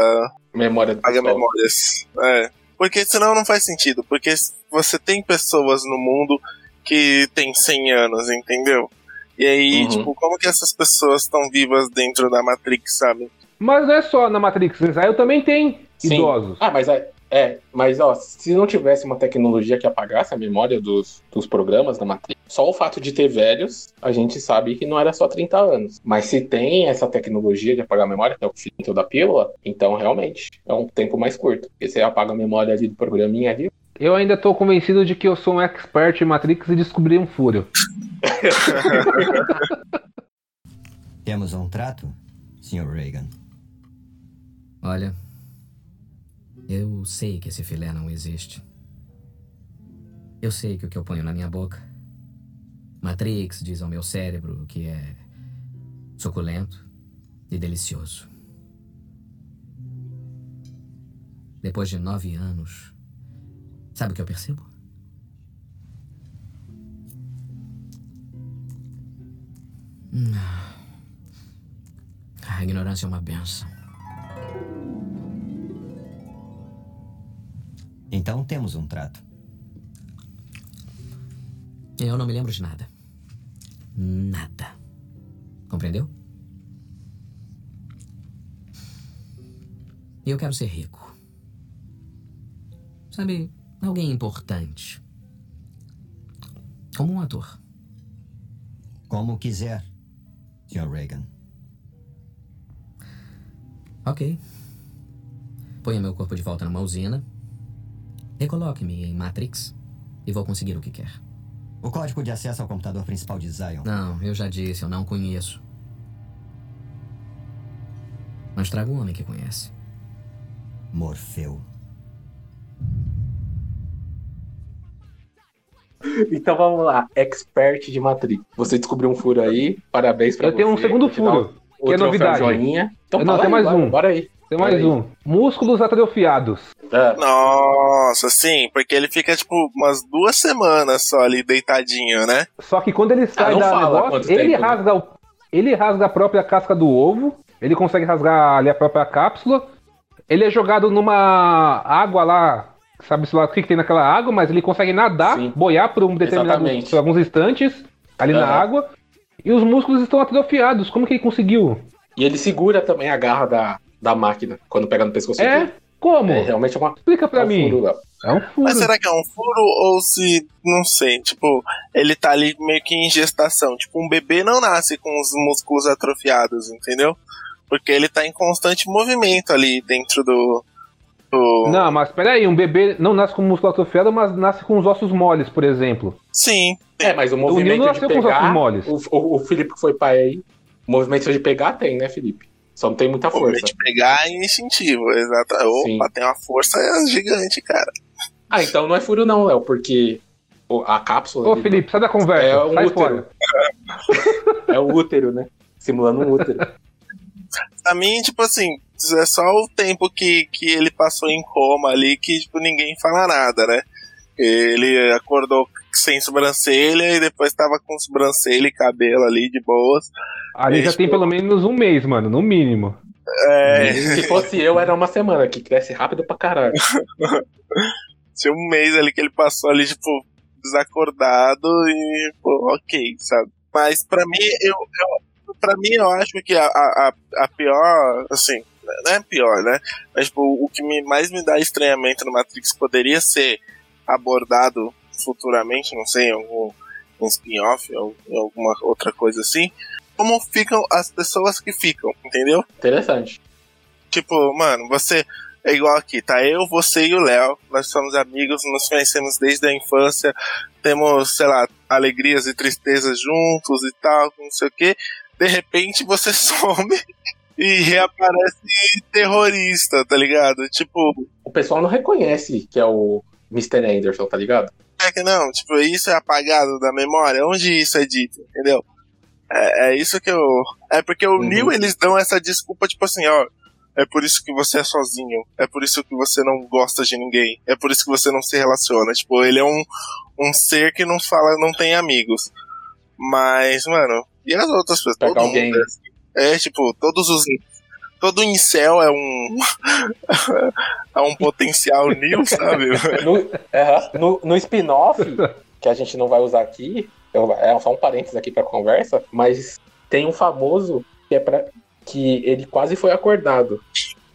Memória apaga pessoal. memórias. É. Porque senão não faz sentido. Porque você tem pessoas no mundo que tem 100 anos, entendeu? E aí, Uhum. tipo, como que essas pessoas estão vivas dentro da Matrix, sabe? Mas não é só na Matrix, Israel também tem Sim. idosos. Ah, mas é, é, mas ó, se não tivesse uma tecnologia que apagasse a memória dos, dos programas da Matrix, só o fato de ter velhos, a gente sabe que não era só 30 anos. Mas se tem essa tecnologia de apagar a memória, que é o filtro da pílula, então realmente é um tempo mais curto. Porque você apaga a memória ali do programinha ali. Eu ainda tô convencido de que eu sou um expert em Matrix e descobri um furo. Temos um trato, Sr. Reagan? Olha, eu sei que esse filé não existe. Eu sei que o que eu ponho na minha boca. Matrix diz ao meu cérebro que é suculento e delicioso. Depois de nove anos, sabe o que eu percebo? Hum. A ignorância é uma benção. Então temos um trato. Eu não me lembro de nada. Nada. Compreendeu? Eu quero ser rico. Sabe, alguém importante. Como um ator. Como quiser, Sr. Reagan. Ok. Ponha meu corpo de volta numa usina. Recoloque-me em Matrix e vou conseguir o que quer. O código de acesso ao computador principal de Zion. Não, eu já disse, eu não conheço. Mas traga um homem que conhece. Morfeu. Então vamos lá, expert de Matrix. Você descobriu um furo aí, parabéns pra Eu você. tenho um segundo furo, que é novidade. Joinha. Então não, fala tem mais bora, um. Bora aí. Tem mais aí. um. Músculos atrofiados. É. Nossa, sim, porque ele fica tipo umas duas semanas só ali deitadinho, né? Só que quando ele sai Ah, da negócio, ele tempo, né? rasga o, ele rasga a própria casca do ovo, ele consegue rasgar ali a própria cápsula. Ele é jogado numa água lá, sabe-se lá o que, que tem naquela água, mas ele consegue nadar, boiar por um determinado por alguns instantes ali na Aham. água. E os músculos estão atrofiados. Como que ele conseguiu? E ele segura também a garra da, da máquina quando pega no pescoço. É? dele. Como? É realmente uma. Explica pra é um mim. furo. É um furo. Mas será que é um furo ou se, não sei, tipo, ele tá ali meio que em gestação? Tipo, um bebê não nasce com os músculos atrofiados, entendeu? Porque ele tá em constante movimento ali dentro do. do... Não, mas peraí, um bebê não nasce com músculo atrofiado, mas nasce com os ossos moles, por exemplo. Sim. É, mas o Nil movimento não de nasceu com os pegar. ossos moles. O, o, o Felipe que foi pai aí. O movimento de pegar tem, né, Felipe? Só não tem muita O força. de pegar é instintivo, exato. Opa, tem uma força gigante, cara. Ah, então não é furo, não, Léo, porque a cápsula. Ô, Felipe, sai da conversa. É um sai útero. fora. é o útero, né? Simulando um útero. Pra mim, tipo assim, é só o tempo que, que ele passou em coma ali que, tipo, ninguém fala nada, né? Ele acordou sem sobrancelha e depois tava com sobrancelha e cabelo ali de boas. Ali É, já tem tipo, pelo menos um mês, mano, no mínimo. É. Se fosse eu, era uma semana, que cresce rápido pra caralho. Tinha um mês ali que ele passou ali, tipo, desacordado e, pô, ok, sabe? Mas pra mim, eu, eu, pra mim, eu acho que a, a, a pior, assim, não é pior, né? Mas, tipo, o que me, mais me dá estranhamento no Matrix poderia ser abordado futuramente, não sei, em algum um spin-off ou alguma outra coisa assim. Como ficam as pessoas que ficam, entendeu? Interessante. Tipo, mano, você é igual aqui, tá? Eu, você e o Léo, nós somos amigos, nos conhecemos desde a infância, temos, sei lá, alegrias e tristezas juntos e tal, não sei o que. De repente você some e reaparece terrorista, tá ligado? Tipo. O pessoal não reconhece que é o Mr. Anderson, tá ligado? É que não, tipo, isso é apagado da memória? Onde isso é dito, entendeu? É, é isso que eu. É porque o Neil, eles dão essa desculpa, tipo assim, ó. É por isso que você é sozinho. É por isso que você não gosta de ninguém. É por isso que você não se relaciona. Tipo, ele é um, um ser que não fala, não tem amigos. Mas, mano, e as outras pessoas? Todo alguém. mundo é, assim. é, tipo, todos os. Todo incel é um. é um potencial Neil, sabe? No, aham, no, no spin-off, que a gente não vai usar aqui, eu- é só um parênteses aqui pra conversa, mas tem um famoso que é para que ele quase foi acordado.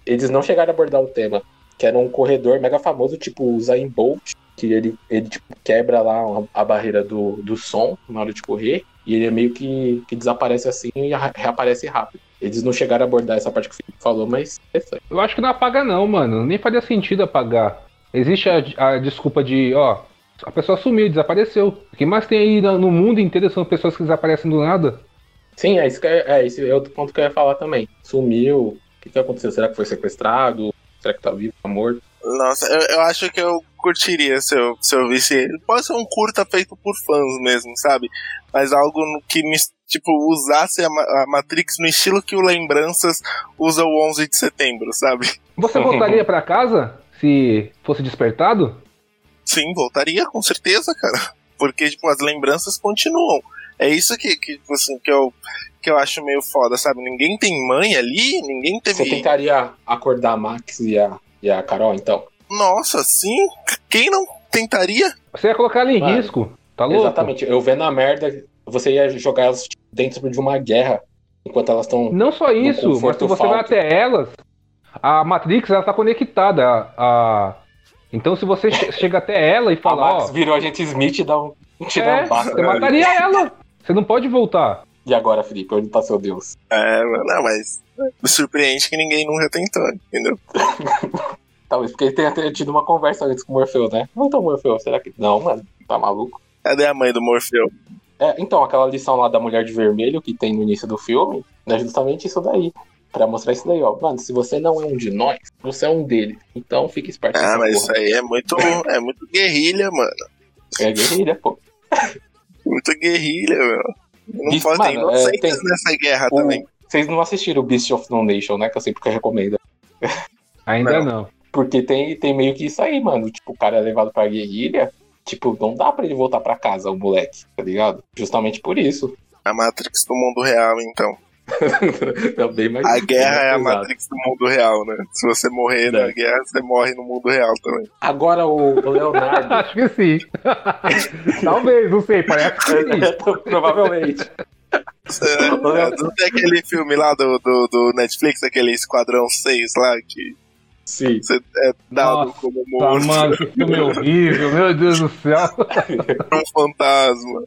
Eles não chegaram a abordar o tema, que era um corredor mega famoso, tipo o Zayn Bolt, que ele, ele tipo, quebra lá a barreira do, do som na hora de correr, e ele é meio que, que desaparece assim e reaparece rápido. Eles não chegaram a abordar essa parte que o Felipe falou, mas interessante. Eu acho que não apaga não, mano. Nem faria sentido apagar. Existe a, a desculpa de, ó, a pessoa sumiu, desapareceu. O que mais tem aí no no mundo inteiro são pessoas que desaparecem do nada. Sim, é isso que é, é, esse é outro ponto que eu ia falar também. Sumiu, o que, que aconteceu? Será que foi sequestrado? Será que tá vivo, tá morto? Nossa, eu, eu acho que eu curtiria se eu, se eu visse ele. Pode ser um curta feito por fãs mesmo, sabe? Mas algo no que me, tipo, usasse a, a Matrix no estilo que o Lembranças usa o 11 de setembro, sabe? Você voltaria pra casa se fosse despertado? Sim, voltaria, com certeza, cara. Porque, tipo, as lembranças continuam. É isso que, que, tipo assim, que, eu, que eu acho meio foda, sabe? Ninguém tem mãe ali, ninguém teve. Você tentaria acordar a Max e a, e a Carol, então? Nossa, sim? Quem não tentaria? Você ia colocar ela em Mano. risco. Tá louco? Exatamente. Eu vendo a merda, você ia jogar elas dentro de uma guerra enquanto elas estão. Não só isso, mas se você vai até elas, a Matrix ela tá conectada. A, a- Então se você che- chega até ela e A fala, Max ó, virou agente Smith e dá um, um tirão é, você mataria ela. Você não pode voltar. E agora, Felipe, onde tá seu Deus? É, mano, não, mas me surpreende que ninguém nunca tentou, entendeu? Talvez porque ele tenha tido uma conversa antes com o Morfeu, né? Não, então, Morfeu, será que. Não, mano, tá maluco? Cadê a mãe do Morfeu? É, então, aquela lição lá da Mulher de Vermelho que tem no início do filme é justamente isso daí. Pra mostrar isso daí, ó. Mano, se você não é um de nós, você é um dele. Então fica esperto. Ah, mas porra. isso aí é muito, é muito guerrilha, mano. É guerrilha, pô. Muito guerrilha, meu. Não Beast- pode ter mano, é, inocentes tem- nessa guerra O- também. Vocês não assistiram o Beast of No Nation, né? Que eu sempre que eu recomendo. Ainda não. Porque tem, tem meio que isso aí, mano. Tipo, o cara é levado pra guerrilha. Tipo, não dá pra ele voltar pra casa, o moleque, tá ligado? Justamente por isso. A Matrix do mundo real, então. É bem mais- A guerra é a. Matrix do mundo real, né? Se você morrer na guerra, você morre no mundo real também. Agora o, Leonardo. Acho que sim. Talvez, não sei, parece que sim. Provavelmente. É, não tem aquele filme lá do, do, do Netflix, aquele Esquadrão 6 lá, que Sim. você é dado Nossa, como Tá, morto. mano, que filme horrível, meu Deus do céu. um fantasma.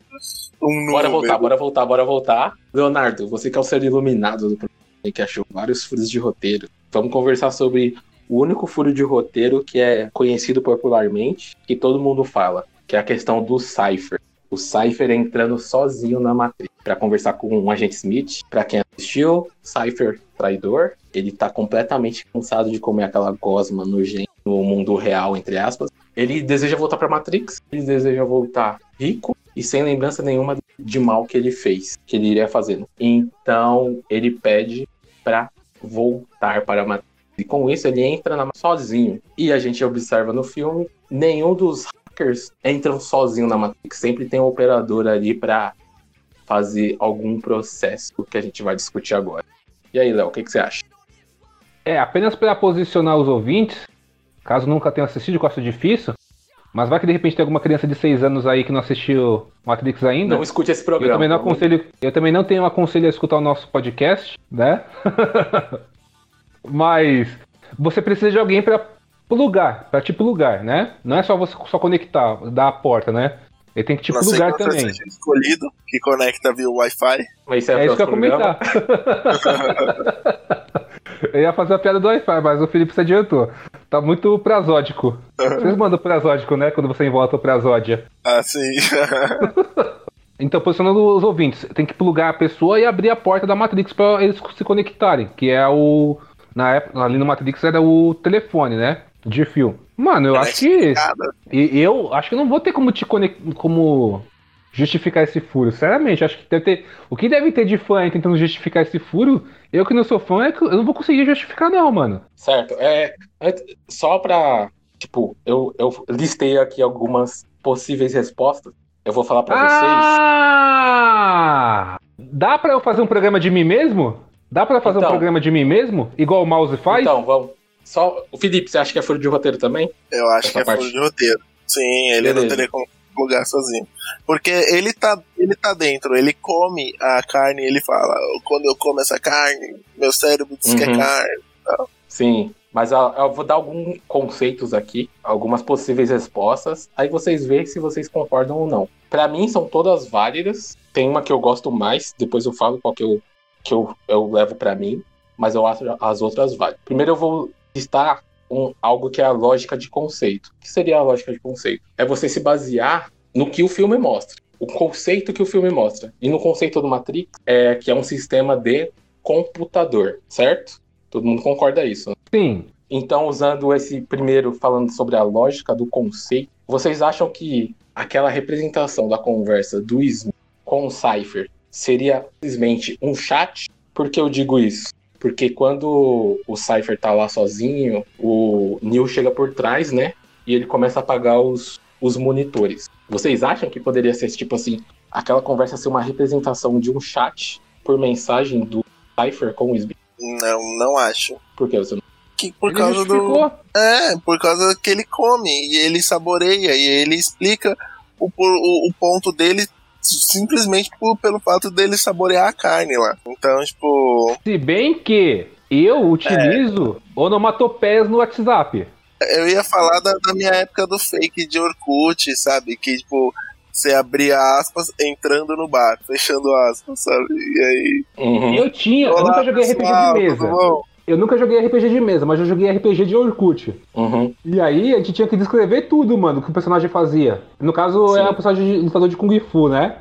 Um Bora número. voltar, bora voltar, bora voltar. Leonardo, você que é o ser iluminado do programa, que achou vários furos de roteiro. Vamos conversar sobre o único furo de roteiro que é conhecido popularmente, que todo mundo fala, que é a questão do Cypher. O Cypher entrando sozinho na Matrix para conversar com o agente Smith. Para quem assistiu, Cypher traidor, ele tá completamente cansado de comer aquela gosma no mundo real, entre aspas. Ele deseja voltar pra Matrix, ele deseja voltar rico e sem lembrança nenhuma de mal que ele fez, que ele iria fazendo. Então, ele pede pra voltar para a Matrix. E com isso, ele entra na sozinho. E a gente observa no filme, nenhum dos hackers entram sozinho na Matrix. Sempre tem um operador ali pra fazer algum processo que a gente vai discutir agora. E aí, Léo, o que, que você acha? É, apenas para posicionar os ouvintes, caso nunca tenham assistido, que eu acho difícil, mas vai que de repente tem alguma criança de 6 anos aí que não assistiu Matrix ainda. Não escute esse programa. Eu também não aconselho, eu também não tenho aconselho a escutar o nosso podcast, né? Mas você precisa de alguém para plugar, para te plugar, né? Não é só você só conectar, dar a porta, né? Ele tem que te sei plugar qual também. escolhido, que conecta via Wi-Fi. Mas É isso que eu ia comentar. eu ia fazer a piada do Wi-Fi, mas o Felipe se adiantou. Tá muito prazódico. Vocês mandam prazódico, né? Quando você volta o prazódia. Ah, sim. Então, posicionando os ouvintes, tem que plugar a pessoa e abrir a porta da Matrix pra eles se conectarem, que é o. Na época, ali no Matrix era o telefone, né? De fio. Mano, eu acho que. E eu acho que eu não vou ter como te conectar. Como justificar esse furo. Sinceramente, acho que deve ter. O que deve ter de fã aí tentando justificar esse furo, eu que não sou fã, é que eu não vou conseguir justificar, não, mano. Certo. É, é- só pra. Tipo, eu, eu listei aqui algumas possíveis respostas. Eu vou falar pra Ah! Dá pra eu fazer um programa de mim mesmo? Dá pra fazer um Então. programa de mim mesmo? Igual o mouse vocês. faz? Então, vamos. Só. O Felipe, você acha que é furo de roteiro também? Eu acho Essa que é parte. furo de roteiro. Sim, ele não Beleza. teria como lugar sozinho. Porque ele tá, ele tá dentro, ele come a carne, ele fala, quando eu como essa carne, meu cérebro diz que é Uhum. carne. Sim. Mas eu, eu vou dar alguns conceitos aqui, algumas possíveis respostas. Aí vocês veem se vocês concordam ou não. Pra mim, são todas válidas. Tem uma que eu gosto mais, depois eu falo qual que eu, que eu, eu levo pra mim. Mas eu acho as outras válidas. Primeiro eu vou um, algo que é a lógica de conceito. O que seria a lógica de conceito? É você se basear no que o filme mostra. O conceito que o filme mostra. E no conceito do Matrix, é que é um sistema de computador, certo? Todo mundo concorda isso, né? Sim. Então, usando esse primeiro, falando sobre a lógica do conceito, vocês acham que aquela representação da conversa do Smith com o Cypher seria simplesmente um chat? Por que eu digo isso? Porque quando o Cypher tá lá sozinho, o Neil chega por trás, né? E ele começa a apagar os, os monitores. Vocês acham que poderia ser tipo assim, aquela conversa ser uma representação de um chat por mensagem do Cypher com o Smith? Não, não acho. Por que você não? Que por Ele causa do. É, por causa que ele come e ele saboreia e ele explica o, o, o ponto dele simplesmente por, pelo fato dele saborear a carne lá. Então, tipo. Se bem que eu utilizo é. onomatopeias no WhatsApp. Eu ia falar da, da, minha época do fake de Orkut, sabe? Que, tipo, você abria aspas entrando no bar, fechando aspas, sabe? E aí. Uhum. Eu tinha, Olá, eu nunca joguei pessoal, RPG de mesa. Eu nunca joguei RPG de mesa, mas eu joguei RPG de Orkut. Uhum. E aí a gente tinha que descrever tudo, mano, que o personagem fazia. No caso, Sim. era o personagem lutador de Kung Fu, né?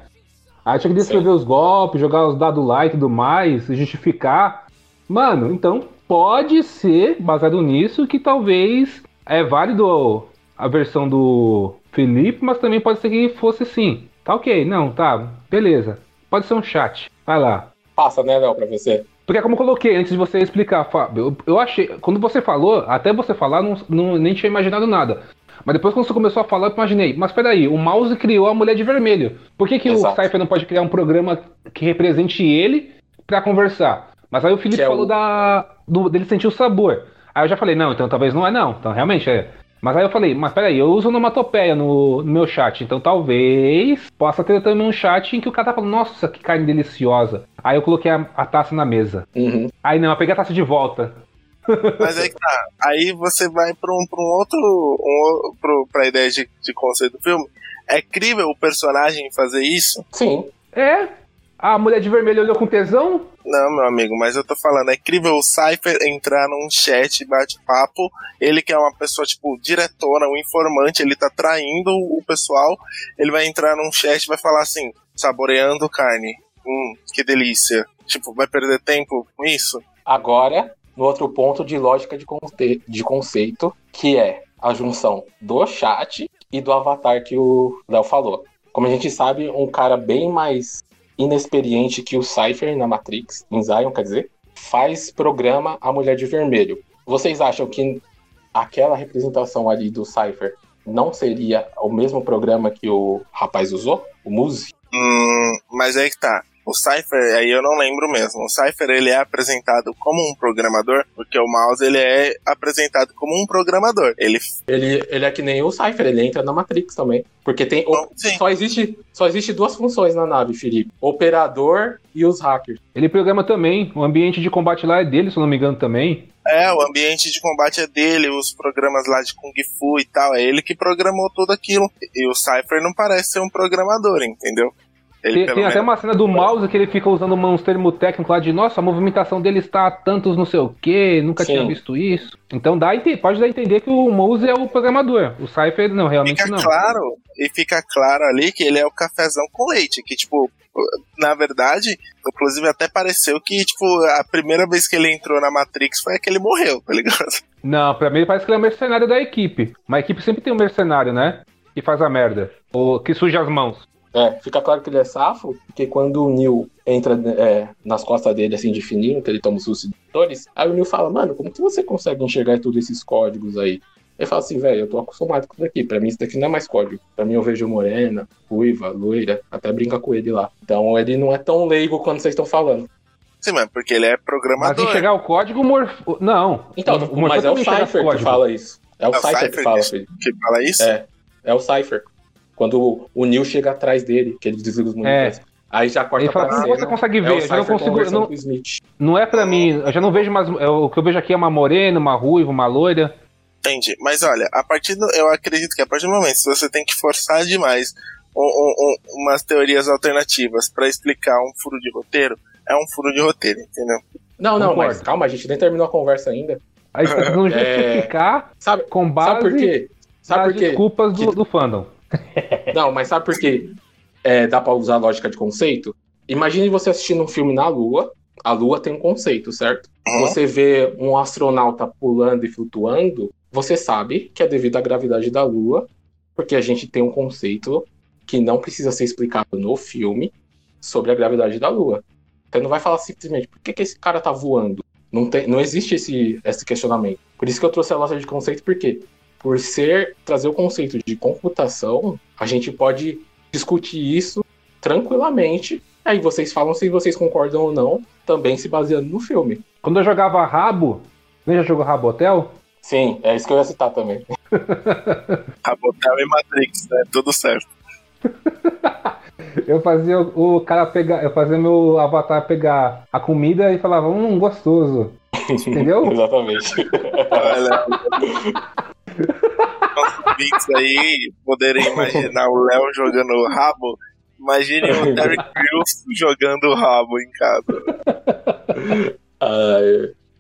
Aí tinha que descrever Sim. os golpes, jogar os dados lá e tudo mais, justificar. Mano, então pode ser, baseado nisso, que talvez é válido a versão do Felipe, mas também pode ser que fosse sim. Tá ok, não, tá, beleza. Pode ser um chat, vai lá. Passa, né, Léo, pra você. Porque é como eu coloquei antes de você explicar, Fábio, eu, eu achei, quando você falou, até você falar, não, não, nem tinha imaginado nada. Mas depois quando você começou a falar, eu imaginei, mas peraí, o mouse criou a mulher de vermelho. Por que, que o Cypher não pode criar um programa que represente ele para conversar? Mas aí o Felipe é falou o... da, do, dele sentir o sabor. Aí eu já falei, não, então talvez não é não. Então realmente é. Mas aí eu falei, mas peraí, eu uso onomatopeia no, no meu chat, então talvez possa ter também um chat em que o cara tá falando, nossa, que carne deliciosa. Aí eu coloquei a, a taça na mesa. Uhum. Aí não, eu peguei a taça de volta. Mas aí tá. Aí você vai pra um, pra um outro. Um, pro, pra ideia de, de conceito do filme. É crível o personagem fazer isso? Sim. É. A mulher de vermelho olhou com tesão? Não, meu amigo, mas eu tô falando, é incrível o Cypher entrar num chat, bate-papo, ele que é uma pessoa, tipo, diretora, um informante, ele tá traindo o pessoal, ele vai entrar num chat e vai falar assim, saboreando carne, hum, que delícia. Tipo, vai perder tempo com isso? Agora, no outro ponto de lógica de, conce de conceito, que é a junção do chat e do avatar que o Léo falou. Como a gente sabe, um cara bem mais inexperiente que o Cypher na Matrix, em Zion, quer dizer, faz programa a Mulher de Vermelho. Vocês acham que aquela representação ali do Cypher não seria o mesmo programa que o rapaz usou? O Muse? Hum, mas aí que tá. O Cypher, aí eu não lembro mesmo. O Cypher ele é apresentado como um programador, porque o Mouse ele é apresentado como um programador. Ele ele, ele é que nem o Cypher, ele entra na Matrix também, porque tem o, só existe só existe duas funções na nave, Felipe: operador e os hackers. Ele programa também. O ambiente de combate lá é dele, se eu não me engano também. É, o ambiente de combate é dele, os programas lá de Kung Fu e tal, é ele que programou tudo aquilo. E o Cypher não parece ser um programador, entendeu? Ele, tem, tem até uma cena do mouse que ele fica usando uns termos técnicos lá de nossa, a movimentação dele está a tantos não sei o que, nunca Sim. tinha visto isso. Então dá, pode dar a entender que o mouse é o programador. O Cypher não, realmente fica não. claro, e fica claro ali que ele é o cafezão com leite, que tipo, na verdade, inclusive até pareceu que, tipo, a primeira vez que ele entrou na Matrix foi que ele morreu, tá ligado? Não, pra mim parece que ele é um mercenário da equipe. Mas a equipe sempre tem um mercenário, né? Que faz a merda. Ou que suja as mãos. É, fica claro que ele é safo, porque quando o Neil entra é, nas costas dele, assim, de fininho, que ele toma os suscitores, aí o Neil fala, mano, como que você consegue enxergar todos esses códigos aí? Ele fala assim, velho, eu tô acostumado com isso daqui, pra mim isso daqui não é mais código. Pra mim eu vejo morena, ruiva, loira, até brinca com ele lá. Então ele não é tão leigo quando vocês estão falando. Sim, mas porque ele é programador. Mas enxergar o código, morfo... não. Então, o mas é o Cypher que fala isso. É o, é o Cypher, Cypher que fala, filho. Que fala isso? É, é o Cypher. Quando o Neil chega atrás dele, que ele desliga os monitores. É. Aí já corta ele fala, pra ah, cena. você consegue ver, é eu já não consigo. Não, não é pra mim, eu já não vejo mais. É, o que eu vejo aqui é uma morena, uma ruiva, uma loira. Entendi. Mas olha, a partir do, eu acredito que a partir do momento se você tem que forçar demais um, um, um, umas teorias alternativas para explicar um furo de roteiro, é um furo de roteiro, entendeu? Não, não, Concordo. mas calma, a gente nem terminou a conversa ainda. Aí você tá não justificar é... sabe, com base sabe por quê? Sabe por quê? desculpas do, que... do fandom. Não, mas sabe por quê? É, dá pra usar a lógica de conceito? Imagine você assistindo um filme na Lua. A Lua tem um conceito, certo? Uhum. Você vê um astronauta pulando e flutuando, você sabe que é devido à gravidade da Lua, porque a gente tem um conceito que não precisa ser explicado no filme sobre a gravidade da Lua. Você não vai falar simplesmente por que, que esse cara tá voando. Não, tem, não existe esse, esse questionamento. Por isso que eu trouxe a lógica de conceito, porque por ser trazer o conceito de computação, a gente pode discutir isso tranquilamente. Aí vocês falam se vocês concordam ou não, também se baseando no filme. Quando eu jogava Rabo, você já jogou Rabotel? Sim, é isso que eu ia citar também. Rabotel e Matrix, né? Tudo certo. Eu fazia o o cara pegar. Eu fazia meu avatar pegar a comida e falava, hum, gostoso. Entendeu? Exatamente. Ouvintes aí poderem imaginar o Léo jogando rabo. Imagine o Derek Crews jogando rabo em casa.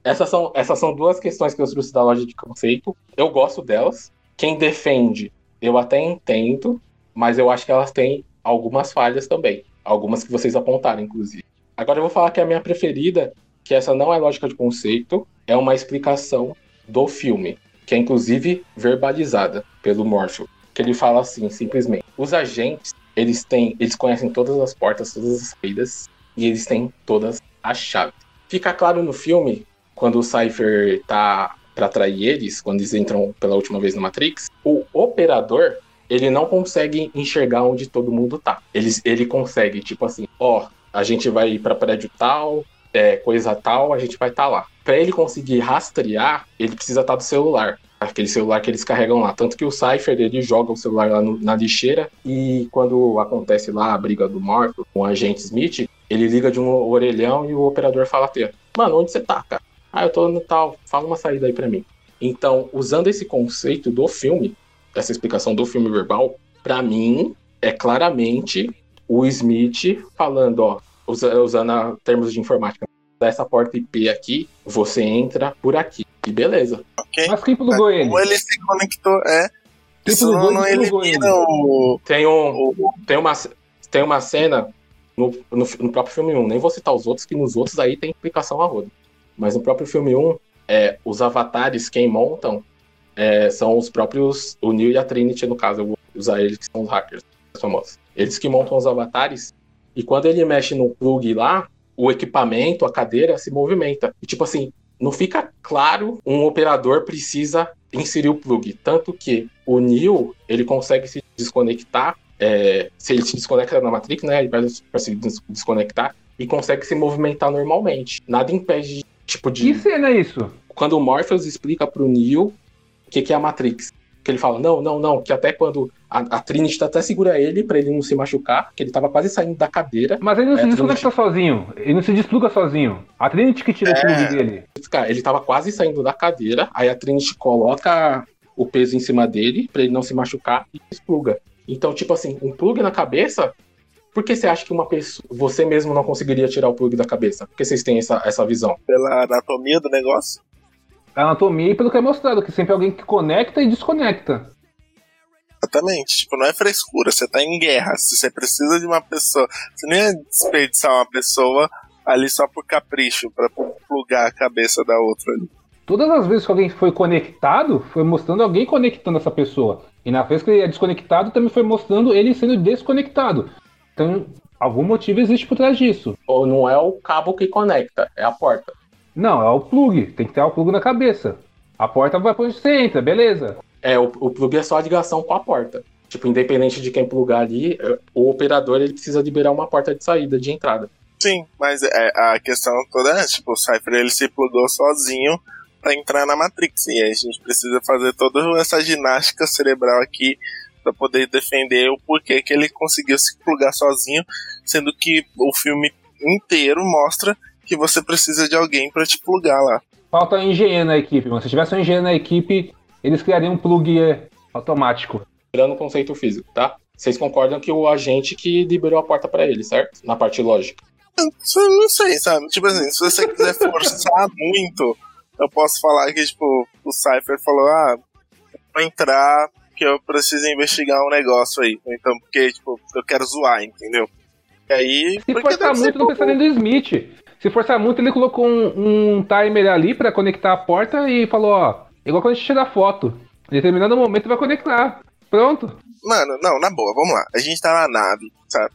Essas, são, essas são duas questões que eu trouxe da loja de conceito. Eu gosto delas. Quem defende, eu até entendo, mas eu acho que elas têm algumas falhas também. Algumas que vocês apontaram, inclusive. Agora eu vou falar que a minha preferida, que essa não é lógica de conceito, é uma explicação do filme, que é inclusive verbalizada pelo Morpheus. Que ele fala assim, simplesmente: os agentes, eles têm, eles conhecem todas as portas, todas as saídas, e eles têm todas as chaves. Fica claro no filme, quando o Cypher tá para atrair eles, quando eles entram pela última vez no Matrix, o operador, ele não consegue enxergar onde todo mundo tá. Ele, ele consegue, tipo assim, ó, a gente vai para prédio tal, é, coisa tal, a gente vai estar lá. Para ele conseguir rastrear, ele precisa estar do celular. Aquele celular que eles carregam lá. Tanto que o Cypher, ele joga o celular lá no- na lixeira e quando acontece lá a briga do Morpho com o agente Smith, ele liga de um orelhão e o operador fala até, mano, onde você tá, cara? Ah, eu tô no tal, fala uma saída aí pra mim. Então, usando esse conceito do filme, essa explicação do filme verbal, pra mim, é claramente o Smith falando, ó, usa- usando termos de informática, dessa porta IP aqui, você entra por aqui. E beleza. Mas quem plugou ele? Como ele se conectou, é. Quem Isso plugou não ele? plugou ele? o. Tem, um, tem, uma, tem uma cena no, no, no próprio filme 1, nem vou citar os outros, que nos outros aí tem explicação a roda. Mas no próprio filme 1, é, os avatares, quem montam, é, são os próprios. O Neo e a Trinity, no caso, eu vou usar eles que são os hackers famosos. Eles que montam os avatares, e quando ele mexe no plug lá, o equipamento, a cadeira, se movimenta. E tipo assim, não fica claro um operador precisa inserir o plug. Tanto que o Neo, ele consegue se desconectar. é, se ele se desconecta na Matrix, né? Ele vai se des- desconectar e consegue se movimentar normalmente. Nada impede, tipo, de. Que cena é isso? Quando o Morpheus explica pro Neo o que, que é a Matrix. Que ele fala, não, não, não, que até quando a, a Trinity até segura ele pra ele não se machucar, que ele tava quase saindo da cadeira. Mas ele não É, se a desconecta sozinho. Ele não se despluga sozinho. A Trinity que tira o plug dele. Cara, ele tava quase saindo da cadeira, aí a Trinity coloca o peso em cima dele pra ele não se machucar e despluga. Então, tipo assim, um plug na cabeça. Por que você acha que uma pessoa, você mesmo não conseguiria tirar o plug da cabeça? Por que vocês têm essa, essa visão? Pela anatomia do negócio? A anatomia e pelo que é mostrado, que sempre é alguém que conecta e desconecta. Exatamente. Tipo, não é frescura, você tá em guerra. Se você precisa de uma pessoa. Você nem ia desperdiçar uma pessoa ali só por capricho, pra plugar a cabeça da outra ali. Todas as vezes que alguém foi conectado, foi mostrando alguém conectando essa pessoa. E na vez que ele é desconectado, também foi mostrando ele sendo desconectado. Então, algum motivo existe por trás disso. Ou não é o cabo que conecta, é a porta. Não, é o plug. Tem que ter o plug na cabeça. A porta vai pra onde você entra, beleza. É, o, o plug é só a ligação com a porta. Tipo, independente de quem plugar ali, é, o operador ele precisa liberar uma porta de saída, de entrada. Sim, mas é, a questão toda é, tipo, o Cypher ele se plugou sozinho pra entrar na Matrix. E aí a gente precisa fazer toda essa ginástica cerebral aqui pra poder defender o porquê que ele conseguiu se plugar sozinho, sendo que o filme inteiro mostra que você precisa de alguém pra te plugar lá. Falta engenheiro na equipe, mano. Se tivesse um engenheiro na equipe, eles criariam um plug é, automático. Tirando o conceito físico, tá? Vocês concordam que o agente que liberou a porta pra ele, certo? Na parte lógica. Eu não sei, sabe? Tipo assim, se você quiser forçar muito, eu posso falar que, tipo, o Cypher falou, ah, vou entrar que eu preciso investigar um negócio aí. Então, porque, tipo, eu quero zoar, entendeu? E aí. Se forçar muito, não precisa nem do Smith. Se forçar muito, ele colocou um, um timer ali pra conectar a porta e falou, ó, igual quando a gente tira foto. Em determinado momento vai conectar. Pronto. Mano, não, na boa, vamos lá. A gente tá na nave, sabe?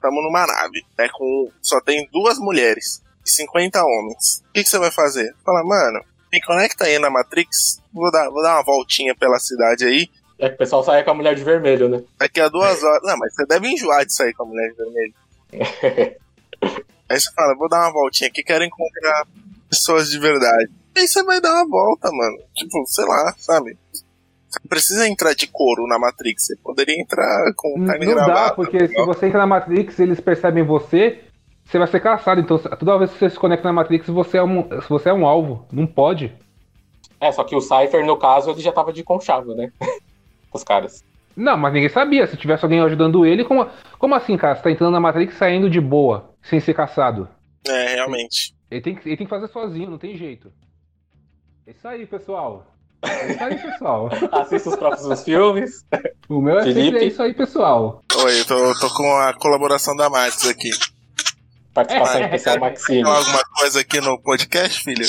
Tamo numa nave. É com. Só tem duas mulheres e 50 homens. O que, que você vai fazer? Fala, mano, me conecta aí na Matrix. Vou dar, vou dar uma voltinha pela cidade aí. É que o pessoal sai com a mulher de vermelho, né? Daqui a duas horas. Não, mas você deve enjoar de sair com a mulher de vermelho. aí você fala, vou dar uma voltinha aqui, quero encontrar pessoas de verdade. Aí você vai dar uma volta, mano. Tipo, sei lá, sabe? Você precisa entrar de couro na Matrix. Você poderia entrar com Não carne dá, gravata. porque se você entra na Matrix eles percebem você, você vai ser caçado. Então, toda vez que você se conecta na Matrix, você é um, você é um alvo. Não pode. É, só que o Cypher, no caso, ele já tava de conchavo, né? Os caras. Não, mas ninguém sabia. Se tivesse alguém ajudando ele, como, como assim, cara? Você tá entrando na Matrix saindo de boa, sem ser caçado. É, realmente. Ele tem, que- ele tem que fazer sozinho, não tem jeito. É isso aí, pessoal. É isso aí, pessoal. Assista os próximos filmes. O meu é sempre Felipe? é isso aí, pessoal. Oi, eu tô, tô com a colaboração da Max aqui. Participação Vai, especial quer Maxine. falar alguma coisa aqui no podcast, filho?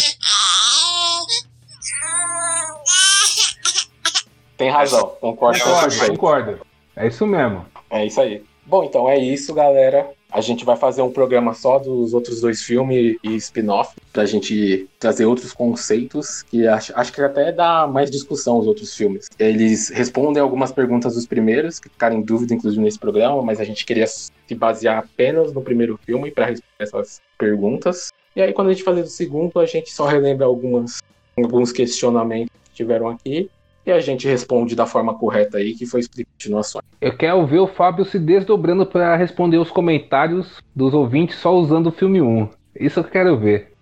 Tem razão, concordo com Concordo, você. concordo. É isso mesmo. É isso aí. Bom, então é isso, galera. A gente vai fazer um programa só dos outros dois filmes e spin-off, pra gente trazer outros conceitos, que acho, acho que até dá mais discussão os outros filmes. Eles respondem algumas perguntas dos primeiros, que ficaram em dúvida, inclusive, nesse programa, mas a gente queria se basear apenas no primeiro filme para responder essas perguntas. E aí, quando a gente fazer do segundo, a gente só relembra algumas, alguns questionamentos que tiveram aqui. E a gente responde da forma correta aí, que foi explicar continuações. Eu quero ver o Fábio se desdobrando pra responder os comentários dos ouvintes só usando o filme 1. Isso eu quero ver.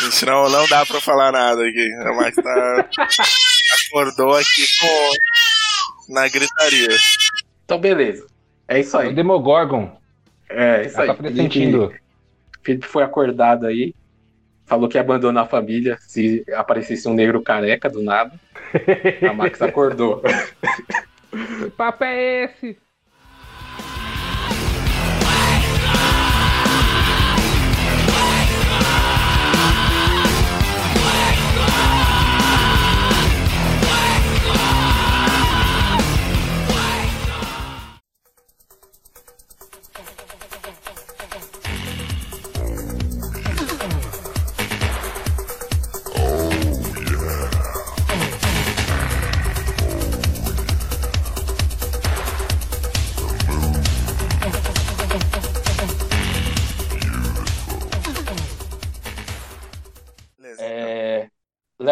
Gente, não, dá pra falar nada aqui. A Max tá... acordou aqui com... na gritaria. Então, beleza. É isso aí. O Demogorgon. É, isso Ela aí. tá pressentindo. Felipe, Felipe foi acordado aí. Falou que ia abandonar a família se aparecesse um negro careca do nada. A Max acordou. Que papo é esse?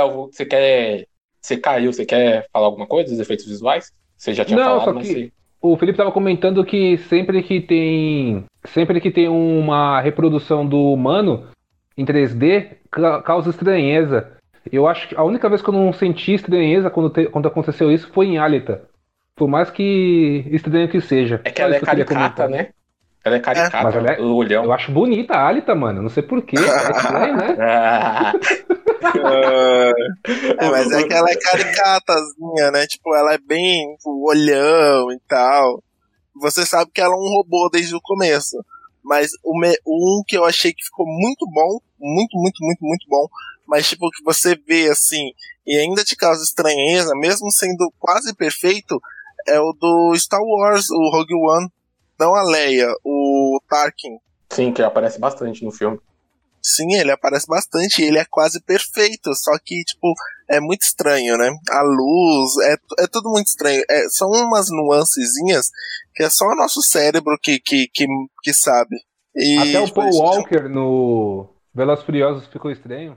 Léo, você quer. Você caiu, você quer falar alguma coisa dos efeitos visuais? Você já tinha Não, falado, só que você- o Felipe tava comentando que sempre que tem sempre que tem uma reprodução do humano em 3D ca- causa estranheza. Eu acho que a única vez que eu não senti estranheza quando, te- quando aconteceu isso foi em Alita. Por mais que estranho que seja. É que ela é caricata, né? Ela é caricata, Mas ela é- o olhão. Eu acho bonita a Alita, mano. Não sei porquê. É estranho, né? Ah, É, mas é que ela é caricatazinha, né? Tipo, ela é bem tipo, olhão e tal. Você sabe que ela é um robô desde o começo. Mas o me- um que eu achei que ficou muito bom, muito, muito, muito, muito bom, mas tipo, que você vê assim, e ainda te causa estranheza, mesmo sendo quase perfeito, é o do Star Wars, o Rogue One. Não a Leia, o Tarkin. Sim, que aparece bastante no filme. Sim, ele aparece bastante e ele é quase perfeito, só que, tipo, é muito estranho, né? A luz, é, é tudo muito estranho. É, são umas nuancezinhas que é só o nosso cérebro que, que, que, que sabe. E, Até o tipo, Paul Walker no Velozes e Furiosos ficou estranho.